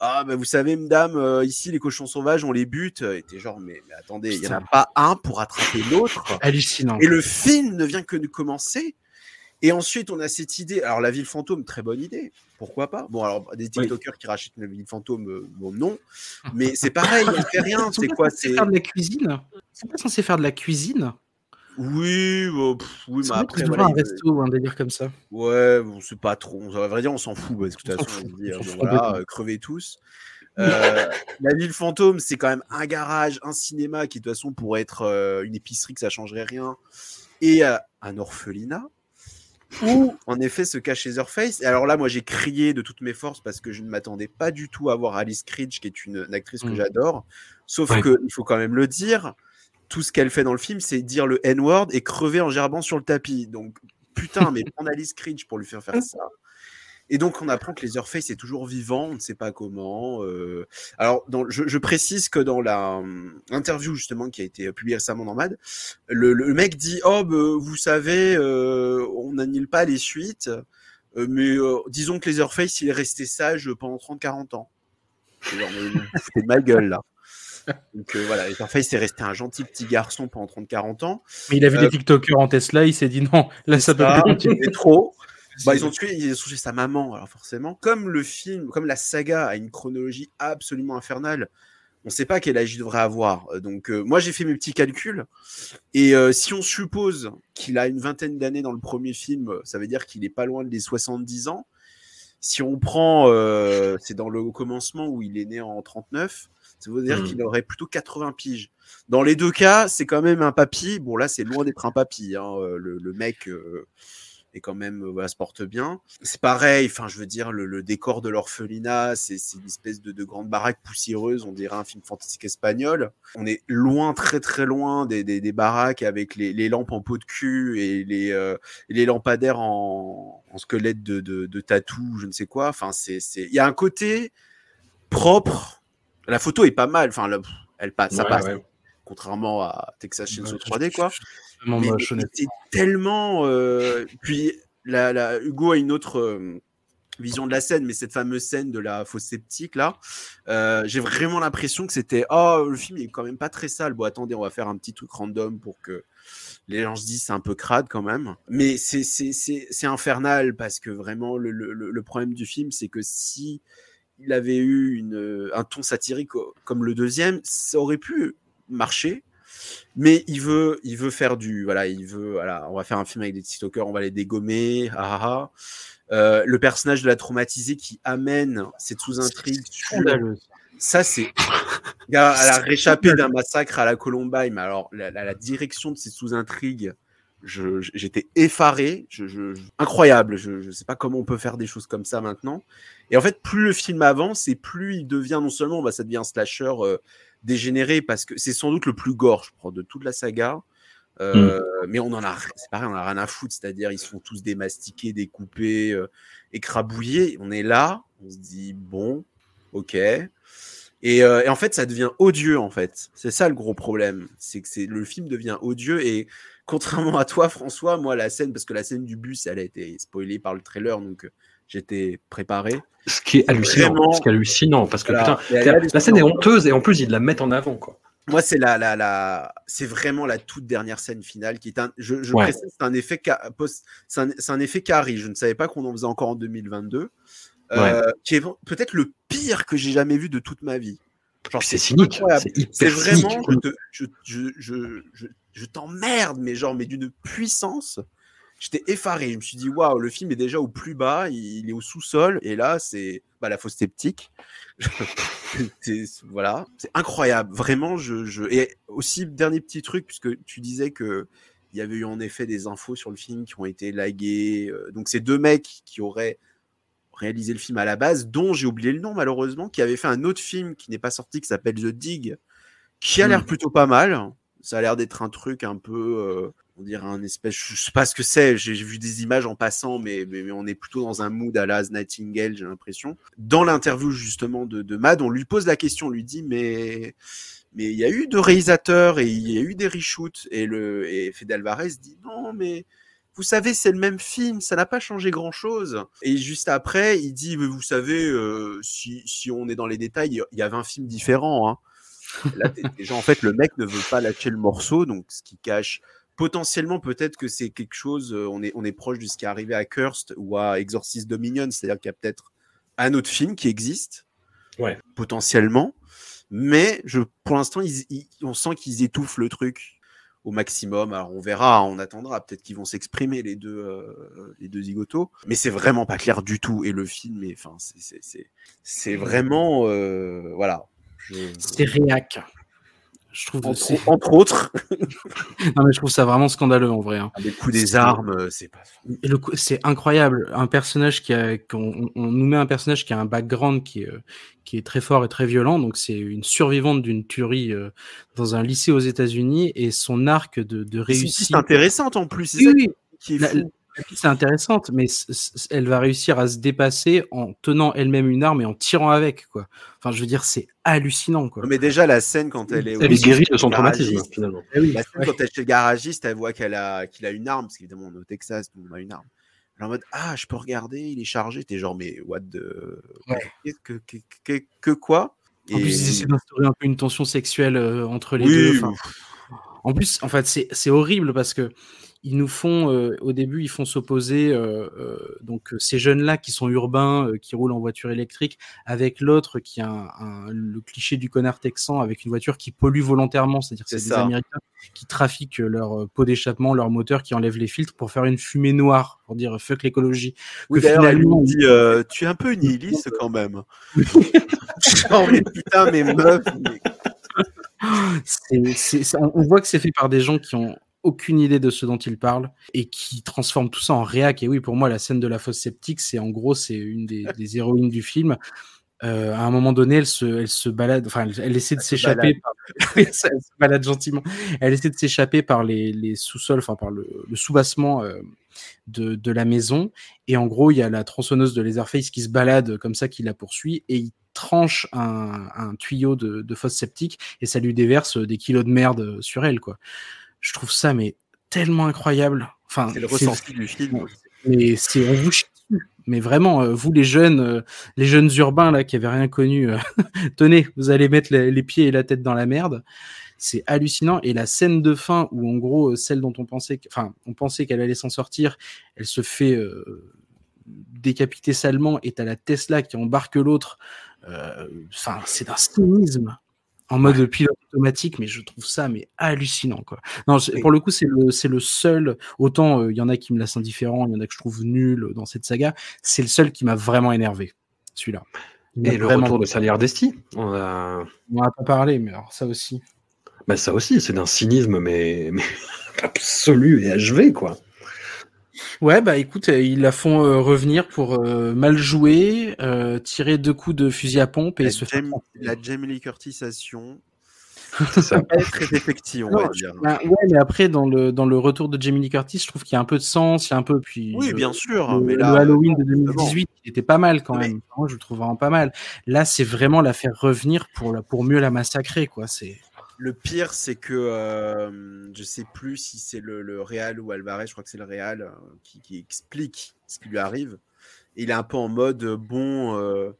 ah bah vous savez madame euh, ici les cochons sauvages on les bute et t'es genre mais, mais attendez il y en a pas un pour attraper l'autre Hallucinant. et le film ne vient que de commencer. Et ensuite, on a cette idée. Alors, la ville fantôme, très bonne idée. Pourquoi pas? Bon, alors, des TikTokers qui rachètent une ville fantôme, euh, bon, non. Mais c'est pareil, il fait [LAUGHS] rien. C'est pas quoi C'est faire de la cuisine sont pas censés faire de la cuisine Oui, bah, pff, oui, C'est mais après, voilà, un resto ou un délire comme ça. Ouais, bon, c'est pas trop. On- À vrai dire, on s'en fout parce que de toute On façon, on fout voilà, euh, crevez tous. [LAUGHS] Euh, la ville fantôme, c'est quand même un garage, un cinéma qui de toute façon pourrait être euh, une épicerie que ça changerait rien, et un orphelinat où en effet se cache Leatherface. Et alors là, moi, j'ai crié de toutes mes forces parce que je ne m'attendais pas du tout à voir Alice Cridge, qui est une, une actrice que Mm. j'adore. Sauf Ouais. que il faut quand même le dire. Tout ce qu'elle fait dans le film, c'est dire le N-word et crever en gerbant sur le tapis. Donc, putain, mais [LAUGHS] prendre Alice Cridge pour lui faire faire ça. Et donc, on apprend que Leatherface est toujours vivant, on ne sait pas comment. euh. Alors, dans, je, je précise que dans la hum, interview, justement, qui a été publiée récemment dans Mad, le, le mec dit Oh, bah, vous savez, euh, on n'annule pas les suites, euh, mais euh, disons que Leatherface, il est resté sage pendant 30-40 ans. [LAUGHS] Genre, mais de ma gueule, là. Donc euh, voilà, Leatherface est resté un gentil petit garçon pendant 30-40 ans. Mais il a vu Euh, des TikTokers en Tesla, il s'est dit non, là ça peut Ça, c'est trop. [LAUGHS] Bah, ils ont tué, ils ont tué sa maman, alors forcément. Comme le film, comme la saga a une chronologie absolument infernale, on ne sait pas quel âge il devrait avoir. Euh, Donc, euh, moi, j'ai fait mes petits calculs. Et euh, si on suppose qu'il a une vingtaine d'années dans le premier film, ça veut dire qu'il est pas loin des 70 ans. Si on prend, euh, c'est dans le commencement où il est né en 39, ça veut dire Mm. qu'il aurait plutôt 80 piges. Dans les deux cas, c'est quand même un papy. Bon, là, c'est loin d'être un papy. hein. Euh, Le, le mec euh, est quand même, euh, voilà, se porte bien. C'est pareil, enfin, je veux dire, le, le décor de l'orphelinat, c'est une espèce de, de grande baraque poussiéreuse, on dirait un film fantastique espagnol. On est loin, très très loin des, des, des baraques avec les, les lampes en peau de cul et les, euh, lampadaires en, en squelette de, de, de tatou, je ne sais quoi. Enfin, c'est, c'est, il y a un côté propre. La photo est pas mal. Enfin, le- elle passe, ça passe. ouais. Contrairement à Texas Chainsaw Ouais, 3D, quoi. Vraiment Mais- moche, mais honnêtement. c'est tellement. euh, Puis la, la- Hugo a une autre euh, vision de la scène, mais cette fameuse scène de la fosse sceptique là, euh, j'ai vraiment l'impression que c'était oh le film il est quand même pas très sale. Bon attendez, on va faire un petit truc random pour que les gens se disent c'est un peu crade quand même. Mais c'est c'est c'est infernal parce que vraiment le, le, le- le problème du film c'est que si il avait eu une, un ton satirique comme le deuxième, ça aurait pu marcher. Mais il veut, il veut faire du, voilà, il veut, voilà, on va faire un film avec des TikTokers, on va les dégommer, ah, ah, ah. Euh, le personnage de la traumatisée qui amène cette sous-intrigue ça c'est, elle a réchappé d'un massacre à la Columbine, mais alors la, la- la direction de ces sous-intrigues, j'étais effaré, je, je- incroyable. Je, je sais pas comment on peut faire des choses comme ça maintenant. Et en fait, plus le film avance et plus il devient non seulement, bah, ça devient un slasher euh, dégénéré parce que c'est sans doute le plus gore, je crois, de toute la saga. Euh, Mais on en a, c'est pareil, on en a rien à foutre, c'est-à-dire ils se font tous démastiquer, découpés, euh, écrabouillés. On est là, on se dit bon, ok. Et, euh, et en fait, ça devient odieux, en fait. C'est ça le gros problème. C'est que c'est le film devient odieux. Et contrairement à toi, François, moi, la scène, parce que la scène du bus, elle a été spoilée par le trailer, donc euh, j'étais préparé. Ce qui est hallucinant. Vraiment- Ce qui est hallucinant, parce que Voilà. putain, la, scène est honteuse et en plus ils la mettent en avant, quoi. Moi, c'est la, la, la, c'est vraiment la toute dernière scène finale qui est un, je, je Ouais. précise, c'est un effet, ca- post- c'est un, effet carré. Je ne savais pas qu'on en faisait encore en 2022. Euh, qui est peut-être le pire que j'ai jamais vu de toute ma vie. Genre, C'est cynique. incroyable. C'est vraiment, je, je, je, je, t'emmerde, mais genre, mais d'une puissance. J'étais effaré. Je me suis dit, waouh, le film est déjà au plus bas, il, est au sous-sol, et là, c'est bah, la fausse sceptique. [LAUGHS] Voilà, c'est incroyable. Vraiment, je, je. Et aussi, dernier petit truc, puisque tu disais que il y avait eu en effet des infos sur le film qui ont été laguées. euh, Donc, c'est deux mecs qui auraient réalisé le film à la base, dont j'ai oublié le nom malheureusement, qui avait fait un autre film qui n'est pas sorti, qui s'appelle The Dig, qui a l'air Mhm. plutôt pas mal. Ça a l'air d'être un truc un peu, euh, on dirait un espèce, je sais pas ce que c'est, j'ai vu des images en passant, mais, mais, mais on est plutôt dans un mood à Laz Nightingale, j'ai l'impression. Dans l'interview justement de, de Mad, on lui pose la question, on lui dit, mais mais il y a eu deux réalisateurs et il y a eu des reshoots, et, le, et Fede Alvarez dit, non, mais vous savez, c'est le même film, ça n'a pas changé grand-chose. Et juste après, il dit, mais vous savez, euh, si, si on est dans les détails, il y a 20 films différents. Hein. Là, déjà, en fait, le mec ne veut pas lâcher le morceau, donc ce qui cache potentiellement peut-être que c'est quelque chose, euh, on est, on est proche de ce qui est arrivé à Cursed ou à Exorcist Dominion, c'est-à-dire qu'il y a peut-être un autre film qui existe, Ouais. potentiellement, mais je, pour l'instant, on sent qu'ils étouffent le truc au maximum. Alors on verra, on attendra. Peut-être qu'ils vont s'exprimer les deux, euh, les deux zigotos. Mais c'est vraiment pas clair du tout. Et le film, enfin, c'est, c'est, c'est, vraiment, euh, voilà. Je- C'est. Je trouve Entre, c'est- entre autres, [LAUGHS] non mais je trouve ça vraiment scandaleux en vrai. hein. les coups des armes, euh, c'est pas. Et le coup- c'est incroyable, un personnage qui a, qu'on on nous met un personnage qui a un background qui est, qui est très fort et très violent. Donc c'est une survivante d'une tuerie euh, dans un lycée aux États-Unis et son arc de, C'est réussite. piste intéressante en plus. C'est Oui, ça oui, qui est la- fou. La piste est intéressante, mais elle va réussir à se dépasser en tenant elle-même une arme et en tirant avec, quoi. Enfin, je veux dire, c'est hallucinant, quoi. Non, mais déjà la scène quand elle est. Elle au- est guérie de son garagiste, traumatisme, finalement. Eh oui, La scène ouais. quand elle est chez le garagiste, elle voit qu'elle a, qu'il a une arme, parce qu'évidemment, on est au Texas, tout le monde a une arme. Elle est en mode, ah, je peux regarder, il est chargé. T'es genre, mais what the. Ouais. Qu'est-ce Que, que, que, que quoi? En plus, ils essaient d'instaurer un peu une tension sexuelle euh, entre les Oui, deux. enfin, En plus, en fait, c'est c'est horrible parce que ils nous font, euh, au début, ils font s'opposer euh, euh, donc euh, ces jeunes-là qui sont urbains, euh, qui roulent en voiture électrique, avec l'autre qui a un, un- le cliché du connard texan avec une voiture qui pollue volontairement, c'est-à-dire que C'est des. Américains qui trafiquent leur euh, pot d'échappement, leur moteur, qui enlèvent les filtres pour faire une fumée noire, pour dire fuck l'écologie. Oui, que finalement- dit, euh, tu es un peu nihiliste quand même. [LAUGHS] genre, mais putain, mais meuf. mais- on voit que c'est fait par des gens qui ont aucune idée de ce dont ils parlent et qui transforment tout ça en réac. Et oui, pour moi, la scène de la fosse sceptique, c'est en gros, c'est une des, [LAUGHS] des héroïnes du film. Euh, à un moment donné, elle se, elle se balade, enfin, elle, elle essaie de s'échapper. [LAUGHS] Elle se balade gentiment. Elle essaie de s'échapper par les, les sous-sols, enfin par le, le sous-bassement euh, de, de la maison. Et en gros, il y a la tronçonneuse de Leatherface qui se balade comme ça, qui la poursuit, et il tranche un, un tuyau de, de fosse septique et ça lui déverse des kilos de merde sur elle, quoi. Je trouve ça mais tellement incroyable. Enfin, C'est le ressenti du film. mais c'est on vous chie. Mais vraiment, euh, vous les jeunes, euh, les jeunes urbains là qui avaient rien connu, euh, [LAUGHS] tenez, vous allez mettre les, les pieds et la tête dans la merde. C'est hallucinant. Et la scène de fin où en gros celle dont on pensait, enfin, on pensait qu'elle allait s'en sortir, elle se fait décapiter salement et t'as la Tesla qui embarque l'autre. Enfin, c'est d'un cynisme en mode pilote automatique, mais je trouve ça mais hallucinant quoi. Non, pour le coup, c'est le c'est le seul. Autant euh, il y en a qui me laissent indifférent, il y en a que je trouve nul dans cette saga. C'est le seul qui m'a vraiment énervé. Celui-là. Et le retour de Salier Desti. On a... On a pas parlé, mais alors ça aussi. Bah, ça aussi, c'est d'un cynisme, mais, mais [LAUGHS] absolu et achevé, quoi. Ouais, bah écoute, euh, ils la font euh, revenir pour euh, mal jouer, euh, tirer deux coups de fusil à pompe et La, se faire. La Jamie Lee Curtisation. Ça. Elle [LAUGHS] est très effective, on Non, va dire. Bah, ouais, mais après dans le dans le retour de Jamie Lee Curtis, je trouve qu'il y a un peu de sens, il y a un peu puis. Oui, le- bien sûr. Le, mais le Halloween de justement. 2018, il était pas mal quand Mais- même. Moi, je le trouve vraiment pas mal. Là, c'est vraiment la faire revenir pour la, pour mieux la massacrer, quoi. C'est. Le pire, c'est que euh, je sais plus si c'est le, le Real ou Alvarez, je crois que c'est le Real euh, qui, qui explique ce qui lui arrive. Et il est un peu en mode euh, bon, euh,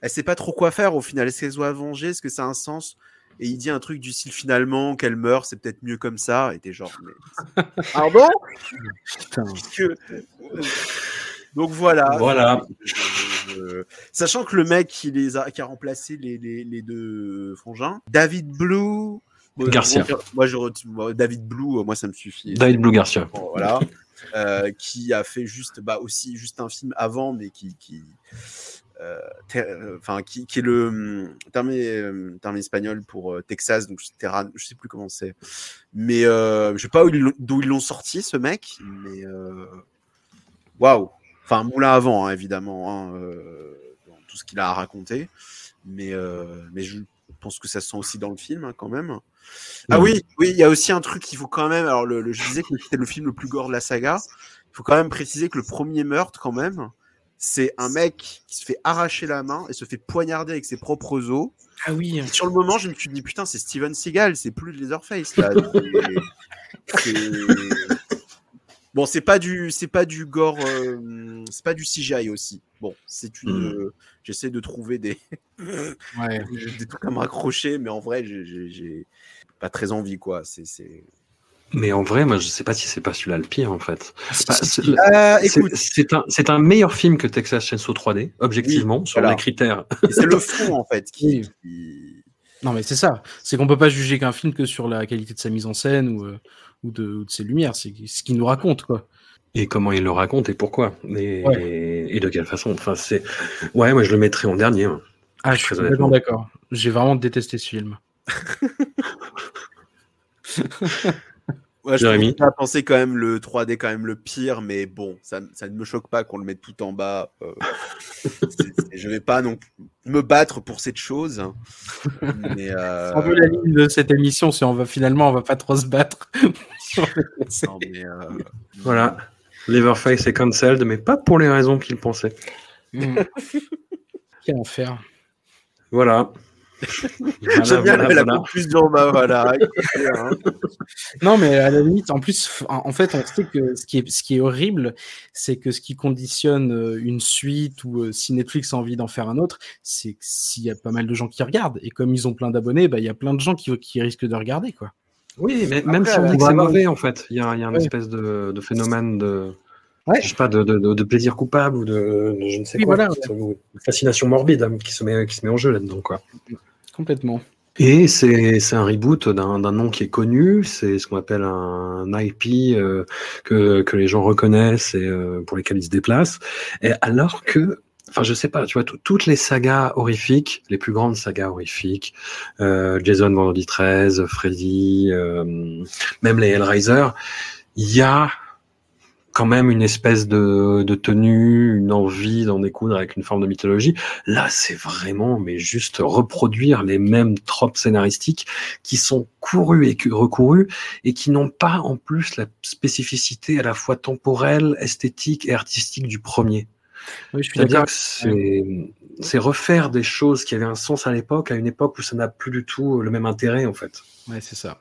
elle sait pas trop quoi faire au final. Est-ce qu'elle doit venger? Est-ce que ça a un sens? Et il dit un truc du style finalement qu'elle meurt, c'est peut-être mieux comme ça. Et t'es genre, mais. [LAUGHS] Pardon? Putain. Donc voilà. Voilà. Je- je- Sachant que le mec qui, les a, qui a remplacé les, les, les deux frangins, David Blue. moi, Garcia. Moi, moi, je David Blue, euh, moi ça me suffit. David Blue Garcia. Bon, voilà. [LAUGHS] Euh, qui a fait juste, bah, aussi juste un film avant, mais qui, qui, euh, euh, enfin, qui, qui est le hum, terme, euh, terme espagnol pour euh, Texas, donc c'est Terran, je sais plus comment c'est, mais euh, je sais pas d'où ils l'ont sorti ce mec, mais euh, waouh, enfin moulin avant hein, évidemment, hein, euh, dans tout ce qu'il a à raconter, mais euh, mais je pense que ça se sent aussi dans le film hein, quand même. Ah oui, oui, il y a aussi un truc qu'il faut quand même. Alors, le, le- je disais que c'était le film le plus gore de la saga. Il faut quand même préciser que le premier meurtre, quand même, c'est un mec qui se fait arracher la main et se fait poignarder avec ses propres os. Ah oui. Et sur le moment, je me suis dit putain, c'est Steven Seagal, c'est plus Leatherface là. [LAUGHS] C'est- Bon, c'est pas du, c'est pas du gore, euh, c'est pas du CGI aussi. Bon, c'est une. euh, J'essaie de trouver des, [LAUGHS] Ouais. [LAUGHS] des trucs à me raccrocher, mais en vrai, j'ai- pas très envie quoi. C'est, c'est... Mais en vrai, moi, je sais pas si c'est pas celui-là le pire, en fait. Bah, c'est- Euh, C'est un, c'est un meilleur film que Texas Chainsaw 3D, objectivement, sur voilà. les critères. C'est le fond [LAUGHS] en fait qui, Oui. qui- Non, mais c'est ça. C'est qu'on peut pas juger qu'un film que sur la qualité de sa mise en scène ou, euh, ou, de, ou de ses lumières. C'est ce qu'il nous raconte, quoi. Et comment il le raconte et pourquoi et, et, de quelle façon. Enfin, c'est. Ouais, moi je le mettrais en dernier. hein. Ah, je suis complètement d'accord. J'ai vraiment détesté ce film. [LAUGHS] Ouais, je Jérémy à penser quand même le 3D quand même le pire, mais bon, ça, ça ne me choque pas qu'on le mette tout en bas. euh, [LAUGHS] c'est- c'est- je vais pas non plus me battre pour cette chose. hein. Mais, euh, [LAUGHS] un peu la ligne de cette émission. Si on va finalement, on va pas trop se battre. [LAUGHS] non, mais, euh, Voilà. Leverface est cancelled, mais pas pour les raisons qu'il pensait. Mm. Quel enfer. Voilà. Voilà, J'aime bien voilà, la voilà. conclusion, bah voilà. [LAUGHS] Non, mais à la limite, en plus, en fait, on sait que ce qui est, ce qui est horrible, c'est que ce qui conditionne euh, une suite ou euh, si Netflix a envie d'en faire un autre, c'est que s'il y a pas mal de gens qui regardent. Et comme ils ont plein d'abonnés, bah, il y a plein de gens qui, qui risquent de regarder, quoi. Oui, mais même si on on dit que c'est mauvais, en fait, il y a, il y a une Ouais. espèce de, de phénomène de, Ouais. je sais pas, de, de, de- de plaisir coupable ou de, de je ne sais Oui, quoi, voilà, ou de fascination morbide hein, qui se met, qui se met en jeu là-dedans, quoi. Complètement. Et c'est un reboot d'un nom qui est connu, c'est ce qu'on appelle un IP euh, que, que les gens reconnaissent et euh, pour lesquels ils se déplacent. Et alors que, enfin je sais pas, tu vois, tout- toutes les sagas horrifiques, les plus grandes sagas horrifiques, euh, Jason Vendredi 13, Freddy, même les Hellraiser, il y a quand même une espèce de, de tenue, une envie d'en découdre avec une forme de mythologie. Là, c'est vraiment, mais juste reproduire les mêmes tropes scénaristiques qui sont courus et recourus et qui n'ont pas en plus la spécificité à la fois temporelle, esthétique et artistique du premier. Oui, C'est-à-dire que c'est c'est refaire des choses qui avaient un sens à l'époque, à une époque où ça n'a plus du tout le même intérêt en fait. Ouais, c'est ça.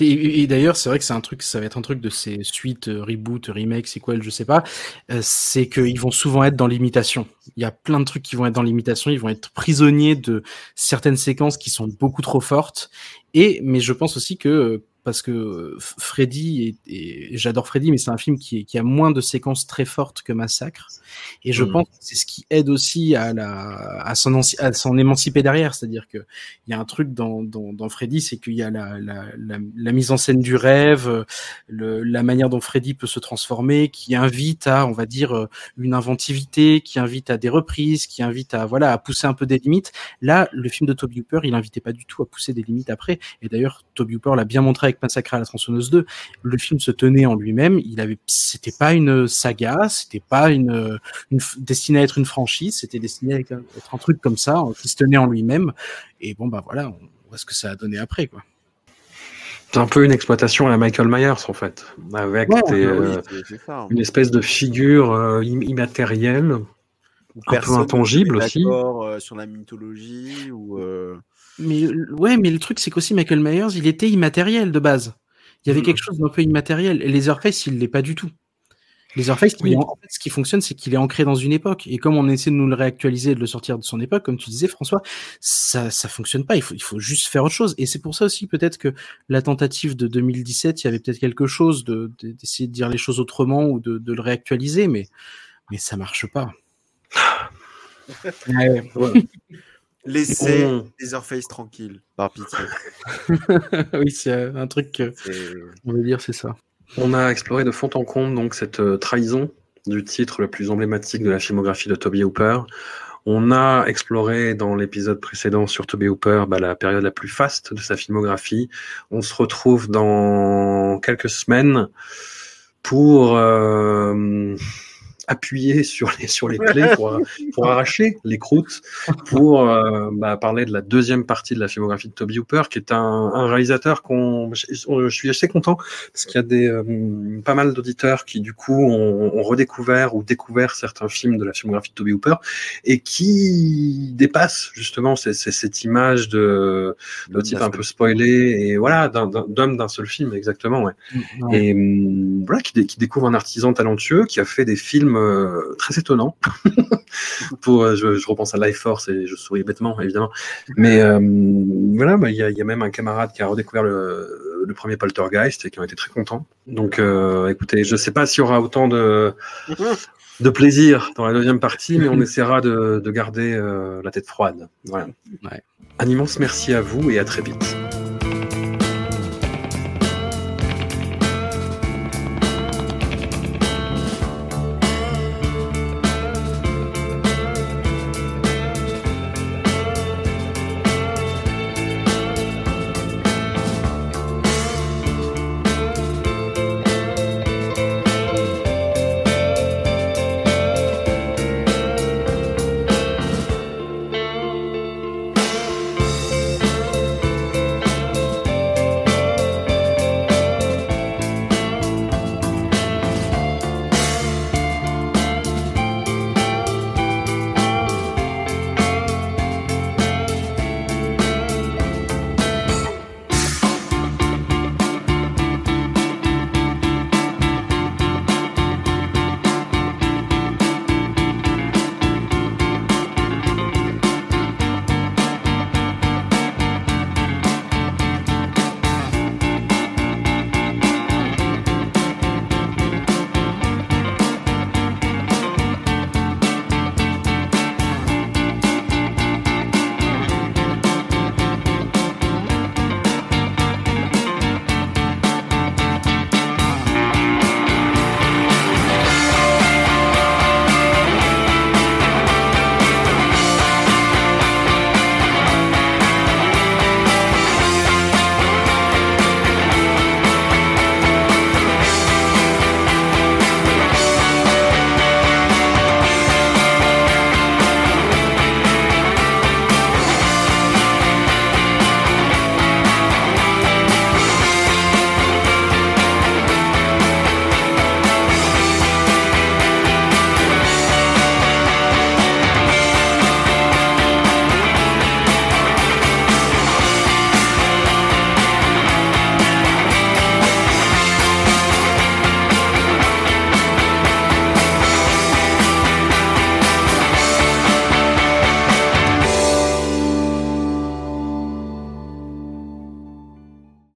Et et d'ailleurs, c'est vrai que c'est un truc, ça va être un truc de ces suites, euh, reboot, remake, sequel, je sais pas. euh, c'est qu'ils vont souvent être dans l'imitation. Il y a plein de trucs qui vont être dans l'imitation. Ils vont être prisonniers de certaines séquences qui sont beaucoup trop fortes. Et mais je pense aussi que euh, parce que euh, Freddy et, et j'adore Freddy, mais c'est un film qui, est- qui a moins de séquences très fortes que Massacre. Et je Mhm. pense que c'est ce qui aide aussi à la à s'en enci- à s'en émanciper derrière. C'est-à-dire que il y a un truc dans, dans, dans Freddy, c'est qu'il y a la, la, la, la mise en scène du rêve, le, la manière dont Freddy peut se transformer, qui invite à, on va dire, euh, une inventivité, qui invite à des reprises, qui invite à voilà à pousser un peu des limites. Là, le film de Toby Hooper, il invitait pas du tout à pousser des limites après. Et d'ailleurs, Toby Hooper l'a bien montré avec Massacre à la tronçonneuse 2. Le film se tenait en lui-même. Il avait, c'était pas une saga, c'était pas une, une f- destiné à être une franchise, c'était destiné à être un, truc comme ça, hein, qui se tenait en lui-même. Et bon, bah voilà, on voit ce que ça a donné après, quoi. C'est un peu une exploitation à la Michael Myers en fait, avec Ouais, des, oui, euh, ça. une espèce de figure euh, im- immatérielle. Un peu intangible aussi. euh, sur la mythologie ou. Mais ouais, mais le truc, c'est qu'aussi Michael Myers, il était immatériel de base. Il y avait Mhm. quelque chose d'un peu immatériel. Et Leatherface, il l'est pas du tout. Leatherface, Oui. en fait, ce qui fonctionne, c'est qu'il est ancré dans une époque. Et comme on essaie de nous le réactualiser et de le sortir de son époque, comme tu disais, François, ça, ça fonctionne pas. Il faut, il faut juste faire autre chose. Et c'est pour ça aussi, peut-être que la tentative de 2017, il y avait peut-être quelque chose de, de- d'essayer de dire les choses autrement ou de, de le réactualiser, mais, mais ça marche pas. Ouais. [LAUGHS] Laissez On- tranquille, par pitié. [LAUGHS] oui, c'est un truc que on veut dire, c'est ça. On a exploré de fond en comble donc cette euh, trahison du titre le plus emblématique de la filmographie de Toby Hooper. On a exploré dans l'épisode précédent sur Toby Hooper bah, la période la plus faste de sa filmographie. On se retrouve dans quelques semaines pour euh, appuyer sur les sur les plaies, [LAUGHS] pour, pour arracher les croûtes, pour euh, bah, parler de la deuxième partie de la filmographie de Toby Hooper, qui est un, un réalisateur qu'on je, suis assez content parce qu'il y a des euh, pas mal d'auditeurs qui du coup ont, ont redécouvert ou découvert certains films de la filmographie de Toby Hooper et qui dépassent justement ces- ces- cette image de, de type un peu spoilé et voilà d'un- d'un- d'homme d'un seul film exactement ouais. Ouais. et hum, voilà qui, dé- qui découvre un artisan talentueux qui a fait des films euh, très étonnant. [LAUGHS] Pour, euh, je, je repense à Life Force et je souris bêtement, évidemment. Mais euh, voilà, bah, il y, a, il y a même un camarade qui a redécouvert le, le premier Poltergeist et qui ont été très contents. Donc, écoutez, je sais pas s'il y aura autant de, de plaisir dans la deuxième partie, mais on [LAUGHS] essaiera de, de garder la tête froide. Voilà. Ouais. Un immense merci à vous et à très vite.